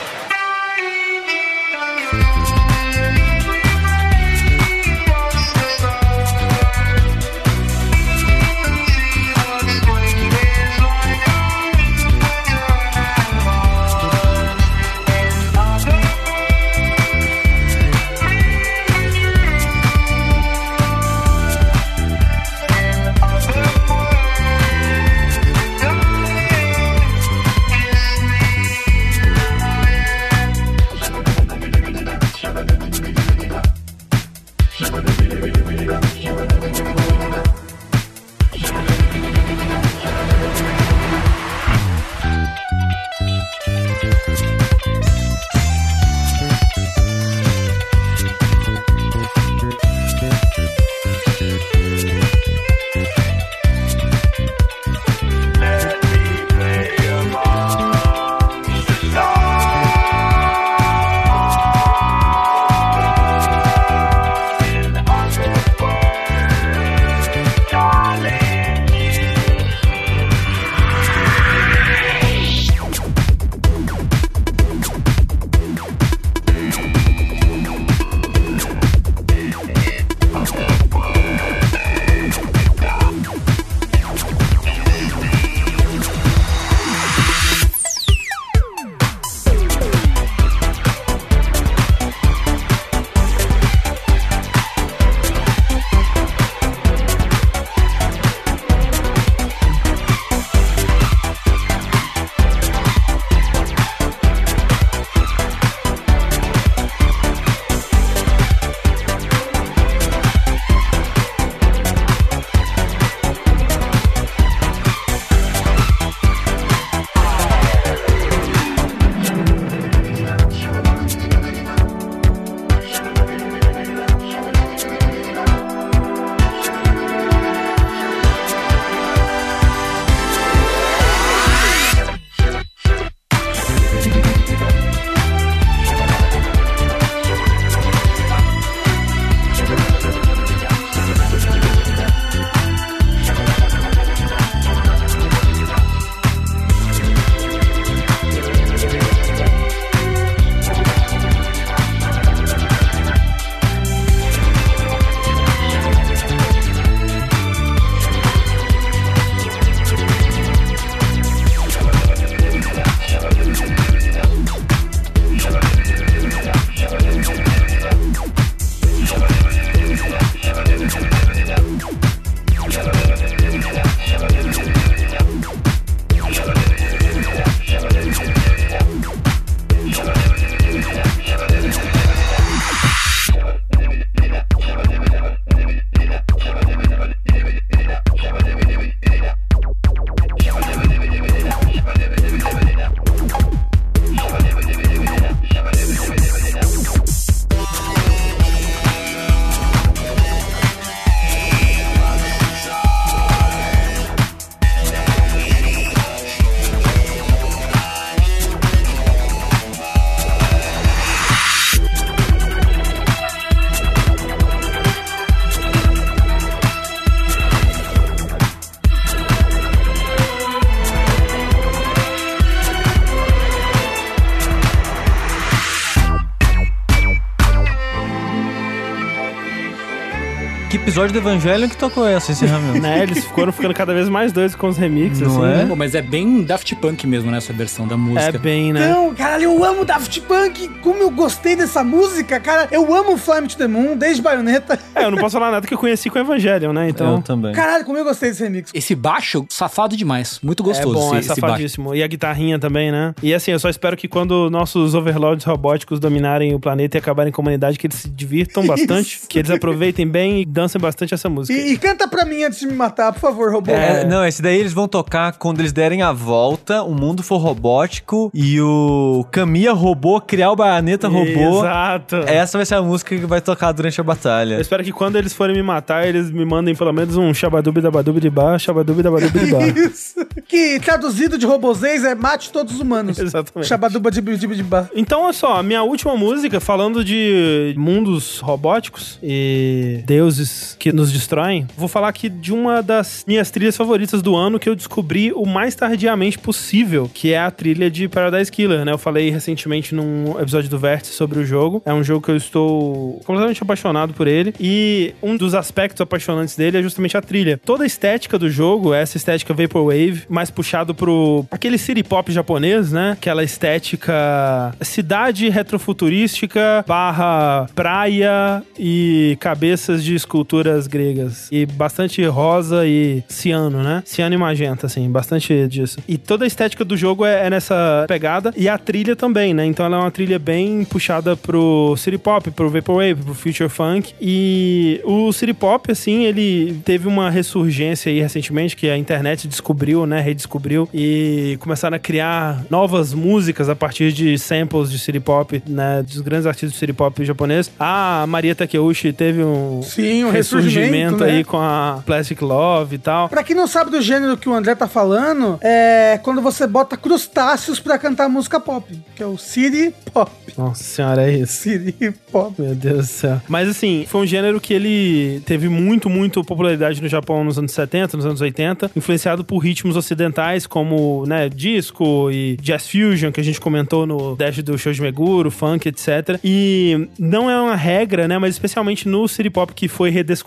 Episódio do Evangelho que tocou essa, encerramento. né? Eles foram ficando cada vez mais doidos com os remixes, Não assim, é? né? Pô, mas é bem Daft Punk mesmo nessa versão da música. É bem, né? Então, caralho, eu amo Daft Punk. Como eu gostei dessa música, cara. Eu amo Fly Me to the Moon, desde Bayonetta. É, eu não posso falar nada que eu conheci com o Evangelion, né? Eu Então. também. Caralho, como eu gostei desse remix. Esse baixo, safado demais. Muito É gostoso bom, é esse, esse baixo. safadíssimo. E a guitarrinha também, né? E assim, eu só espero que quando nossos overlords robóticos dominarem o planeta e acabarem com a humanidade, que eles se divirtam [laughs] bastante, que eles aproveitem bem e dancem bastante essa música. E, e canta pra mim antes de me matar, por favor, robô. É, não, esse daí eles vão tocar quando eles derem a volta, o mundo for robótico e o Kamiya robô criar o Bayonetta robô. Exato. Essa vai ser a música que vai tocar durante a batalha. Eu espero que quando eles forem me matar, eles me mandem pelo menos um shabadubi da badubi de bar, shabadubi da badubi de bar. [laughs] Isso. Que traduzido de robozês é mate todos os humanos. Exatamente. Shabaduba de de de ba. Então, olha só, a minha última música, falando de mundos robóticos e deuses que nos destroem, vou falar aqui de uma das minhas trilhas favoritas do ano que eu descobri o mais tardiamente possível, que é a trilha de Paradise Killer, né? Eu falei recentemente num episódio do Vértice sobre o jogo. É um jogo que eu estou completamente apaixonado por ele e um dos aspectos apaixonantes dele é justamente a trilha. Toda a estética do jogo essa estética Vaporwave, mais puxado pro aquele city pop japonês, né? Aquela estética cidade retrofuturística barra praia e cabeças de esculturas gregas. E bastante rosa e ciano, né? Ciano e magenta, assim, bastante disso. E toda a estética do jogo é, é nessa pegada e a trilha também, né? Então ela é uma trilha bem puxada pro city pop, pro vaporwave, pro future funk. E o city pop, assim, ele teve uma ressurgência aí recentemente que a internet descobriu, né? Redescobriu e começaram a criar novas músicas a partir de samples de city pop, né? Dos grandes artistas de city pop japonês. A Maria Takeuchi teve um Sim, um ressurgimento ressurgimento, aí né? com a Plastic Love e tal. Pra quem não sabe do gênero que o André tá falando, é quando você bota crustáceos pra cantar música pop, que é o city pop. Nossa senhora, é isso. City pop. Meu Deus do céu. Mas assim, foi um gênero que ele teve muito, muito popularidade no Japão nos anos 70, nos anos 80, influenciado por ritmos ocidentais como, né, disco e jazz fusion, que a gente comentou no Dash do Shoji Meguro, funk, etc. E não é uma regra, né, mas especialmente no city pop que foi redescoberto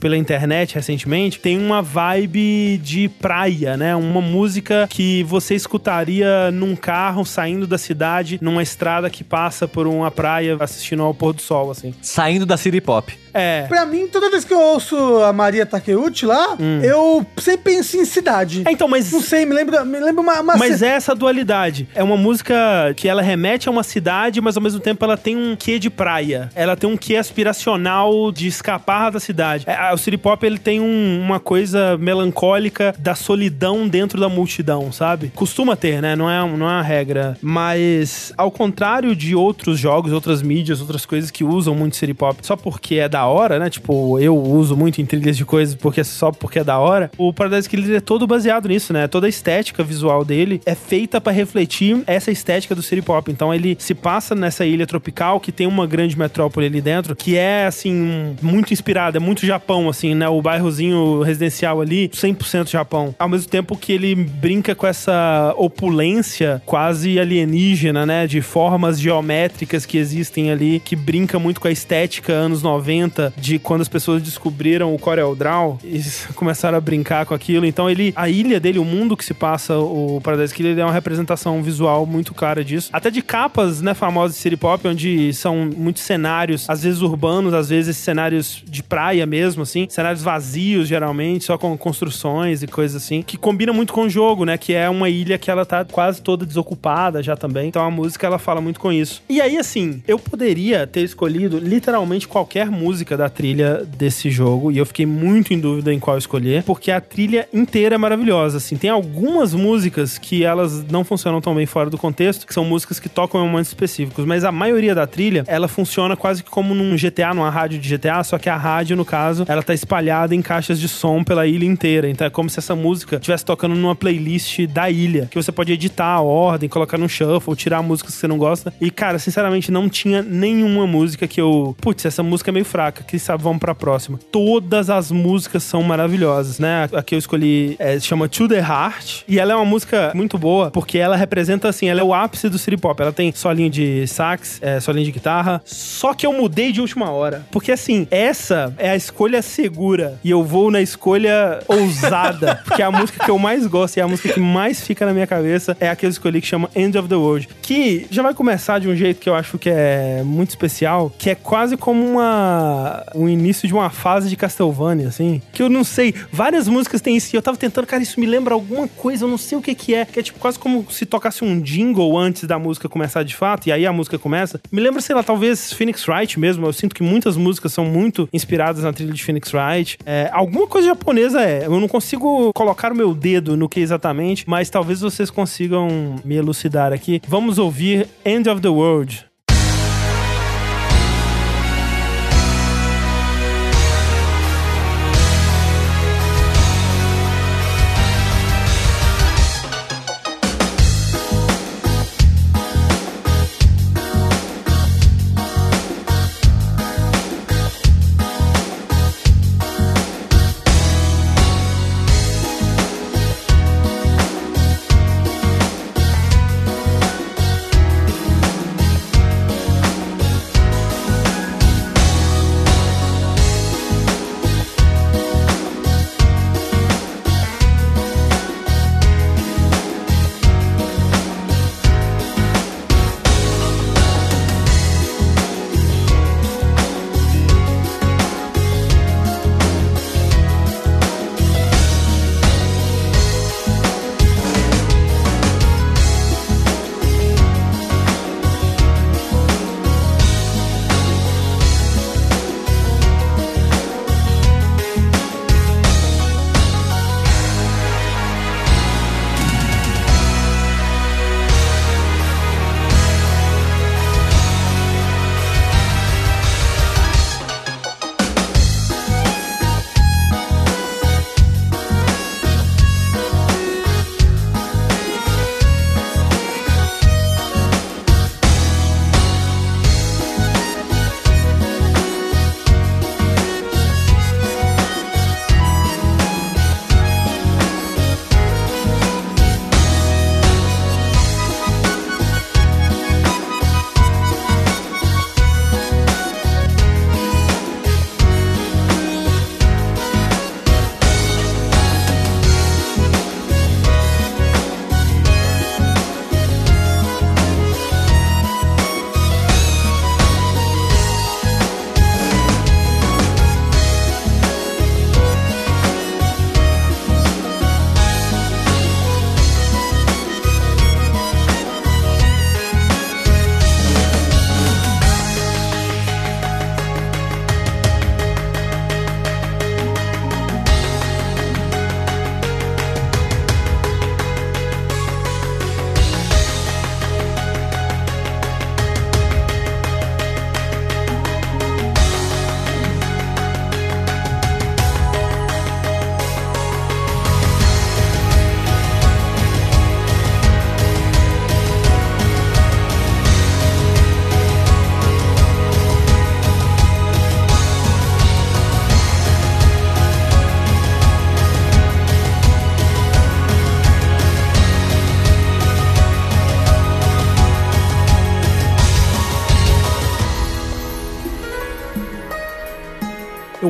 pela internet recentemente, tem uma vibe de praia, né? Uma música que você escutaria num carro saindo da cidade, numa estrada que passa por uma praia assistindo ao pôr do sol, assim. Saindo da City Pop. É. Pra mim, toda vez que eu ouço a Maria Takeuchi lá, eu sempre penso em cidade. Hum. É, então, mas Não sei, me lembra, me lembra uma, uma Mas é essa dualidade. É uma música que ela remete a uma cidade, mas ao mesmo tempo ela tem um quê de praia. Ela tem um quê aspiracional de escapar da cidade. É, o City Pop ele tem um- uma coisa melancólica da solidão dentro da multidão, sabe? Costuma ter, né? Não é, não é uma regra. Mas, ao contrário de outros jogos, outras mídias, outras coisas que usam muito City Pop só porque é da hora, né? Tipo, eu uso muito em trilhas de coisas porque só porque é da hora. O Paradise Killer é todo baseado nisso, né? Toda a estética visual dele é feita pra refletir essa estética do City Pop. Então ele se passa nessa ilha tropical que tem uma grande metrópole ali dentro, que é assim muito inspirada, é muito Japão assim, né? O bairrozinho residencial ali, 100% Japão. Ao mesmo tempo que ele brinca com essa opulência quase alienígena, né? De formas geométricas que existem ali, que brinca muito com a estética anos 90, de quando as pessoas descobriram o Corel Draw e [laughs] começaram a brincar com aquilo. Então ele, a ilha dele, o mundo que se passa o Paradise Killer, ele é uma representação visual muito clara disso. Até de capas, né, famosas de city pop, onde são muitos cenários, às vezes urbanos, às vezes cenários de praia mesmo, assim, cenários vazios, geralmente, só com construções e coisas assim, que combina muito com o jogo, né, que é uma ilha que ela tá quase toda desocupada já também. Então a música, ela fala muito com isso. E aí, assim, eu poderia ter escolhido literalmente qualquer música da trilha desse jogo, e eu fiquei muito em dúvida em qual escolher, porque a trilha inteira é maravilhosa, assim. Tem algumas músicas que elas não funcionam tão bem fora do contexto, que são músicas que tocam em momentos específicos, mas a maioria da trilha, ela funciona quase que como num GTA, numa rádio de GTA, só que a rádio, no caso, ela tá espalhada em caixas de som pela ilha inteira. Então é como se essa música estivesse tocando numa playlist da ilha, que você pode editar a ordem, colocar no shuffle, tirar músicas que você não gosta. E, cara, sinceramente, não tinha nenhuma música que eu. Putz, essa música é meio fraca. Saca? Que sabe, vamos pra próxima. Todas as músicas são maravilhosas, né? A que eu escolhi é, chama To The Heart. E ela é uma música muito boa, porque ela representa, assim, ela é o ápice do city pop. Ela tem solinho de sax, é, solinho de guitarra. Só que eu mudei de última hora. Porque, assim, essa é a escolha segura. E eu vou na escolha ousada. [laughs] porque é a música que eu mais gosto e é a música que mais fica na minha cabeça é a que eu escolhi, que chama End of the World. Que já vai começar de um jeito que eu acho que é muito especial, que é quase como uma um início de uma fase de Castlevania, assim. Que eu não sei, várias músicas têm isso. e Eu tava tentando, cara, isso me lembra alguma coisa, eu não sei o que que é. Que é tipo quase como se tocasse um jingle antes da música começar de fato, e aí a música começa. Me lembra, sei lá, talvez Phoenix Wright mesmo. Eu sinto que muitas músicas são muito inspiradas na trilha de Phoenix Wright. É, alguma coisa japonesa é. Eu não consigo colocar o meu dedo no que exatamente, mas talvez vocês consigam me elucidar aqui. Vamos ouvir End of the World.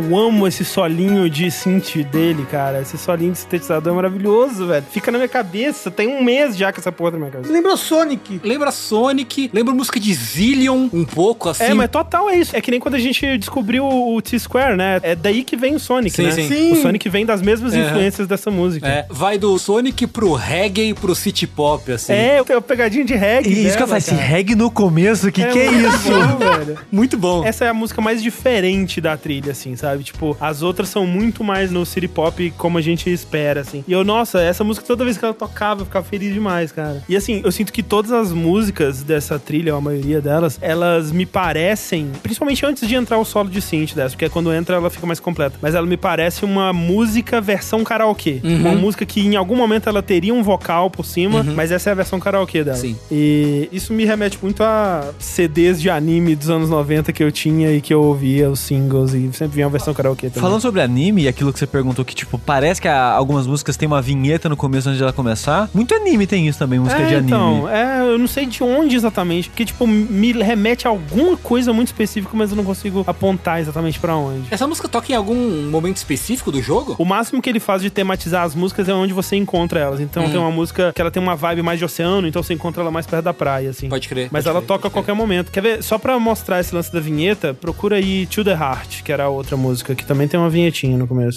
Eu amo esse solinho de synth dele, cara. Esse solinho de sintetizador é maravilhoso, velho. Fica na minha cabeça. Tem um mês já que essa porra tá na minha cabeça. Lembrou Sonic. Lembra Sonic, lembra música de Zillion um pouco, assim. É, mas total é isso. É que nem quando a gente descobriu o T-Square, né? É daí que vem o Sonic, Sim, né? sim. Sim. O Sonic vem das mesmas Uhum. influências dessa música. É, vai do Sonic pro reggae pro city pop, assim. É, tem uma pegadinha de reggae. E isso que eu falei, esse cara. reggae no começo, que que é muito isso? bom, velho. Muito bom. Essa é a música mais diferente da trilha, assim, sabe? Sabe? Tipo, as outras são muito mais no city pop como a gente espera, assim. E eu, nossa, essa música toda vez que ela tocava, eu ficava feliz demais, cara. E assim, eu sinto que todas as músicas dessa trilha, ou a maioria delas, elas me parecem, principalmente antes de entrar o solo de synth dessa, porque quando entra ela fica mais completa. Mas ela me parece uma música versão karaokê. Uma música que em algum momento ela teria um vocal por cima, mas essa é a versão karaokê dela. Sim. E isso me remete muito a CDs de anime dos anos 90 que eu tinha e que eu ouvia os singles e sempre vinha a versão karaokê também. Falando sobre anime e aquilo que você perguntou, que tipo, parece que a- algumas músicas têm uma vinheta no começo antes de ela começar. Muito anime tem isso também, música é, de anime. então, é, eu não sei de onde exatamente, porque, tipo, me remete a alguma coisa muito específica, mas eu não consigo apontar exatamente pra onde. Essa música toca em algum momento específico do jogo? O máximo que ele faz de tematizar as músicas é onde você encontra elas. Então Uhum. tem uma música que ela tem uma vibe mais de oceano, então você encontra ela mais perto da praia, assim. Pode crer. Mas pode ela crer, toca a qualquer momento. Quer ver? Só pra mostrar esse lance da vinheta, procura aí To The Heart, que era a outra música, que também tem uma vinhetinha no começo.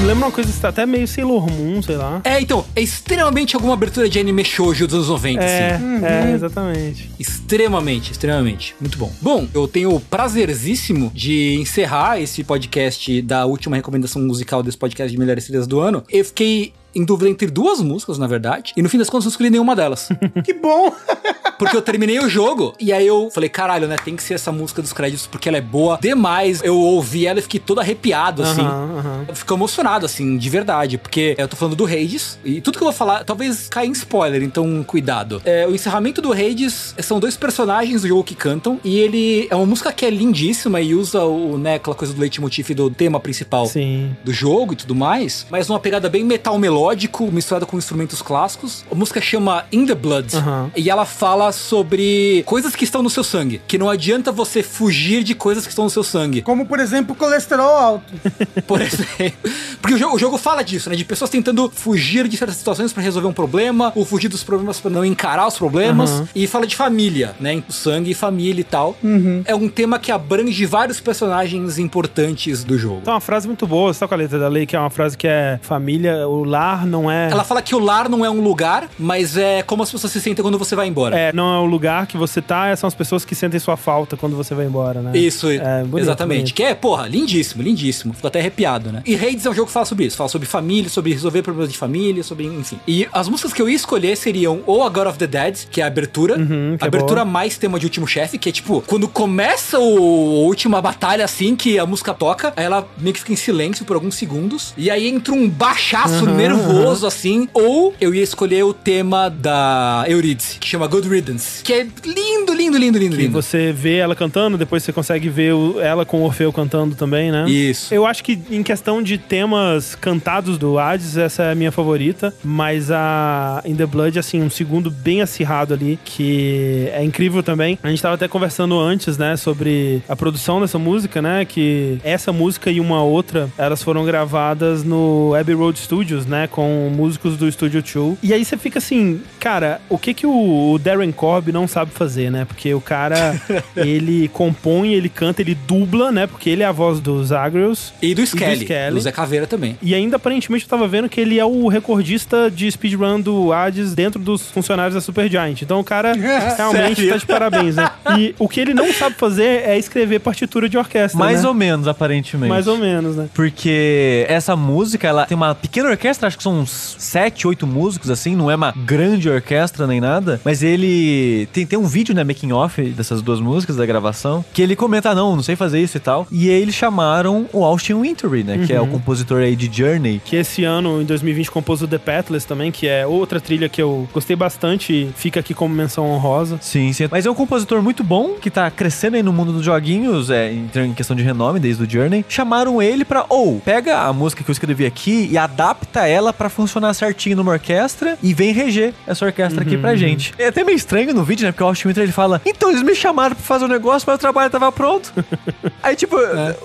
Me lembra uma coisa, até meio Sailor Moon, sei lá. É, então, é extremamente alguma abertura de anime shoujo dos anos 90, É, assim. é, exatamente. Extremamente, extremamente. Muito bom. Bom, eu tenho o prazerzíssimo de encerrar esse podcast da última recomendação musical desse podcast de melhores trilhas do ano. Eu fiquei em dúvida entre duas músicas, na verdade, e no fim das contas eu escolhi nenhuma delas. [laughs] Que bom! [laughs] Porque eu terminei o jogo e aí eu falei, caralho, né? Tem que ser essa música dos créditos porque ela é boa demais. Eu ouvi ela e fiquei todo arrepiado, assim. Aham. Eu fico emocionado, assim, de verdade. Porque eu tô falando do Hades e tudo que eu vou falar talvez caia em spoiler, então cuidado. É, o encerramento do Hades são dois personagens do jogo que cantam e ele é uma música que é lindíssima e usa o, né, aquela coisa do leitmotiv do tema principal Sim. do jogo e tudo mais, mas numa pegada bem metal melódico, misturada com instrumentos clássicos. A música chama In the Blood Aham. e ela fala sobre coisas que estão no seu sangue, que não adianta você fugir de coisas que estão no seu sangue. Como, por exemplo, colesterol alto. [laughs] Por exemplo, porque o jogo, o jogo fala disso, né, de pessoas tentando fugir de certas situações pra resolver um problema, ou fugir dos problemas pra não encarar os problemas, Aham. e fala de família, né, sangue e família e tal. É um tema que abrange vários personagens importantes do jogo. Então, uma frase muito boa, você tá com a letra da lei, que é uma frase que é família, o lar não é. Ela fala que o lar não é um lugar, mas é como as pessoas se sentem quando você vai embora. É, não é o lugar que você tá, são as pessoas que sentem sua falta quando você vai embora, né? Isso, É, bonito, exatamente. bonito. Que é, porra, lindíssimo, lindíssimo. Fico até arrepiado, né? E Hades é um jogo que fala sobre isso. Fala sobre família, sobre resolver problemas de família, sobre, enfim. E as músicas que eu ia escolher seriam ou a God of the Dead, que é a abertura. Uhum, que a é abertura mais tema de Último Chefe, que é tipo, quando começa o, a última batalha, assim, que a música toca, aí ela meio que fica em silêncio por alguns segundos. E aí entra um baixaço Uhum, nervoso, assim. Ou eu ia escolher o tema da Eurídice, que chama Good Riddance. Que é lindo, lindo, lindo, lindo, Que lindo. você vê ela cantando, depois você consegue ver ela com o Orfeu cantando também, né? Isso. Eu acho que em questão de temas cantados do Hades, essa é a minha favorita, mas a In The Blood, assim, um segundo bem acirrado ali, que é incrível também. A gente tava até conversando antes, né, sobre a produção dessa música, né, que essa música e uma outra, elas foram gravadas no Abbey Road Studios, né, com músicos do Studio 2. E aí você fica assim, cara, o que que o Darren Corb não sabe fazer, né? Porque o cara, [laughs] ele compõe, ele canta, ele dubla, né? Porque ele é a voz dos Agrios. E do Skelly, Skelly. do Zé Caveira também. E ainda, aparentemente, eu tava vendo que ele é o recordista de speedrun do Hades dentro dos funcionários da Supergiant. Então o cara [laughs] realmente Sério? tá de parabéns, né? [laughs] E o que ele não sabe fazer é escrever partitura de orquestra, Mais né? ou menos, aparentemente. Mais ou menos, né? Porque essa música, ela tem uma pequena orquestra, acho que são uns sete, oito músicos, assim, não é uma grande orquestra nem nada, mas ele tem, tem um vídeo, né, making off dessas duas músicas da gravação, que ele comenta, "Ah, não, não sei fazer isso e tal, e aí eles chamaram o Austin Wintory, né, que é o compositor aí de Journey, Que esse ano, em 2020, compôs o The Pathless também, que é outra trilha que eu gostei bastante e fica aqui como menção honrosa. Sim, sim. Mas é um compositor muito bom, que tá crescendo aí no mundo dos joguinhos, é, em, em questão de renome, desde o Journey. Chamaram ele pra, ou, pega a música que eu escrevi aqui e adapta ela pra funcionar certinho numa orquestra e vem reger essa orquestra aqui pra gente. É até meio estranho no vídeo, né? Porque o Austin Winter ele fala ela, então eles me chamaram pra fazer um negócio, mas o trabalho tava pronto. [laughs] Aí, tipo,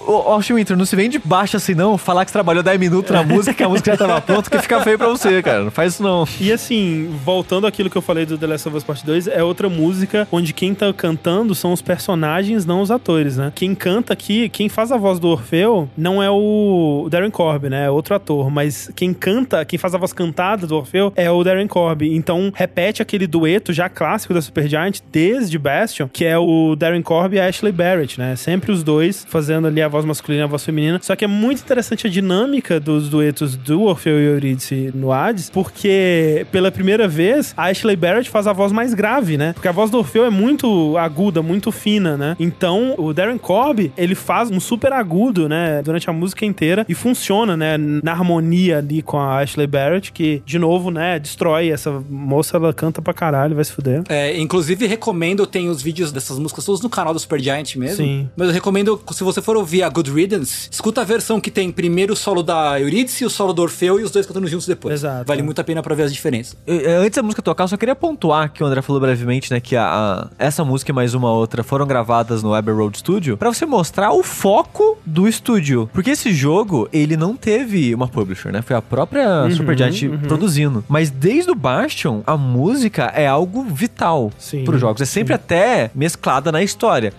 ó, ó, Winter, não se vem de baixo assim, não. Falar que você trabalhou 10 minutos na música, que a música já tava pronta, que fica feio pra você, cara. Não faz isso não. E assim, voltando àquilo que eu falei do The Last of Us Part 2, é outra música onde quem tá cantando são os personagens, não os atores, né? Quem canta aqui, quem faz a voz do Orfeu, não é o Darren Corb, né? É outro ator. Mas quem canta, quem faz a voz cantada do Orfeu é o Darren Corb. Então, repete aquele dueto já clássico da Supergiant desde Bastion, que é o Darren Corb e a Ashley Barrett, né? Sempre os dois fazendo ali a voz masculina e a voz feminina. Só que é muito interessante a dinâmica dos duetos do Orfeu e Eurídice no Hades, porque pela primeira vez a Ashley Barrett faz a voz mais grave, né? Porque a voz do Orfeu é muito aguda, muito fina, né? Então o Darren Corb, ele faz um super agudo, né? Durante a música inteira e funciona, né? Na harmonia ali com a Ashley Barrett, que, de novo, né? Destrói essa moça, ela canta pra caralho, vai se fuder. É, inclusive, recomendo, tem os vídeos dessas músicas todos no canal do Supergiant mesmo. Sim. Mas eu recomendo, se você for ouvir a Good Riddance, escuta a versão que tem primeiro o solo da Eurídice, o solo do Orfeu e os dois cantando juntos depois. Exato. Vale muito a pena pra ver as diferenças. Eu- eu- Antes da música tocar, eu só queria pontuar que o André falou brevemente, né, que a, a- essa música e mais uma outra foram gravadas no Abbey Road Studio pra você mostrar o foco do estúdio. Porque esse jogo, ele não teve uma publisher, né? Foi a própria Supergiant produzindo. Mas desde o Bastion, a música é algo vital Sim, pros jogos. É sempre até mesclada na história.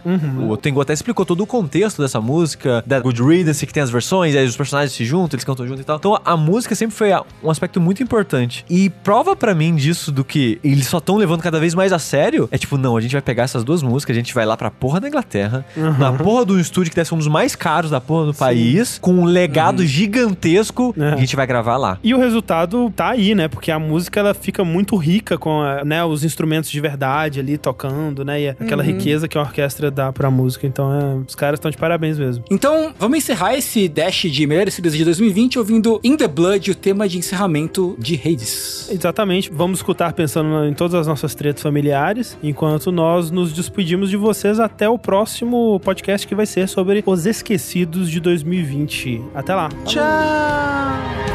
O Tengu até explicou todo o contexto dessa música, da Good Riddance, que tem as versões, aí os personagens se juntam, eles cantam junto e tal. Então a música sempre foi um aspecto muito importante. E prova pra mim disso do que eles só estão levando cada vez mais a sério, é tipo, não, a gente vai pegar essas duas músicas, a gente vai lá pra porra da Inglaterra, na porra do estúdio que deve ser um dos mais caros da porra do país, com um legado gigantesco, É. a gente vai gravar lá. E o resultado tá aí, né? Porque a música ela fica muito rica com a- né, os instrumentos de verdade ali tocando, né? E aquela riqueza que a orquestra dá pra música. Então, é, os caras estão de parabéns mesmo. Então, vamos encerrar esse dash de melhores trilhas de 2020 ouvindo In The Blood, o tema de encerramento de Hades. Exatamente. Vamos escutar pensando em todas as nossas tretas familiares, enquanto nós nos despedimos de vocês até o próximo podcast que vai ser sobre os esquecidos de 2020. Até lá. Tchau!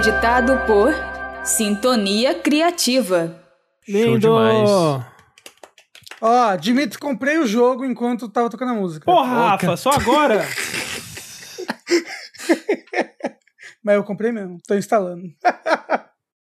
Editado por Sintonia Criativa. Lindo! demais. Ó, admito que comprei o jogo enquanto tava tocando a música. Porra, Rafa, só agora? [laughs] Mas eu comprei mesmo, tô instalando.